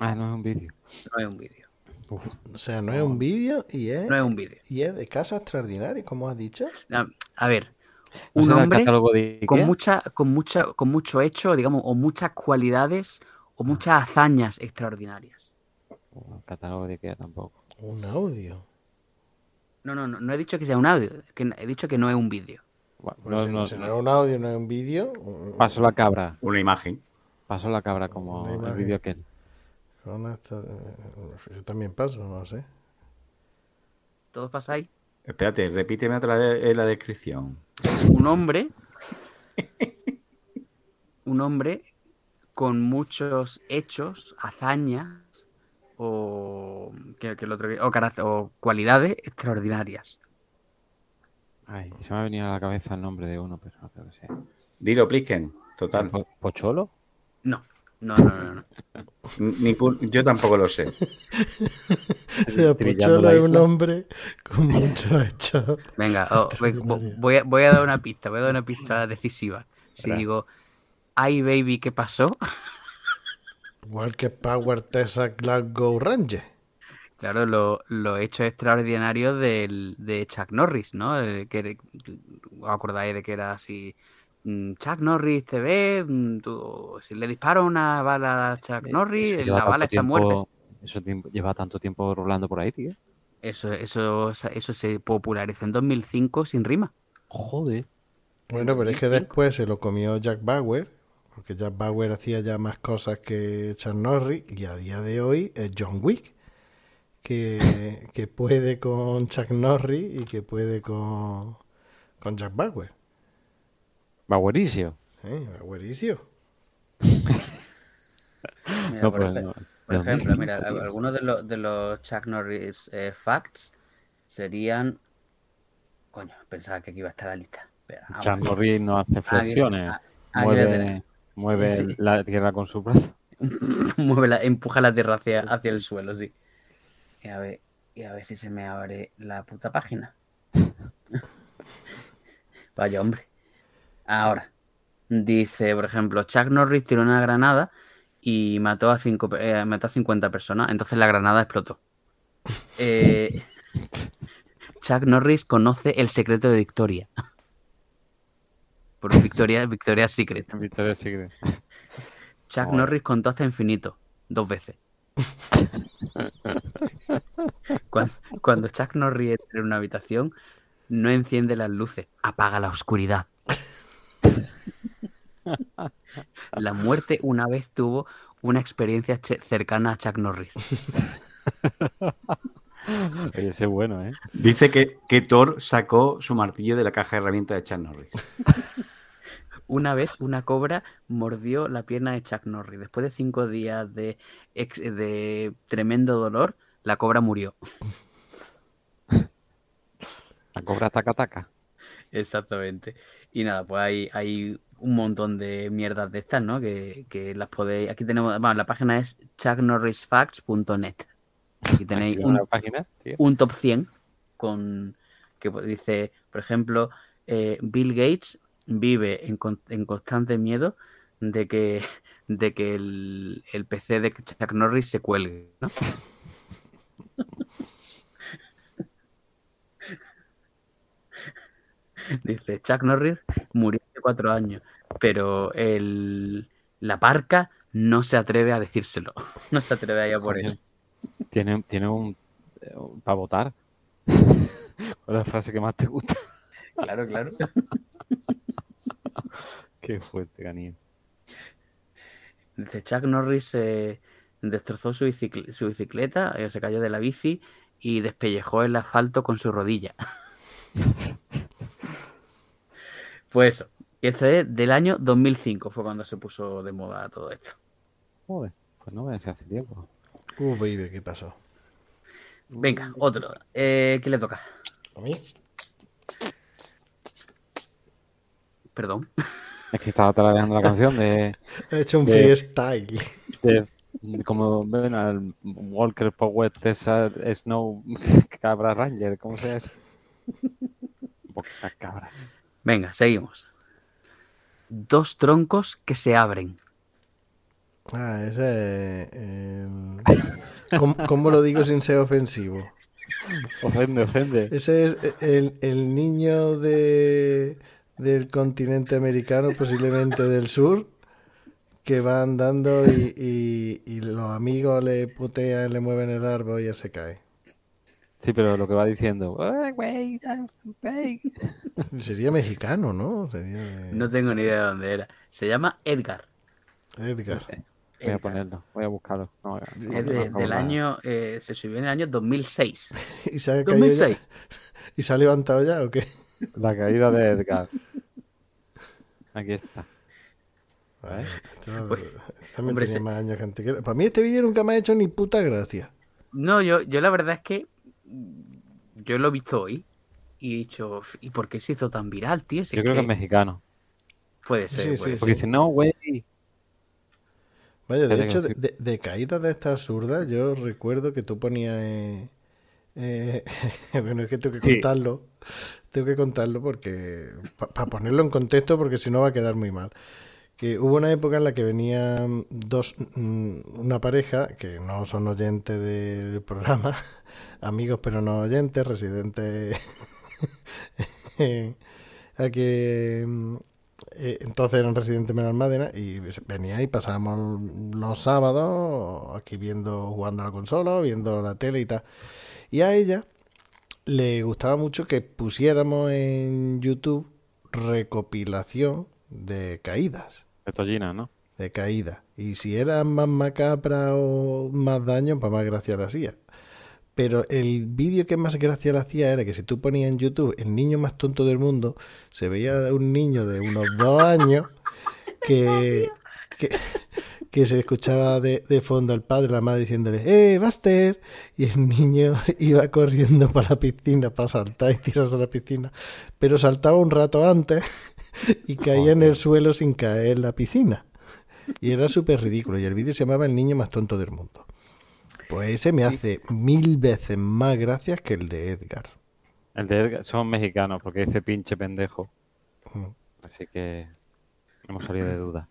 Ah, no es un vídeo. No es un vídeo. O sea, no es un vídeo y es, No es un vídeo. y es de casos extraordinarios, como has dicho. A, a ver, ¿No un hombre catálogo de con Ikea? mucha, con mucha, con mucho hecho, digamos, o muchas cualidades o muchas hazañas extraordinarias. El catálogo de Ikea tampoco. Un audio. No, no, no, no he dicho que sea un audio, que he dicho que no es un vídeo. Bueno, Pues no, si, no- si no no. es un audio, no es un vídeo. un- Paso la cabra, Una imagen. paso la cabra como el vídeo aquel. Son hasta- yo también paso, no sé. ¿Todos pasáis? Espérate, repíteme otra vez la descripción. es un hombre, un hombre con muchos hechos, hazañas o, que, que el otro, o, carac- o cualidades extraordinarias. Ay, se me ha venido a la cabeza el nombre de uno, pero no creo que sea. Dilo, Plisken. Total. Po- ¿Pocholo? No, no, no, no. no. Ni yo tampoco lo sé. O sea, Trillando Pocholo la es un hombre con mucho hecho. Venga, oh, voy, a, voy a dar una pista, voy a dar una pista decisiva. Si digo, ay baby, ¿qué pasó? Igual que Power Texas Glasgow Ranger. Claro, lo- los hechos extraordinarios del, de Chuck Norris, ¿no? El que, ¿Os acordáis de que era así? Mm, Chuck Norris te ve, mm, tú- si le disparo una bala a Chuck Norris, la bala está muerta. Eso tiempo- lleva tanto tiempo rolando por ahí, tío. Eso, eso, eso se popularizó en 2005 sin rima. Joder. Bueno, pero es que 2005. después se lo comió Jack Bauer, porque Jack Bauer hacía ya más cosas que Chuck Norris, y a día de hoy es John Wick, que, que puede con Chuck Norris y que puede con, con Jack Bauer. Va buenísimo. ¿Eh? Mira, No, por, no, por ejemplo, 2005, mira, algunos de los, de los Chuck Norris eh, facts serían... Coño, pensaba que aquí iba a estar la lista. Chuck. Norris no hace flexiones. Ah, mueve mueve Sí. la tierra con su brazo. Mueve la- empuja la tierra hacia, hacia el suelo, sí. Y a ver, y a ver si se me abre la puta página. Vaya hombre. Ahora. Dice, por ejemplo, Chuck Norris tiró una granada y mató a, cinco, eh, mató a 50 personas. Entonces la granada explotó. Eh, Chuck Norris conoce el secreto de Victoria. Por Victoria, Victoria's Secret. Victoria Secret. Chuck. Norris contó hasta infinito, dos veces. cuando, cuando Chuck Norris entra en una habitación, no enciende las luces, apaga la oscuridad. La muerte una vez tuvo una experiencia cercana a Chuck Norris. Oye, ese es bueno, ¿eh? Dice que, que Thor sacó su martillo de la caja de herramientas de Chuck Norris. Una vez una cobra mordió la pierna de Chuck Norris. Después de cinco días de, ex- de tremendo dolor, la cobra murió. La cobra taca taca. Exactamente. Y nada, pues hay, hay un montón de mierdas de estas, ¿no? Que, que las podéis. Aquí tenemos. Bueno, la página es chucknorrisfacts.net. Aquí tenéis un, página, tío. un top 100 con que pues, dice, por ejemplo, eh, Bill Gates vive en, con- en constante miedo de que, de que el, el PC de Chuck Norris se cuelgue, ¿no? Dice, Chuck Norris murió hace cuatro años, pero el, la parca no se atreve a decírselo. No se atreve a ir a por él. Tiene, tiene un. para votar. ¿Cuál es la frase que más te gusta? Claro, claro. Qué fuerte, Canillo. Dice Chuck Norris eh, destrozó su bicicleta, eh, se cayó de la bici y despellejó el asfalto con su rodilla. pues eso. Esto es del año 2005, fue cuando se puso de moda todo esto. Joder, pues no ves hace tiempo. Uh, baby, ¿qué pasó? Venga, otro. Eh, ¿Qué le toca? ¿A mí? Es Perdón. que estaba tarareando la canción de. He hecho un freestyle. de como ven al Walker Power Tesla Snow Cabra Ranger, ¿cómo se llama eso? Boca cabra. Venga, seguimos. Dos troncos que se abren. Ah, ese. eh, ¿cómo, cómo lo digo sin ser ofensivo? Ofende, ofende. Ese es el, el niño de, del continente americano, posiblemente del sur, que va andando y, y- y los amigos le putean, le mueven el árbol y él se cae. Sí, pero lo que va diciendo. Sería mexicano, ¿no? Sería de No tengo ni idea de dónde era. Se llama Edgar. Edgar. Voy a ponerlo, voy a buscarlo. No, no, Es no, de- no, del año, eh, se subió en el año 2006. ¿Y se ha caído ya? 2006. ¿Y se ha levantado ya o qué? La caída de Edgar. Aquí está. Ay, esto- Pues, me hombre, tenía se- más años que Antequera. Para mí este vídeo nunca me ha hecho ni puta gracia. No, yo, yo la verdad es que yo lo he visto hoy y he dicho, ¿y por qué se hizo tan viral, tío? Si Yo creo que que es mexicano. puede ser, Sí, puede sí, ser. Porque dice, no, güey. Vaya, de hecho, de, sí. de- de caídas de estas absurdas, yo recuerdo que tú ponías. eh, eh, bueno, es que tengo que Sí. contarlo. Tengo que contarlo porque. Para ponerlo en contexto, porque si no va a quedar muy mal. Que hubo una época en la que venían dos. mm, Una pareja que no son oyentes del programa, amigos pero no oyentes, residentes. aquí. mm, eh, entonces eran residentes en Almádena y venía y pasábamos los sábados aquí viendo, jugando a la consola, viendo la tele y tal. Y a ella le gustaba mucho que pusiéramos en YouTube recopilación de caídas, De Tollina, ¿no? de caídas. Y si eran más macabras o más daño, pues más gracia le hacía. Pero el vídeo que más gracia le hacía era que si tú ponías en YouTube el niño más tonto del mundo, se veía un niño de unos dos años que, que, que se escuchaba de, de fondo al padre, la madre diciéndole, ¡eh, Buster! Y el niño iba corriendo para la piscina para saltar y tirarse a la piscina. Pero saltaba un rato antes y caía en el suelo sin caer en la piscina. Y era súper ridículo. Y el vídeo se llamaba El niño más tonto del mundo. Pues ese me hace mil veces más gracias que el de Edgar. El de Edgar, son mexicanos porque dice pinche pendejo. Mm. Así que hemos salido de duda.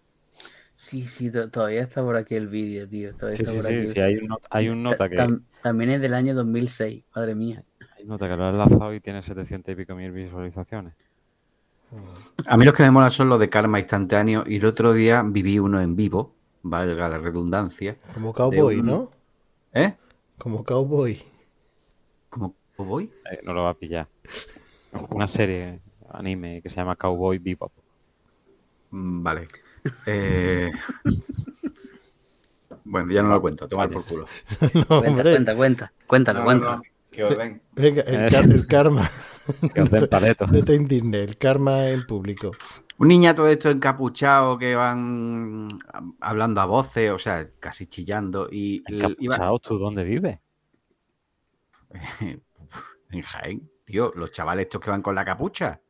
Sí, sí, to- todavía está por aquí el vídeo, tío. Todavía Sí, está sí, por sí, aquí. sí, hay un, not- hay un nota Ta- que, tam- también es del año 2006, madre mía. hay un nota que lo ha enlazado y tiene 700 y pico mil visualizaciones. A mí los que me molan son los de karma instantáneo y el otro día viví uno en vivo, valga la redundancia. Como cowboy, un- ¿no? ¿Eh? Como cowboy. ¿Cómo voy? Eh, no lo va a pillar. Una serie anime que se llama Cowboy Bebop. Mm, Vale. Eh, Bueno, ya no lo cuento, tomar por culo. No, Cuenta, cuenta, cuenta. Cuéntalo, No, cuéntalo. no, que os den. Venga, el, karma. Que os den paletos. No te indignes, el karma en público. Un niñato de estos encapuchados que van hablando a voces, o sea, casi chillando. Y Encapuchados, ¿tú dónde vives? en Jaén, tío, los chavales estos que van con la capucha,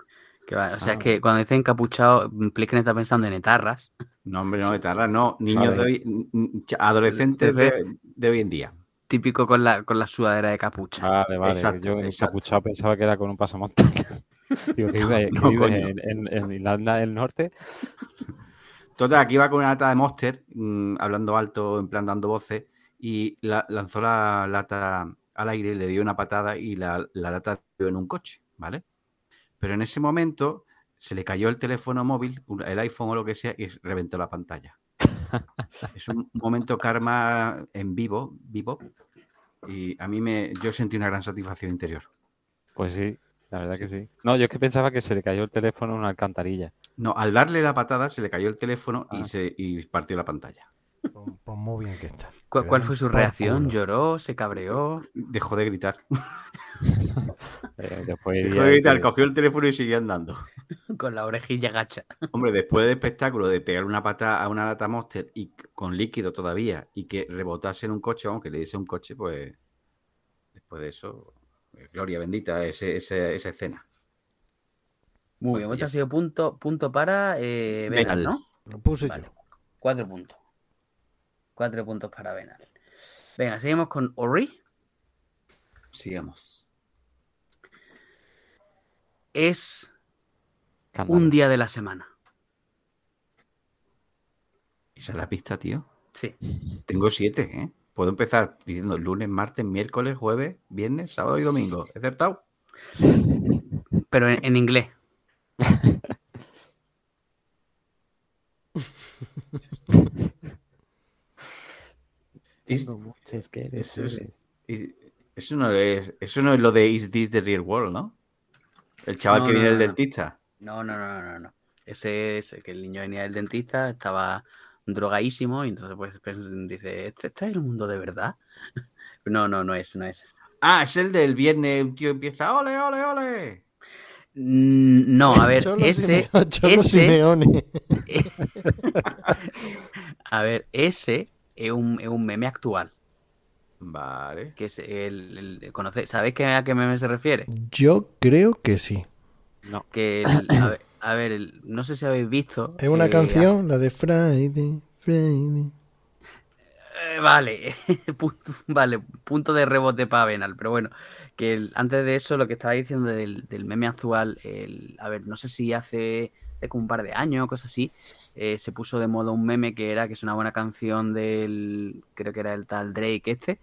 Que va- o sea, Ah. es que cuando dicen encapuchado, Plisken está pensando en etarras. No, hombre, no, etarra, no. Niños Vale. de hoy, adolescentes de, de hoy en día. Típico con la, con la sudadera de capucha. Vale, vale. Exacto, Yo exacto. encapuchado pensaba que era con un pasamontaña. Digo, que No, vive, que en, en- en Irlanda del Norte. Total, aquí iba con una lata de Monster, mm, hablando alto, en plan dando voces, y la- lanzó la lata al aire, le dio una patada y la, la lata dio en un coche, ¿vale? Pero en ese momento se le cayó el teléfono móvil, el iPhone o lo que sea, y reventó la pantalla. es un momento karma en vivo, vivo, y a mí me, yo sentí una gran satisfacción interior. Pues sí, la verdad que sí. No, yo es que pensaba que se le cayó el teléfono en una alcantarilla. No, al darle la patada se le cayó el teléfono y, Ah. se, y partió la pantalla. Pues, pues muy bien que está. ¿Cuál, fue su por reacción? culo. ¿Lloró? ¿Se cabreó? Dejó de gritar. Eh, después Dejó de gritar, que- cogió el teléfono y siguió andando. Con la orejilla gacha. Hombre, después del espectáculo de pegar una pata a una lata Monster y con líquido todavía y que rebotase en un coche, vamos, que le diese un coche, pues después de eso, gloria bendita ese, ese- esa escena. Muy Bueno, bien, este ha sido punto, punto para eh, Benal. ¿no? Lo puse Vale. yo. Cuatro puntos. Cuatro puntos para Benal. Venga, seguimos con Ori. Sigamos. Es un día de la semana. Esa es la pista, tío. Sí. Tengo siete, ¿eh? Puedo empezar diciendo lunes, martes, miércoles, jueves, viernes, sábado y domingo. ¿He acertado? Pero en, en inglés. Is- Es que eres Eso es, no es, eso no es lo de Is This the Real World, ¿no? El chaval No, que no, viene no, del no. dentista. No, no, no, no, no. Ese es que el niño venía del dentista, estaba drogadísimo y entonces pues, pues, dice, ¿este, este es el mundo de verdad? No, no, no es, no es. Ah, es el del viernes, un tío empieza, ole, ole, ole. Mm, No, a ver, Cholo ese, Cholo ese- Simeone. a ver, ese es un, es un meme actual. Vale. Que es el, el- ¿conoce- ¿Sabéis a qué meme se refiere? Yo creo que sí. No, Que el- a ver, a ver, el- no sé si habéis visto. Es una eh, canción, la de Friday, Friday. Eh, vale, vale, punto de rebote para Benal, pero bueno, que el- antes de eso lo que estaba diciendo del, del meme actual, el, a ver, no sé si hace, hace como un par de años o cosas así, eh, se puso de moda un meme que era que es una buena canción del, creo que era el tal Drake este,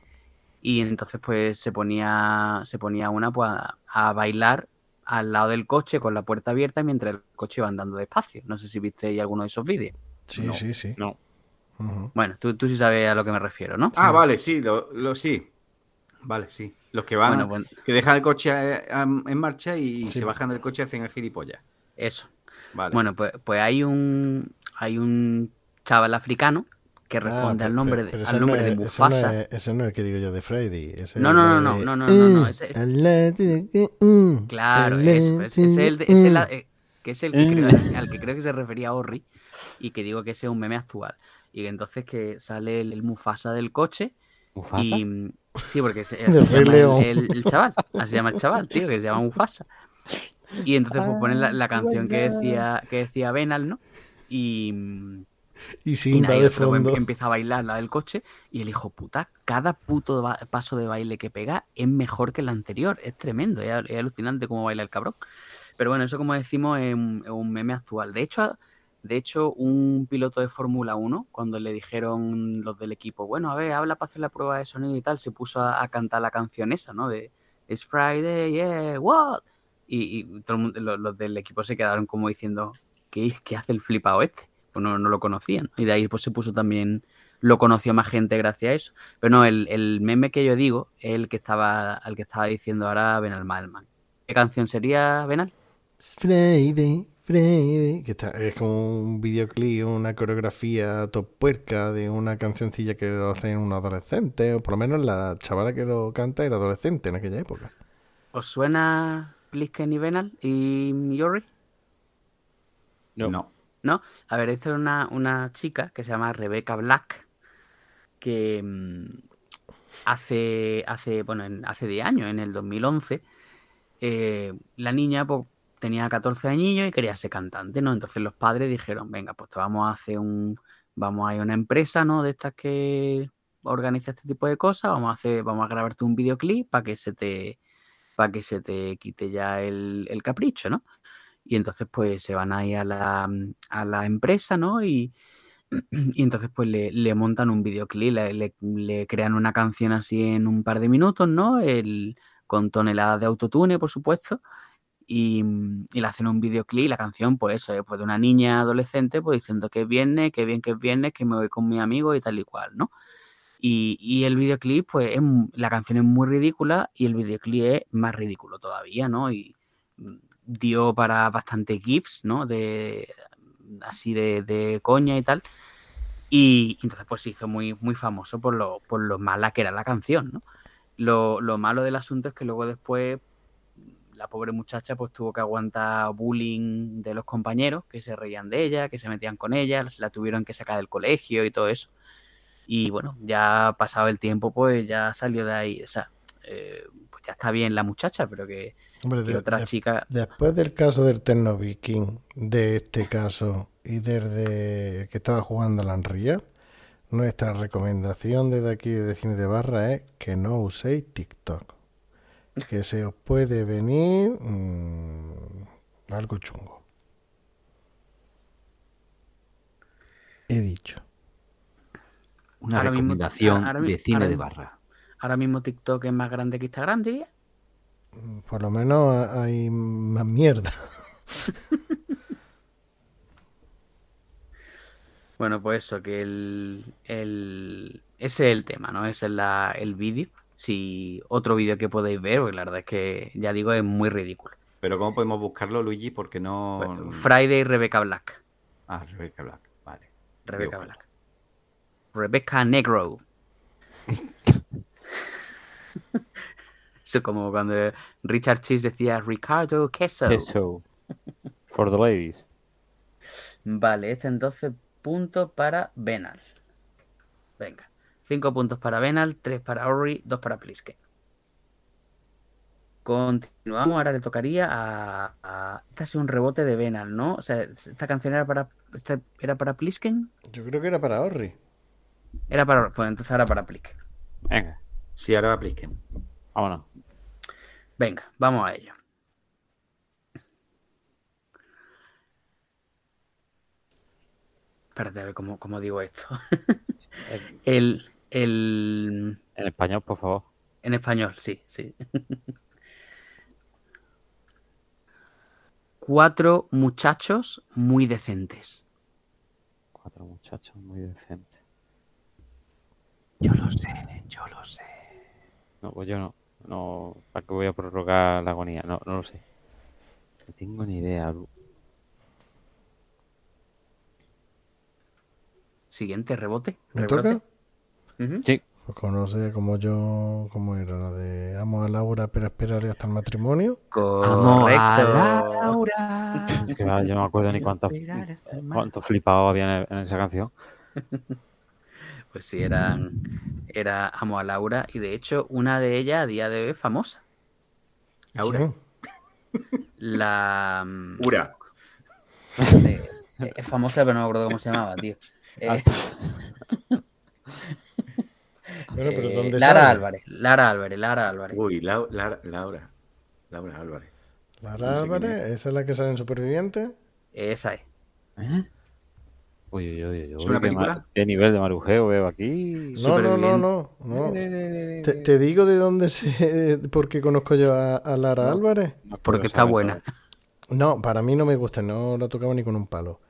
y entonces pues se ponía, se ponía una pues a, a bailar al lado del coche con la puerta abierta mientras el coche iba andando despacio. No sé si visteis alguno de esos vídeos. Sí, No. sí, sí. no. Bueno, tú, tú sí sabes a lo que me refiero, ¿no? Ah, vale, sí, lo, lo- sí. Vale, sí. Los que van, Bueno, pues que dejan el coche eh, en marcha y Sí. se bajan del coche y hacen el gilipollas. eso. Vale. Bueno, pues, pues hay un hay un chaval africano que responde Ah, al nombre de, al ese nombre no de es- Mufasa. Ese no, es, ese no es el que digo yo de Friday. ese No, no, la no, no, de, no, no, no, no, "Eh, ese es- al lado de- uh, Claro, eso, es, es el, de- es el- uh". eh, que es el que creo, al, al que creo que se refería Orri y que digo que ese es un meme actual. Y que entonces que sale el, el Mufasa del coche ¿Mufasa? y mm, sí, porque se, De así se llama el, el- el chaval, así se llama el chaval, tío, que se llama Mufasa. Y entonces pues ponen la, la canción que decía que decía Benal, ¿no? Y mm, Y nada, y de otro em- fondo. empieza a bailar la del coche y el hijo puta, cada puto paso de baile que pega es mejor que el anterior. Es tremendo, es, al- es alucinante cómo baila el cabrón. Pero bueno, eso como decimos es un, es un meme actual. De hecho, de hecho, un piloto de Fórmula 1, cuando le dijeron los del equipo, bueno, a ver, habla para hacer la prueba de sonido y tal, se puso a, a cantar la canción esa, ¿no? De It's Friday, yeah, what? Y, y todo el mundo- los, los del equipo se quedaron como diciendo, ¿qué, qué hace el flipado este? Pues no, no lo conocían. Y de ahí pues se puso también, lo conoció más gente gracias a eso. Pero no, el, el meme que yo digo es el que estaba, al que estaba diciendo ahora Benal Malman. ¿Qué canción sería, Benal? Friday, Friday. Que está, es como un videoclip, una coreografía top puerca de una cancioncilla que lo hacen un adolescente. O por lo menos la chavala que lo canta era adolescente en aquella época. ¿Os suena Plisken y Benal y Yori? No. No. ¿No? A ver, esta es una, una chica que se llama Rebecca Black, que mm, hace, hace, bueno, en- hace 10 años, en el 2011, eh, la niña pues, tenía 14 añillos y quería ser cantante, ¿no? Entonces los padres dijeron, venga, pues te vamos a hacer un, vamos a ir a una empresa, ¿no? De estas que organiza este tipo de cosas, vamos a hacer, vamos a grabarte un videoclip para que se te, para que se te quite ya el, el capricho, ¿no? Y entonces pues se van ahí a la, a la empresa, ¿no? Y, y entonces pues le, le montan un videoclip, le, le- crean una canción así en un par de minutos, ¿no? El, con toneladas de autotune, por supuesto. Y, y le hacen un videoclip, la canción, pues eso, es pues de una niña adolescente, pues diciendo que es viernes, que bien que es viernes, que me voy con mi amigo y tal y cual, ¿no? Y, y el videoclip, pues es la canción es muy ridícula y el videoclip es más ridículo todavía, ¿no? Y mm, dio para bastante GIFs, ¿no? De así de, de coña y tal. Y entonces pues se hizo muy, muy famoso por lo, por lo mala que era la canción, ¿no? Lo, lo malo del asunto es que luego después la pobre muchacha pues tuvo que aguantar bullying de los compañeros que se reían de ella, que se metían con ella, la tuvieron que sacar del colegio y todo eso. Y bueno, ya pasado el tiempo pues ya salió de ahí, o sea, eh, pues ya está bien la muchacha, pero que, Hombre, que de- otra de- chica... Después del caso del Terno Viking, de este caso y desde que estaba jugando a la Unreal, nuestra recomendación desde aquí de Cine de Barra es que no uséis TikTok. Que se os puede venir mm, algo chungo. He dicho. Una Ahora mismo- recomendación ahora de cine ahora de barra. Ahora mismo TikTok es más grande que Instagram, diría. Por lo menos ha- hay más mierda. Bueno, pues eso, que el, el- ese es el tema, ¿no? Ese es la, el vídeo. Si otro vídeo que podéis ver, porque la verdad es que, ya digo, es muy ridículo. Pero ¿cómo podemos buscarlo, Luigi? Porque no... Pues, Friday Rebecca Black. Ah, Rebecca Black. Vale. Rebecca Black. Rebecca Negro. Eso como cuando Richard Cheese decía Ricardo Queso. Eso. For the ladies. Vale, este entonces puntos para Benal. Venga. 5 puntos para Benal, 3 para Ori, 2 para Plisken. Continuamos, ahora le tocaría a, a- Este ha sido un rebote de Benal, ¿no? O sea, esta canción era para. esta ¿Era para Plisken? Yo creo que era para Orri. Era para. Pues entonces ahora para Plisken. Venga, Sí, ahora apliquen. vámonos. Venga, vamos a ello. Espérate a ver cómo, cómo digo esto. el, el. En español, por favor. En español, sí, sí. Cuatro muchachos muy decentes. Cuatro muchachos muy decentes. Yo lo sé, yo lo sé. No, pues yo no. No, ¿para qué voy a prorrogar la agonía? No, no lo sé. No tengo ni idea. Lu. Siguiente, rebote. ¿Me rebote. toca? Ujú. Sí, Pues como no sé, como yo, como era la de amo a Laura, pero esperaré hasta el matrimonio. Correcto. Laura. que va, yo no me acuerdo ni cuántos cuántos flipados había en, en esa canción. Pues sí, eran, era Amo a Laura y de hecho una de ellas a día de hoy es famosa. Laura. La... mm, Ura. eh, es famosa pero no me acuerdo cómo se llamaba, tío. Eh, Bueno, pero eh, ¿dónde Lara sale? Álvarez, Lara Álvarez, Lara Álvarez. Uy, Lara- Laura. Laura Álvarez. Lara No sé quién Álvarez, esa es la que sale en Superviviente. Esa es. ¿Eh? Uy, uy, uy, uy, ¿Es una película? ¿Qué nivel de marujeo veo aquí? No, no, no, no. no. Te, te digo de dónde sé, porque conozco yo a, a Lara No. Álvarez. No Porque está buena. No, para mí no me gusta, no la tocaba ni con un palo.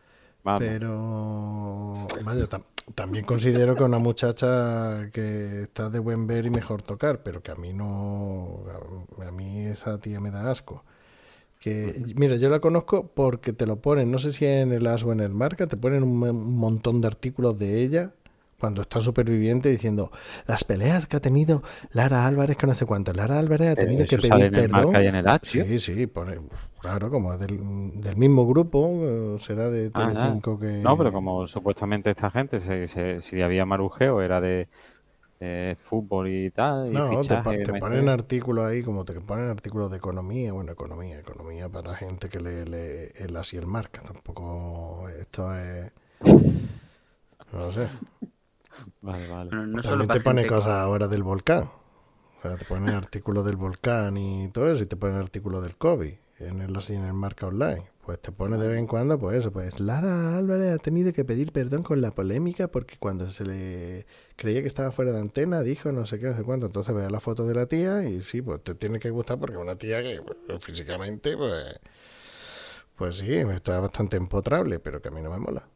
Vamos. Pero vaya, tam- también considero que una muchacha que está de buen ver y mejor tocar, pero que a mí no, a, a mí esa tía me da asco. Que mira, yo la conozco porque te lo ponen, no sé si en el As o en el Marca, te ponen un, montón de artículos de ella cuando está superviviente diciendo las peleas que ha tenido Lara Álvarez que no sé cuánto. Lara Álvarez ha tenido Eso que sale pedir en el perdón. Marca y en el As, tío. Sí, sí, pone, claro, como es del, del mismo grupo, eh, será de Ah, Telecinco que... No, pero como supuestamente esta gente, se- se- si había marujeo, era de, de fútbol y tal. y No, te, fichaje, ponen artículos ahí, como te ponen artículos de economía, bueno, economía, economía para gente que lee, lee el así el marca, tampoco esto es... No sé. Vale, vale. No, no solo También te pone cosas ahora del volcán. O sea, te ponen artículos del volcán y todo eso, y te ponen artículos del COVID en el así en el marca online. Pues te pone de vez en cuando, pues eso, pues Lara Álvarez ha tenido que pedir perdón con la polémica porque cuando se le creía que estaba fuera de antena dijo no sé qué, no sé cuánto. Entonces ves la foto de la tía y sí, pues te tiene que gustar porque es una tía que pues, físicamente, pues, pues sí, está bastante empotrable, pero que a mí no me mola.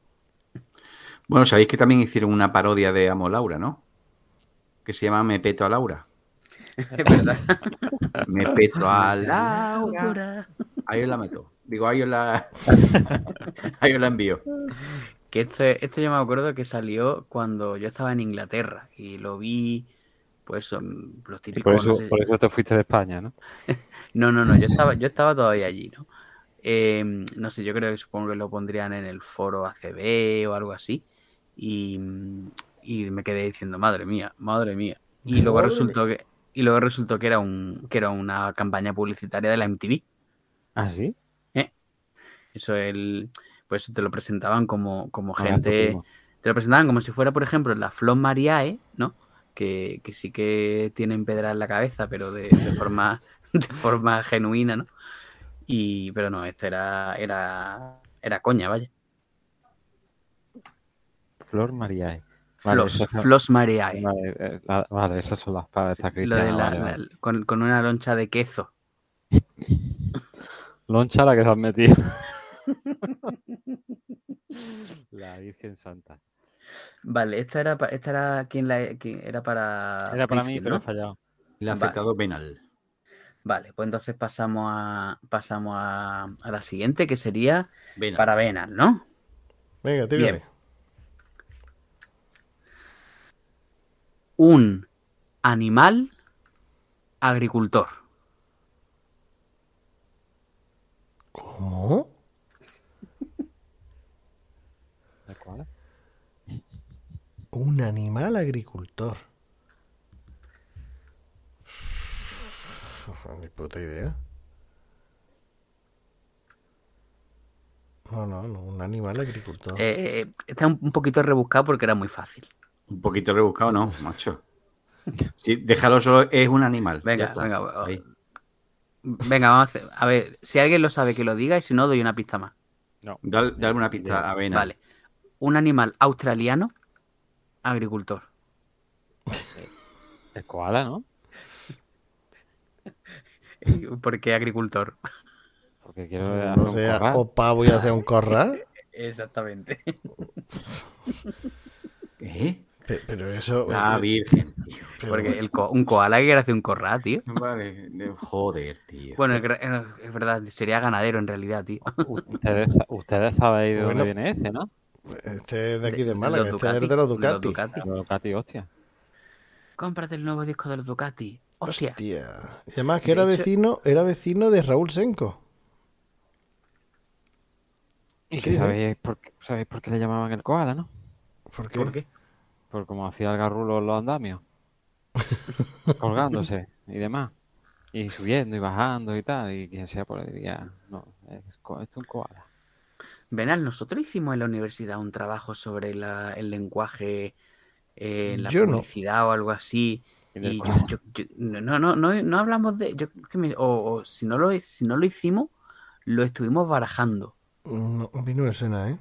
Bueno, sabéis que también hicieron una parodia de Amo Laura, ¿no? Que se llama Me peto a Laura. Es verdad. Me peto a Laura. Ahí os la meto. Digo, ahí os la, ahí os la envío. Que este, este yo me acuerdo que salió cuando yo estaba en Inglaterra y lo vi, pues son los Y típicos. por no eso, sé- por eso te fuiste de España, ¿no? No, no, no, yo estaba, yo estaba todavía allí, ¿no? Eh, no sé, yo creo que supongo que lo pondrían en el foro ACB o algo así. Y, y me quedé diciendo, madre mía, madre mía. Y luego Madre resultó que, y luego resultó que era un, que era una campaña publicitaria de la MTV. ¿Ah, sí? Eso el, pues te lo presentaban como, como Ah, gente. Te lo presentaban como si fuera, por ejemplo, la Flor Mariae, ¿no? Que, que sí que tienen pedra en la cabeza, pero de, de forma, de forma genuina, ¿no? Y, pero no, esto era, era, era coña, vaya. Flor Mariae. Flos, esas son- Flos Mariae. Vale, eh, la- vale, esas son las palabras de cristianas. vale, vale. con, con una loncha de queso. Loncha la que se han metido. la Virgen Santa. Vale, esta era, esta era quien la quién- era para. Era para mí, pero ¿no? he fallado. El aceptado penal. Vale, pues entonces pasamos a pasamos a, a la siguiente, que sería para Venal, ¿no? Venga, tírale. Bien. Un animal agricultor. ¿Cómo? ¿De cuál? Un animal agricultor. Ni puta idea. No, no, no, un animal agricultor. Eh, está un, poquito rebuscado porque era muy fácil. Un poquito rebuscado, ¿no, macho? Sí, déjalo solo, es un animal. Venga, venga, Ahí. Venga, vamos a hacer. A ver, si alguien lo sabe que lo diga y si no, doy una pista más. No. Dale, dale una pista. Vale. Un animal australiano agricultor. El koala, ¿no? ¿Por qué agricultor? Porque quiero hacer No un sea, corral. opa, voy a hacer un corral. Exactamente. ¿Eh? Pe- Pero eso. Ah, eh, virgen. tío. pero- Porque el co- un koala que quiere hacer un corral, tío. Vale, de- joder, tío. Bueno, es verdad, sería ganadero en realidad, tío. Ustedes, ustedes sabéis de Bueno. dónde viene ese, ¿no? Este es de aquí de Málaga, este es Ducati, de los de los Ducati. Ducati. Hostia. Cómprate el nuevo disco de los Ducati. Hostia. Hostia. Y además que era hecho- vecino, era vecino de Raúl Senco. ¿Y Sí, sí. sabéis por, qué, sabéis por qué le llamaban el koala, no? ¿Por qué? ¿Por qué? Por como hacía el garrulo en los andamios. colgándose y demás. Y subiendo y bajando y tal. Y quien sea por ahí diría, no, es, esto es un koala. Venal, nosotros hicimos en la universidad un trabajo sobre la- el lenguaje eh, en la Yo no. publicidad o algo así. Y yo, koala. yo- yo- no, no, no, no hablamos de. Yo, creo que me- o, o si, no lo, si no lo hicimos, lo estuvimos barajando. No, a mí no me suena, ¿eh?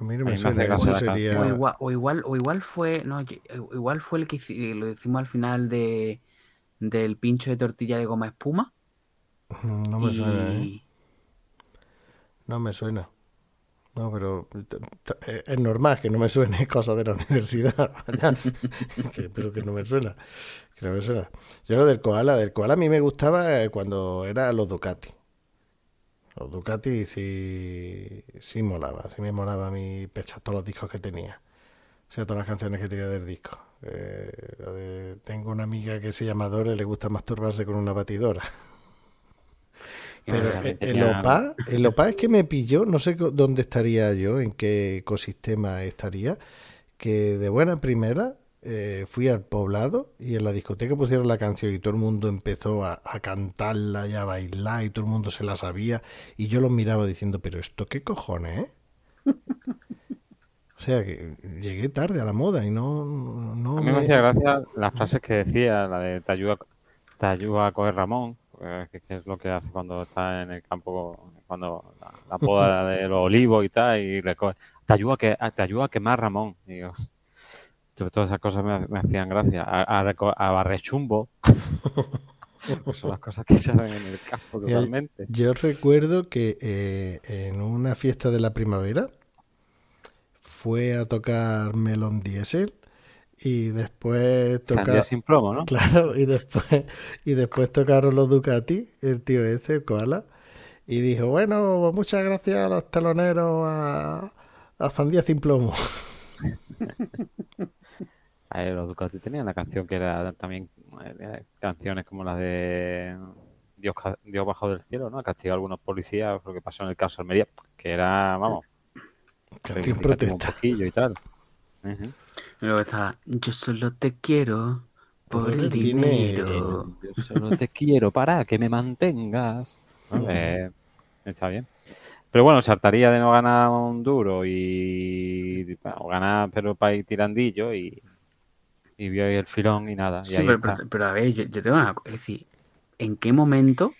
A mí no me suena. la sería... O igual, o igual, o igual fue. No, igual fue el que lo hicimos al final de del pincho de tortilla de goma espuma. No me suena, ¿eh? No me suena. No, pero t- es normal que no me suene cosas de la universidad. Que- pero que no me suena. Que no me suena. Yo lo del koala, del koala a mí me gustaba eh, cuando era los Ducati. Los Ducati sí, sí molaba. Sí me molaba a mí pechar todos los discos que tenía. O sea, todas las canciones que tenía del disco. Eh, de- tengo una amiga que se llama Dora y le gusta masturbarse con una batidora. Pero también el, OPA, el OPA es que me pilló, no sé dónde estaría yo, en qué ecosistema estaría, que de buena primera eh, fui al poblado y en la discoteca pusieron la canción y todo el mundo empezó a, a cantarla y a bailar y todo el mundo se la sabía y yo los miraba diciendo, pero esto qué cojones, ¿eh? O sea que llegué tarde a la moda y no... no A mí me hacía gracia las frases que decía, la de te ayuda, te ayuda a coger Ramón, eh, que, que es lo que hace cuando está en el campo, cuando la, la poda de los olivos y tal, y te ayuda a, que, te ayuda a quemar Ramón. Y yo, to- todas esas cosas me, me hacían gracia. A, a, reco- a barrer chumbo. Pues son las cosas que se ven en el campo hay- totalmente. Yo recuerdo que eh, en una fiesta de la primavera fue a tocar Melon Diesel y después Sandía tocar sin plomo, ¿no? claro y después y después tocaron los Ducati el tío ese el koala y dijo bueno pues muchas gracias a los teloneros a, a Sandía sin plomo A ver, los Ducati tenían la canción que era también eh, canciones como las de Dios, Dios bajó del cielo, ¿no? Castiga a algunos policías por lo que pasó en el caso de Almería, que era, vamos, canción reivindicativo un protesta poquillo y tal. Luego está, yo solo te quiero por, Por el el dinero. dinero. Yo solo te quiero para que me mantengas. Eh, está bien. Pero bueno, saltaría de no ganar un duro y bueno, ganar pero para ir tirandillo y, y vio ahí el filón y nada. Y Sí, ahí pero, está. pero- pero a ver, yo, yo tengo una cosa. Es decir, ¿en qué momento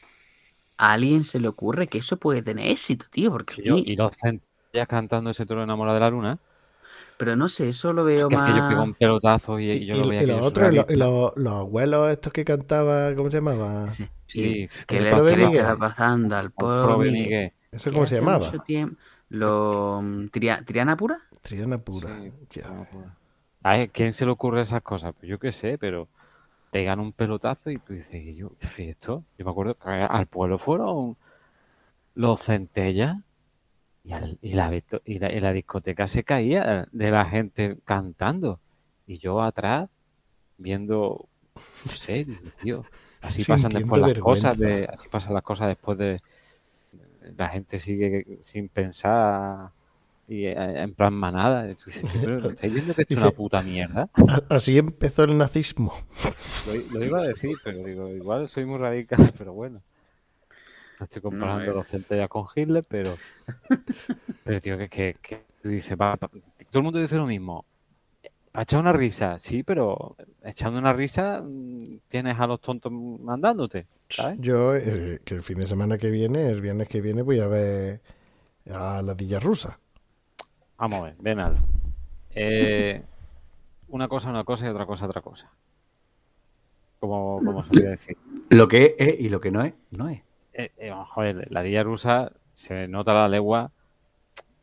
a alguien se le ocurre que eso puede tener éxito, tío? Porque Y, yo- mí- y los centellas cantando ese toro enamorado de la luna. Pero no sé, eso lo veo Que aquello pegó más. un pelotazo y, y, y yo lo veía y los otros y los, y surrealista. los- los abuelos estos que cantaba ¿cómo se llamaba? Sí, Sí, ¿Qué el le, qué le está pasando al pobre. ¿eso que cómo se llamaba? Lo, Tria- ¿Triana pura? Triana pura Sí, ya. pues. A ver, ¿quién se le ocurre esas cosas? Pues yo qué sé, pero pegan un pelotazo y tú dices, ¿y yo, ¿y esto? Yo me acuerdo que al pueblo fueron los centellas y, al- y la, veto- y, la, y la discoteca se caía de la gente cantando. Y yo atrás viendo, no sé, tío, así pasan después las cosas, de, así pasan las cosas después de... La gente sigue sin pensar y eh, en plan manada. Y tú dices, "Tío, pero ¿no ¿estáis viendo que esto es una puta mierda? Así empezó el nazismo. Lo, lo iba a decir, pero digo, igual soy muy radical, pero bueno. No estoy comparando eh. los centellas con Hitler, pero. Pero, tío, que, que, que tú dices, va, pa- todo el mundo dice lo mismo. ¿Para echar una risa? Sí, pero echando una risa mm, tienes a los tontos mandándote, ¿sabes? Yo, eh, que el fin de semana que viene, el viernes que viene, voy a ver a la Dilla Rusa. Vamos a ver, ven al. Eh, una cosa, una cosa y otra cosa, otra cosa. Como, como solía decir. Lo que es y lo que no es, no es. Eh, eh, vamos a ver, la dilla rusa se nota a la legua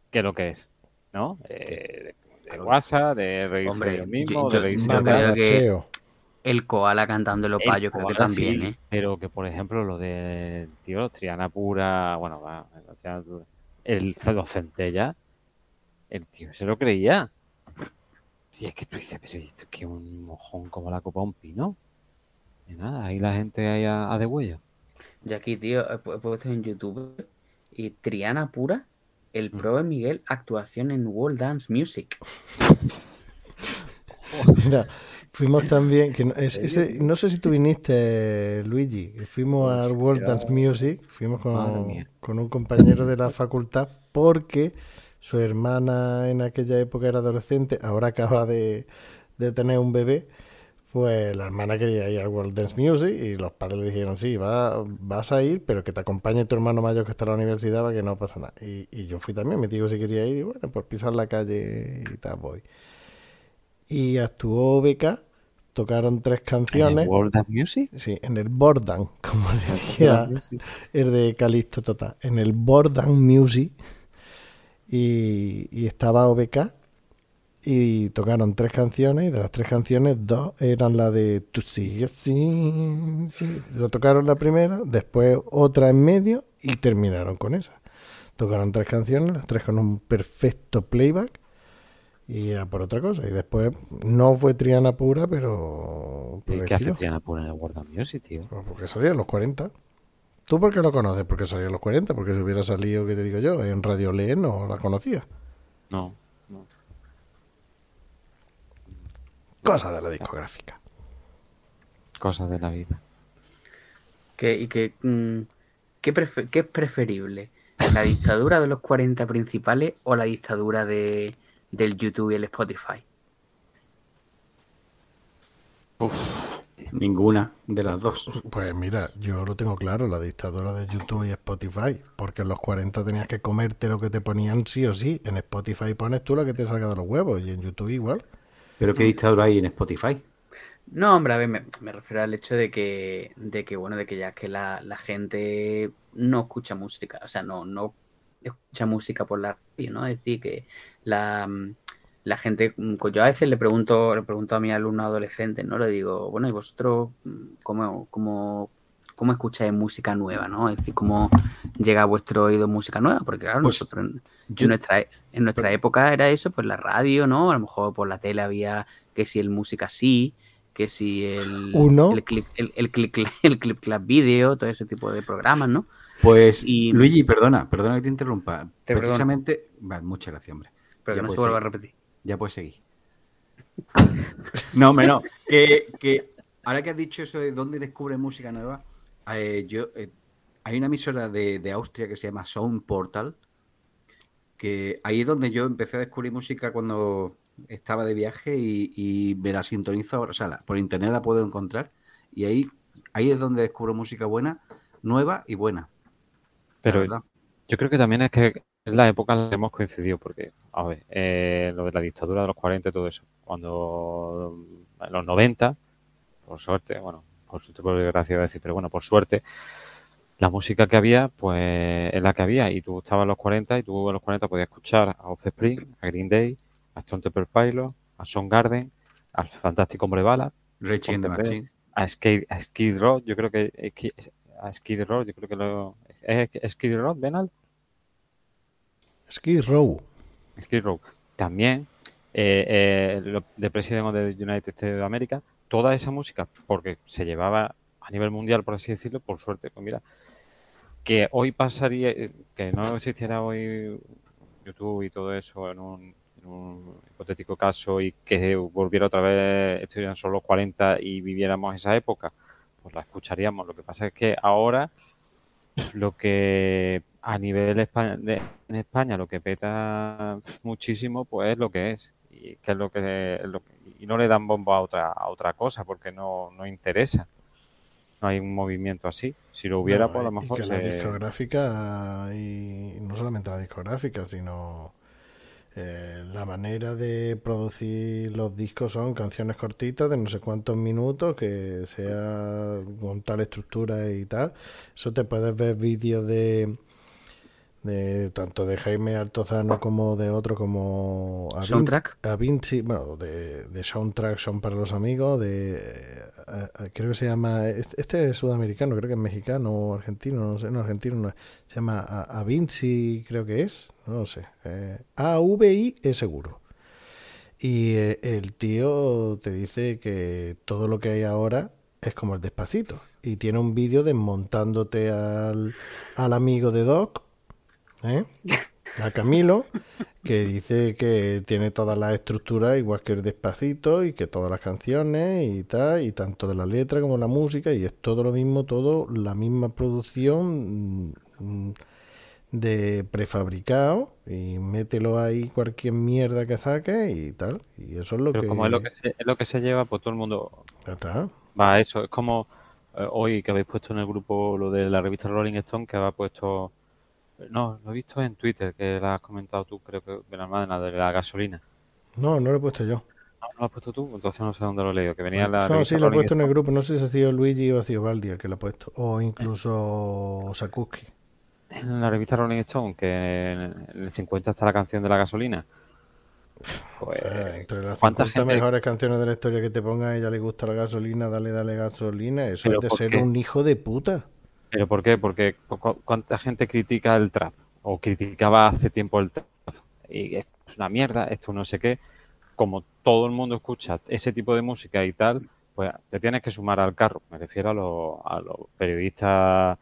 que lo que es, ¿no? Eh, de, de WhatsApp, de reírse de ellos mismos, yo- de yo- creo que-. El koala cantando en los El payos, creo que también, sí, ¿eh? Pero que, por ejemplo, lo de, tío, los Triana Pura, bueno, va, los Triana Pura, el los Centella, el tío se lo creía. Sí, es que tú dices, pero esto es que un mojón como la copa de un pino. Y nada, ahí la gente ahí a, a de huello. Y aquí, tío, he pu- he puesto en YouTube y Triana Pura, el pro de Miguel, actuación en World Dance Music. Mira, fuimos también, que no, es- ese- no sé si tú viniste, Luigi, que fuimos al World Dance Music, fuimos con, con un compañero de la facultad porque su hermana en aquella época era adolescente, ahora acaba de, de tener un bebé, pues la hermana quería ir al World Dance Music y los padres le dijeron, sí, va, vas a ir, pero que te acompañe tu hermano mayor que está en la universidad para que no pasa nada. Y, y yo fui también, me dijo si quería ir y bueno, pues pisar la calle y tal, voy. Y actuó Beca, tocaron tres ¿En canciones. el World of Music? Sí, en el Bordan, como decía el de Calixto Total, en el Bordan Music. Y, y estaba OBK y tocaron tres canciones y de las tres canciones dos eran la de Tú sigues sí, sí. Lo tocaron la primera, después otra en medio y terminaron con esa. Tocaron tres canciones, las tres con un perfecto playback y a por otra cosa. Y después no fue Triana pura, pero... ¿Y ¿Qué hace. Triana Pura en el World of Music, tío? Pues porque salía en los 40. ¿Tú por qué lo conoces? Porque salía en los 40. Porque si hubiera salido, ¿qué te digo yo? En Radio Le no la conocía. No, no. Cosas de la discográfica. Cosas de la vida. ¿Qué, y qué, mm, qué, es preferible? ¿La dictadura de los 40 principales o la dictadura de, del YouTube y el Spotify? Ninguna de las dos. Pues mira, yo lo tengo claro, la dictadura de YouTube y Spotify, porque en los 40 tenías que comerte lo que te ponían sí o sí. En Spotify pones tú lo que te salga de los huevos y en YouTube igual. Pero qué dictadura hay en Spotify. No, hombre, a ver, me, me refiero al hecho de que, de que bueno, de que ya es que la, la gente no escucha música, o sea, no, no escucha música por la radio, ¿no? Es decir, que la, mm, la gente, mm, pues yo a veces le pregunto, le pregunto a mi alumno adolescente, ¿no? Le digo, bueno, ¿y vosotros mm, cómo, cómo, cómo escucháis música nueva, ¿no? Es decir, ¿cómo llega a vuestro oído música nueva? Porque claro, Pues, nosotros yo- en nuestra, en nuestra época era eso, pues la radio, ¿no? A lo mejor por la tele había que si el música sí, que si el, Uno. el clip, el, el clip, el clip clap video, todo ese tipo de programas, ¿no? Pues, Y- Luigi, perdona, perdona que te interrumpa. Te. Precisamente, vale, muchas gracias, hombre. Pero que Ya no se vuelva a repetir. Ya puedes seguir. No, hombre, no. Que, que ahora que has dicho eso de dónde descubre música nueva, eh, yo eh, hay una emisora de, de Austria que se llama Sound Portal, que ahí es donde yo empecé a descubrir música cuando estaba de viaje y, y me la sintonizo ahora, o sea, la- por internet la puedo encontrar y ahí, ahí es donde descubro música buena, nueva y buena. Pero yo creo que también es que en la época en la que hemos coincidido, porque, a ver, eh, lo de la dictadura de los 40 y todo eso, cuando en los 90, por suerte, bueno, por suerte, por desgracia iba a decir, pero bueno, por suerte, la música que había, pues es la que había, y tú estabas en los 40 y tú en los 40 podías escuchar a Offspring, a Green Day, a Stone Temple Pilots, a Soundgarden, al Fantástico Hombre Bala, the Machine. a Skid, a Skid Row, yo creo que a Skid Row, yo creo que lo es Skid Row, Benal, Skid Row. Skid Row. También eh, eh, lo- The President of the United States of America, toda esa música, porque se llevaba a nivel mundial, por así decirlo, por suerte, pues mira, que hoy pasaría, eh, que no existiera hoy YouTube y todo eso en un, hipotético caso y que volviera otra vez, estuvieran solo los 40 y viviéramos esa época, pues la escucharíamos. Lo que pasa es que ahora lo que a nivel de- en España lo que peta muchísimo pues es lo que es y que, es lo que- y no le dan bombo a otra a otra cosa porque no, no interesa no hay un movimiento así. Si lo hubiera No, pues a lo y mejor que la se- discográfica y no solamente la discográfica sino eh, la manera de producir los discos son canciones cortitas de no sé cuántos minutos que sea con tal estructura y tal. Eso te puedes ver vídeos de de tanto de Jaime Altozano como de otro como Avin- Soundtrack. Avinci, bueno, de, de soundtrack son para los amigos, de eh, eh, creo que se llama, este es sudamericano, creo que es mexicano o argentino, no sé, no argentino, no se llama A- Avinci, creo que es, no lo sé, eh, A-V-I es seguro. Y eh, el tío te dice que todo lo que hay ahora es como el despacito. Y tiene un vídeo desmontándote al, al amigo de Doc, ¿eh? a Camilo, que dice que tiene todas las estructuras igual que el despacito y que todas las canciones y tal, y tanto de la letra como la música, y es todo lo mismo, todo la misma producción mm, de prefabricado, y mételo ahí cualquier mierda que saque y tal, y eso es lo pero que... como es lo que se, es lo que se lleva pues todo el mundo Ya está. va eso es como eh, hoy que habéis puesto en el grupo lo de la revista Rolling Stone que había puesto no lo he visto en Twitter que la has comentado tú creo que de la hermana de la gasolina No, no lo he puesto yo. no, no lo has puesto tú entonces no sé dónde lo he leído que venía en la No, sí, lo he puesto en el grupo. No sé si ha sido Luigi o ha sido Baldi el que lo ha puesto. O incluso Sakuski. en la revista Rolling Stone que en el 50 está la canción de la gasolina O pues sea, entre las ¿cuánta 50 gente- mejores canciones de la historia que te ponga, a ella le gusta la gasolina, dale, dale gasolina. Eso es de ¿por ser qué? un hijo de puta. ¿Pero por qué? Porque cu- cu- cuánta gente critica el trap o criticaba hace tiempo el trap y esto es una mierda, esto no sé qué. Como todo el mundo escucha ese tipo de música y tal, pues te tienes que sumar al carro. Me refiero a los, periodistas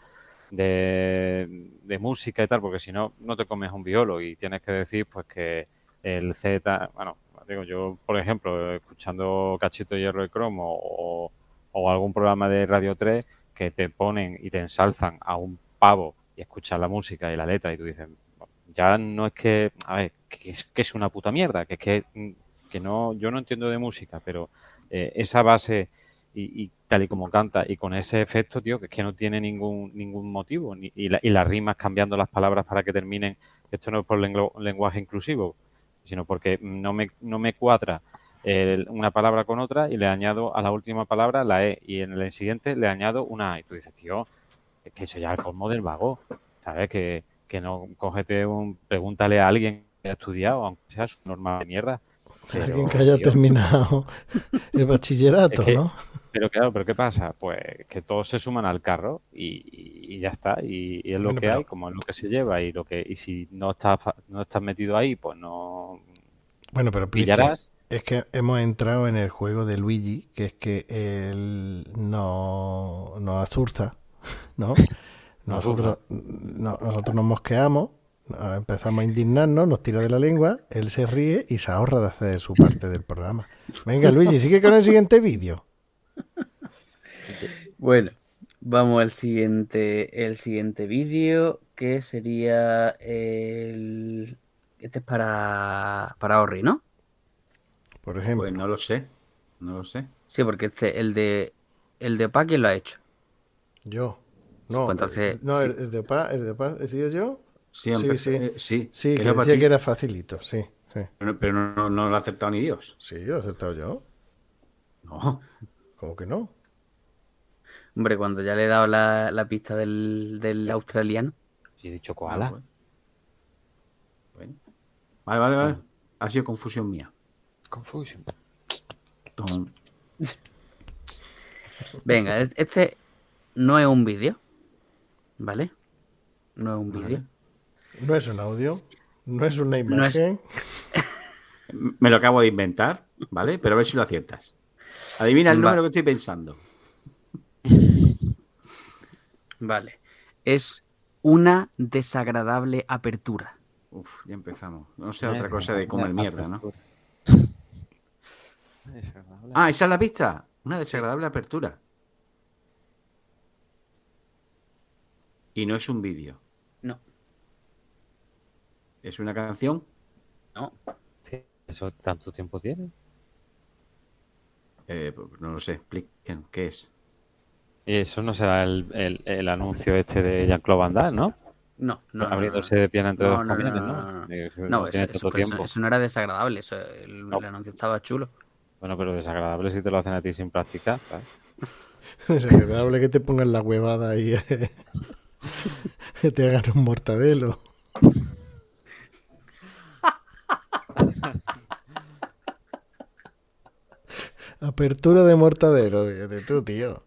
de, de música y tal, porque si no, no te comes un violo y tienes que decir pues que el Z, bueno, digo, yo, por ejemplo, escuchando Cachito Hierro y Cromo o, o algún programa de Radio 3 que te ponen y te ensalzan a un pavo y escuchas la música y la letra y tú dices, ya no es que, a ver, que es, una puta mierda, que es que, mm, que no, yo no entiendo de música, pero eh, esa base y, tal y como canta y con ese efecto, tío, que es que no tiene ningún ningún motivo y, la- y las rimas cambiando las palabras para que terminen, esto no es por lengua- lenguaje inclusivo, sino porque no me, no me cuadra el- una palabra con otra y le añado a la última palabra la E y en el siguiente le añado una A y tú dices, tío, es que eso ya es el colmo del vago, ¿sabes? Que, que no cógete un, pregúntale a alguien que ha estudiado, aunque sea su norma de mierda. Pero, Alguien que haya tío, terminado el bachillerato, Es que- ¿no? Pero claro, ¿pero qué pasa? Pues que todos se suman al carro y, ya está. Y, y es lo Bueno, que pero- hay, como es lo que se lleva y lo que y si no estás no estás metido ahí, pues no Bueno, pero pillarás. Es que hemos entrado en el juego de Luigi, que es que él no nos azurza, ¿no? Nos Nosotros, no- nosotros nos mosqueamos, empezamos a indignarnos, nos tira de la lengua, él se ríe y se ahorra de hacer su parte del programa. Venga, Luigi, sigue con el siguiente vídeo. Bueno, vamos al siguiente, el siguiente vídeo, que sería el... Este es para, para Orri, ¿no? Por ejemplo, Pues no lo sé. No lo sé. Sí, porque este, el de el de Pa, ¿quién lo ha hecho? yo. No, Pues entonces, no sí. el, el de paz, el de paz, ¿he sido yo? Siempre. Sí, sí. eh, sí. Sí, que decía ti, que era facilito, sí, sí. Pero, pero no, no lo ha aceptado ni Dios. Sí, lo he aceptado yo. No. ¿Cómo que no? Hombre, cuando ya le he dado la, la pista del, del australiano. Si he dicho koala. Bueno. Bueno. Vale, vale, vale. Ha sido confusión mía. Confusion. Tom. Venga, es- este no es un vídeo, ¿vale? No es un vídeo. No es un audio, no es una No es- imagen. Me lo acabo de inventar, ¿vale? Pero a ver si lo aciertas. Adivina el Va. número que estoy pensando. Vale. Es una desagradable apertura. Uf, ya empezamos. No sé otra cosa de comer mierda, ¿no? Desagradable. Ah, esa es la pista. Una desagradable apertura. Y no es un vídeo. No. ¿Es una canción? No. Sí, ¿Eso tanto tiempo tiene? Eh, pues no lo sé. Expliquen qué es. Y eso no será el, el, el anuncio este de Jean-Claude Van Damme, ¿no? No, no. Abriéndose no. de pierna entre No, dos no, no, camiones, no, ¿no? no, no. Eh, eso No, eso, tanto eso- eso- tiempo. eso no era desagradable, eso, el, No. el anuncio estaba chulo. Bueno, pero desagradable si te lo hacen a ti sin practicar, ¿sabes? Desagradable que te pongan la huevada ahí. eh. que te hagan un mortadelo. Apertura de mortadelo, fíjate tú, tío.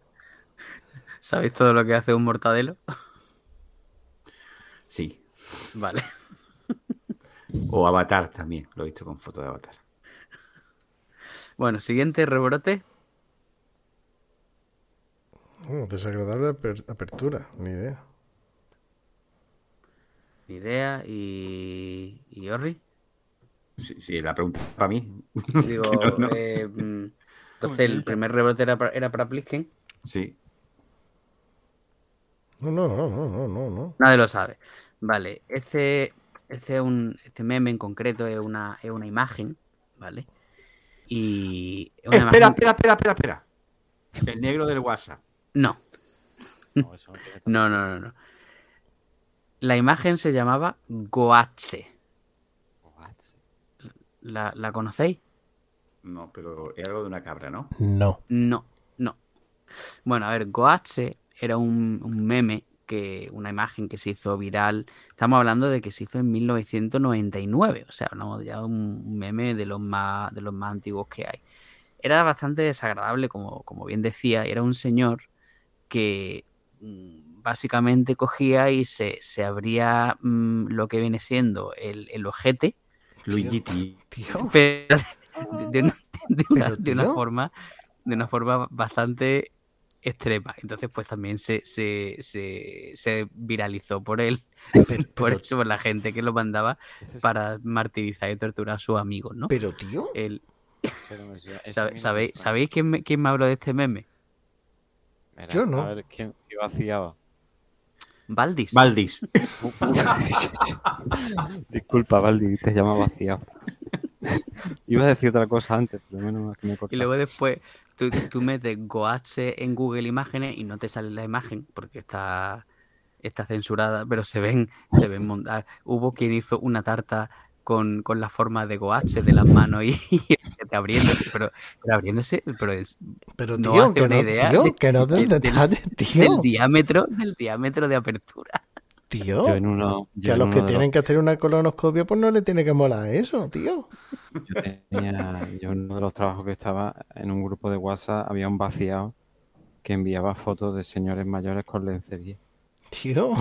¿Sabéis todo lo que hace un mortadelo? Sí. Vale. O Avatar también. Lo he visto con foto de Avatar. Bueno, siguiente rebrote. Mm, desagradable aper- apertura, ni idea. Idea y. y Orri. Sí, sí, la pregunta es para mí. Digo, No, no. eh, mm, entonces el primer rebote era para, era para Plisken. Sí. No, no, no, no, no, no, no. Nadie lo sabe. Vale, este, este, es un, este meme en concreto es una, es una imagen, ¿vale? Y. una Espera, imagen- espera, espera, espera, espera. El negro del WhatsApp. No, No, eso no no, no, no, no. La imagen se llamaba Goatse. ¿La, la conocéis? No, pero es algo de una cabra, ¿no? No. No, no. Bueno, a ver, Goatse era un, un meme, que una imagen que se hizo viral. Estamos hablando de que se hizo en 1999. O sea, hablamos ya de un meme de los más, de los más antiguos que hay. Era bastante desagradable, como, como bien decía. Era un señor que mm, básicamente cogía y se, se abría mm, lo que viene siendo el, el ojete, Luigi pero de, de una, de una- Pero, de una tío. forma de una forma bastante extrema. Entonces, pues también se, se, se, se viralizó por él, Pero, por pero- eso, por la gente que lo mandaba para martirizar y torturar a sus amigos, ¿no? pero, tío, El- ese no me suena- ese ¿sabe- a mí no me ¿Sabéis, suena. ¿Sabéis quién me, quién me habló de este meme? Mira, Yo no. A ver, ¿quién vaciaba? Valdis. Valdis. Disculpa, Valdi, te llama vaciado. Iba a decir otra cosa antes, pero menos mal que me he Y luego después tú, tú metes Goache en Google Imágenes y no te sale la imagen porque está, está censurada, pero se ven, se ven montar. Hubo quien hizo una tarta con, con la forma de Goache de las manos y, y abriéndose, pero, pero abriéndose, pero es pero, no tío, hace que una no, idea tío, de- que no del- del tío, diámetro, del diámetro de apertura. Tío. Yo en uno, yo Que a los que tienen que hacer una colonoscopia, pues no le tiene que molar eso, tío. Yo tenía, yo en uno de los trabajos que estaba en un grupo de WhatsApp había un vaciado que enviaba fotos de señores mayores con lencería. Tío.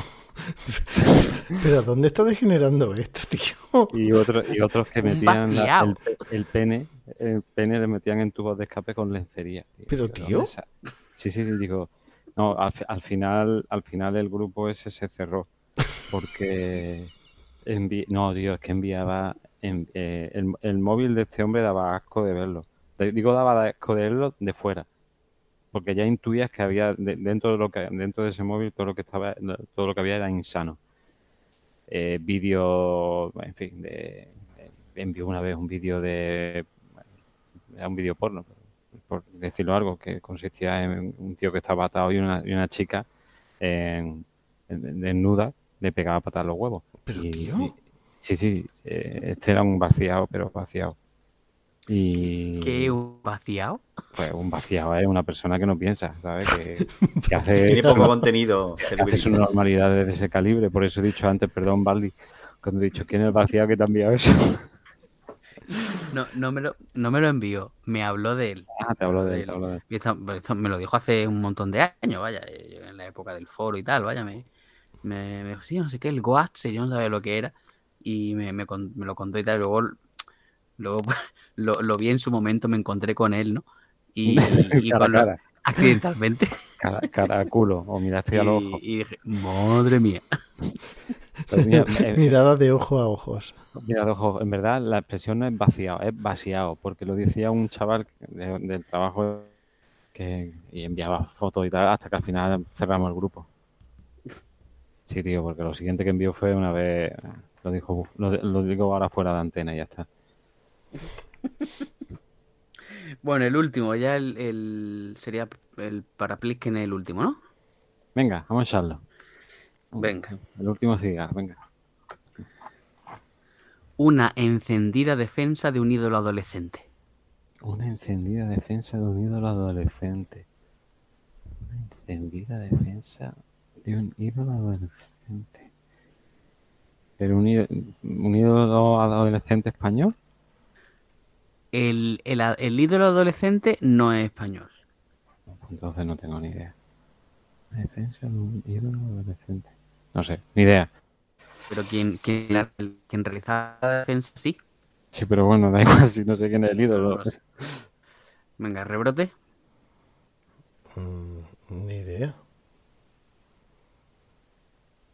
Pero ¿dónde está degenerando esto, tío? Y otros, y otros que metían la- el, pe- el pene, el pene le metían en tubos de escape con lencería. Pero, tío. ¿dónde sa- Sí, sí, sí, digo. No, al final, al final el grupo ese se cerró. Porque no, tío, es que enviaba en- eh, el, el móvil de este hombre daba asco de verlo. Digo, daba asco de verlo de fuera. Porque ya intuías que había de- dentro de lo que dentro de ese móvil todo lo que estaba todo lo que había era insano. Eh, vídeo, en fin, de, envió una vez un vídeo de era un vídeo porno, por decirlo algo, que consistía en un tío que estaba atado y una, y una chica en- en- desnuda le pegaba patas a los huevos. Pero, Y- tío. y- sí, sí, eh, este era un vaciado, pero vaciado. Y ¿Qué un vaciado? pues un vaciado es una persona que no piensa, ¿sabes? Que, que hace, Tiene poco contenido. que hace su normalidad de ese calibre. Por eso he dicho antes, perdón, Baldi, cuando he dicho quién es el vaciado que te ha enviado eso. No, no, me lo, no me lo envió, me habló de él. Ah, te hablo de él, te hablo de él. Y esto- esto me lo dijo hace un montón de años, vaya, eh, en la época del foro y tal, vaya, me, me, me dijo, sí, no sé qué, el Goatse, yo no sabía lo que era, y me, me, lo contó y tal, y luego, luego lo, lo vi en su momento, me encontré con él, ¿no? Y, y cara lo- cara, accidentalmente, cara, culo, o miraste a los y, ojos. y dije, madre mía, Pues mira, eh, Mirada de ojo a ojos. mira, ojo, en verdad la expresión no es vaciado, es vaciado, porque lo decía un chaval de- del trabajo que y enviaba fotos y tal, hasta que al final cerramos el grupo. Sí, tío, porque lo siguiente que envió fue una vez, lo dijo, lo, lo digo ahora fuera de antena y ya está. Bueno, el último, ya el, el- sería el para Plisken el último, ¿no? Venga, vamos a echarlo. Venga. El último cigarro, venga. Una encendida defensa de un ídolo adolescente. Una encendida defensa de un ídolo adolescente. Una encendida defensa de un ídolo adolescente. ¿Pero un, ídolo, un ídolo adolescente español? El, el, el ídolo adolescente no es español. Entonces no tengo ni idea. Una defensa de un ídolo adolescente. No sé, ni idea. Pero quien, quien, la- quien realizaba la defensa sí. Sí, pero bueno, da igual si no sé quién es el ídolo. No sé. Venga, rebrote. Mm, ni idea.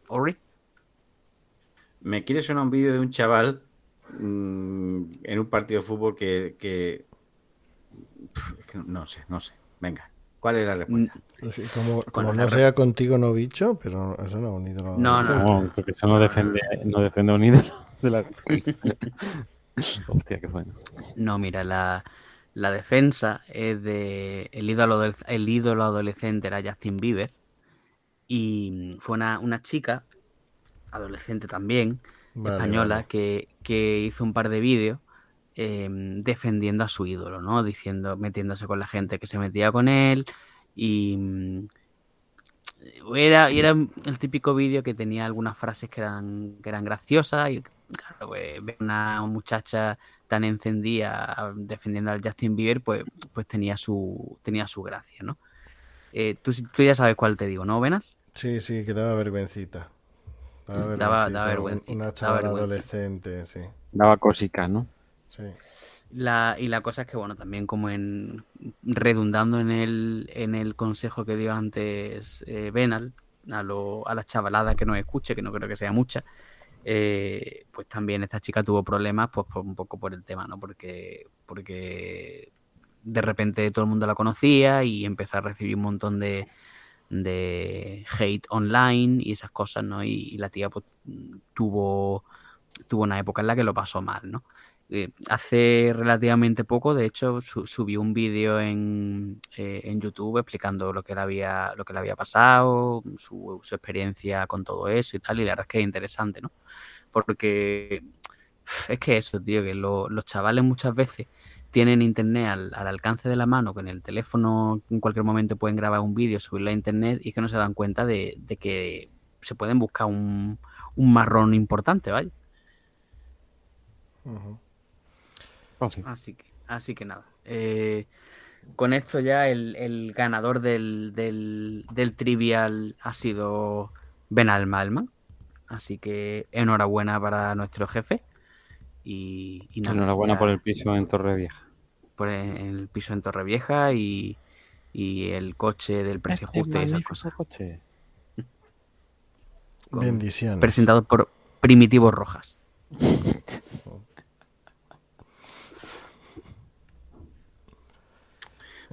Ori. Me quiere sonar un vídeo de un chaval mm, en un partido de fútbol que, que- Pf, es que no sé, no sé. Venga, ¿cuál es la respuesta? Pues sí, Como, no sea contigo, no bicho, pero eso no es un ídolo. No. No, porque eso no defiende, no defiende a un ídolo de la Hostia, qué bueno. No, mira, la, la defensa es de. El ídolo, del- el ídolo adolescente era Justin Bieber. Y fue una, una chica, adolescente también, Vale, española, vale. Que, que hizo un par de vídeos eh, defendiendo a su ídolo, ¿no? Diciendo, metiéndose con la gente que se metía con él. Y. mm, Era, era el típico vídeo que tenía algunas frases que eran, que eran graciosas. Y claro, pues, ver una muchacha tan encendida defendiendo al Justin Bieber, pues, pues tenía su tenía su gracia, ¿no? Eh, tú, tú ya sabes cuál te digo, ¿no, Venas? Sí, sí, que daba vergüencita. Daba Daba- vergüencita. daba vergüencita, Una daba chavala vergüencita. adolescente, sí. Daba cosica, ¿no? sí. La, y la cosa es que, bueno, también como en redundando en el, en el consejo que dio antes eh, Benal, a, lo, a la chavalada que nos escuche, que no creo que sea mucha, eh, pues también esta chica tuvo problemas pues por, un poco por el tema, ¿no? Porque, porque de repente todo el mundo la conocía y empezó a recibir un montón de, de hate online y esas cosas, ¿no? Y, la tía pues tuvo, tuvo una época en la que lo pasó mal, ¿no? Eh, hace relativamente poco, de hecho, su, subió un vídeo en, eh, en, YouTube explicando lo que le había, lo que le había pasado, su, experiencia con todo eso y tal, y la verdad es que es interesante, ¿no? Porque es que eso, tío, que lo, los chavales muchas veces tienen internet al, al, alcance de la mano, que en el teléfono en cualquier momento pueden grabar un vídeo, subirlo a internet y que no se dan cuenta de, de que se pueden buscar un, un marrón importante, ¿vale? Uh -huh. Oh, sí. Así que, así que nada. Eh, con esto ya el, el ganador del, del, del, trivial ha sido Ben Alman. Así que enhorabuena para nuestro jefe. Y, y nada, enhorabuena ya, por el piso en Torrevieja. Por el, el piso en Torrevieja y, y el coche del precio este justo y esas cosas. Coche. Bendiciones. Presentado por Primitivos Rojas.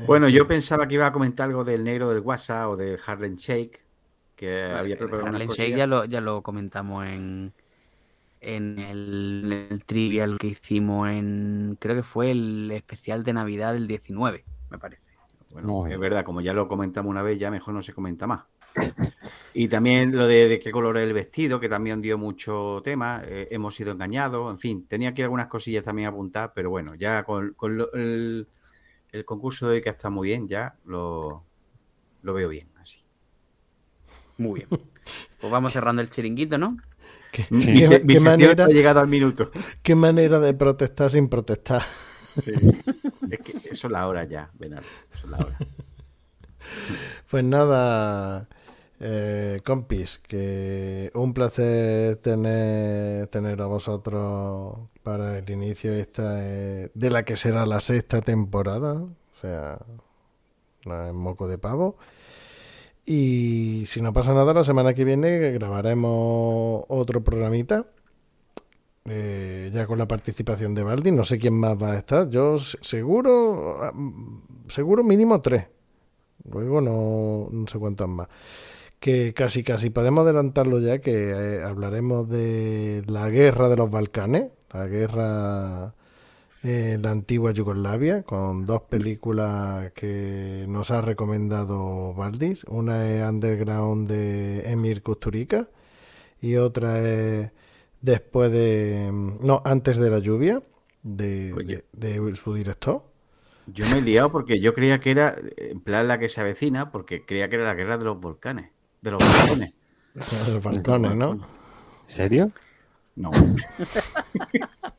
Bueno, yo pensaba que iba a comentar algo del negro del WhatsApp o del Harlem Shake. Que bueno, había preparado Harlem Shake ya lo, ya lo comentamos en, en el, en el, trivial que hicimos en. Creo que fue el especial de Navidad del 19, me parece. Bueno, no, es verdad, como ya lo comentamos una vez, ya mejor no se comenta más. Y también lo de, de qué color es el vestido, que también dio mucho tema. Eh, hemos sido engañados, en fin, tenía aquí algunas cosillas también apuntadas, pero bueno, ya con, con lo, el el concurso de hoy que está muy bien, ya lo, lo veo bien, así. Muy bien. Pues vamos cerrando el chiringuito, ¿no? ¿Qué, sí. mi, ¿qué, mi qué manera, ha llegado al minuto. Qué manera de protestar sin protestar. Sí. es que eso es la hora ya, Bernardo. Eso es la hora. Pues nada, eh, compis, que un placer tener, tener a vosotros para el inicio esta eh, de la que será la sexta temporada, o sea, no es moco de pavo. Y si no pasa nada, la semana que viene grabaremos otro programita. Eh, ya con la participación de Baldi, no sé quién más va a estar. Yo seguro, seguro mínimo tres. Luego no, no sé cuántos más que casi casi podemos adelantarlo ya que eh, hablaremos de la guerra de los Balcanes, la guerra la antigua Yugoslavia, con dos películas que nos ha recomendado Valdis. Una es Underground de Emir Kusturica y otra es después de no antes de la lluvia de, de, de su director. Yo me he liado porque yo creía que era en plan la que se avecina, porque creía que era la guerra de los volcanes. De los balcones. De los balcones, ¿no? ¿En serio? No.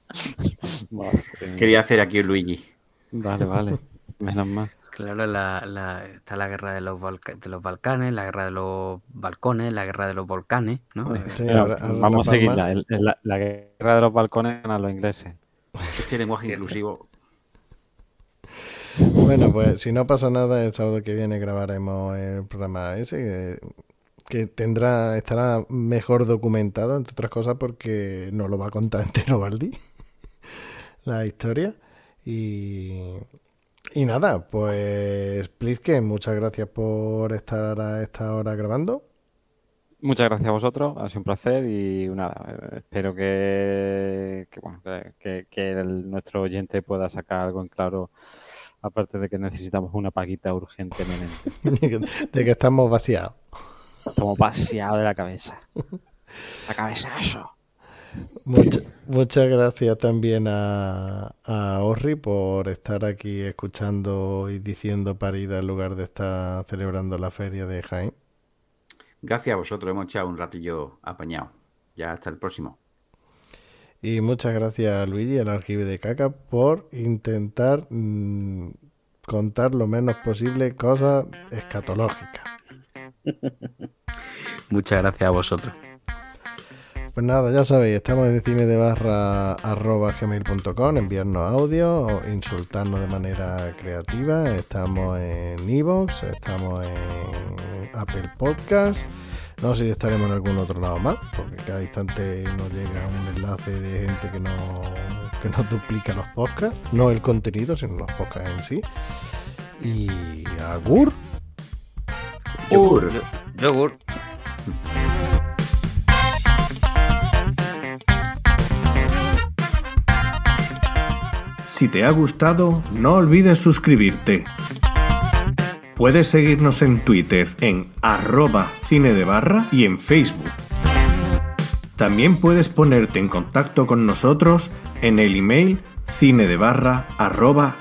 Quería hacer aquí un Luigi. Vale, vale. Menos mal. Claro, la, la, está la guerra de los, de los Balcanes, la guerra de los balcones, la guerra de los volcanes, ¿no? Sí, ahora, ahora vamos a seguirla. La, la, la, guerra de los balcones a los ingleses. Este lenguaje inclusivo. Bueno, pues si no pasa nada, el sábado que viene grabaremos el programa ese que tendrá estará mejor documentado, entre otras cosas, porque nos lo va a contar entero la historia. Y, y nada, pues Plisken, muchas gracias por estar a esta hora grabando. Muchas gracias a vosotros, ha sido un placer y nada, espero que, que bueno, que, que el, nuestro oyente pueda sacar algo en claro aparte de que necesitamos una paguita urgentemente. de que estamos vaciados. Estamos vaciados de la cabeza. La cabeza eso. Mucha, muchas gracias también a, a Orri por estar aquí escuchando y diciendo parida en lugar de estar celebrando la feria de Jaén. Gracias a vosotros, hemos echado un ratillo apañado. Ya hasta el próximo. Y muchas gracias a Luigi, al archivo de caca, por intentar mmm, contar lo menos posible cosas escatológicas. Muchas gracias a vosotros. Pues nada, ya sabéis, estamos en cine de barra arroba gmail.com, enviarnos audio o insultarnos de manera creativa. Estamos en Evox, estamos en Apple Podcast. No sé si estaremos en algún otro lado más, porque cada instante nos llega un enlace de gente que, no, que nos duplica los podcasts. No el contenido, sino los podcasts en sí. Y Agur. Yogur. Yo- yogur. Si te ha gustado, no olvides suscribirte. Puedes seguirnos en Twitter en arroba cine de barra y en Facebook. También puedes ponerte en contacto con nosotros en el email cinedebarra arroba.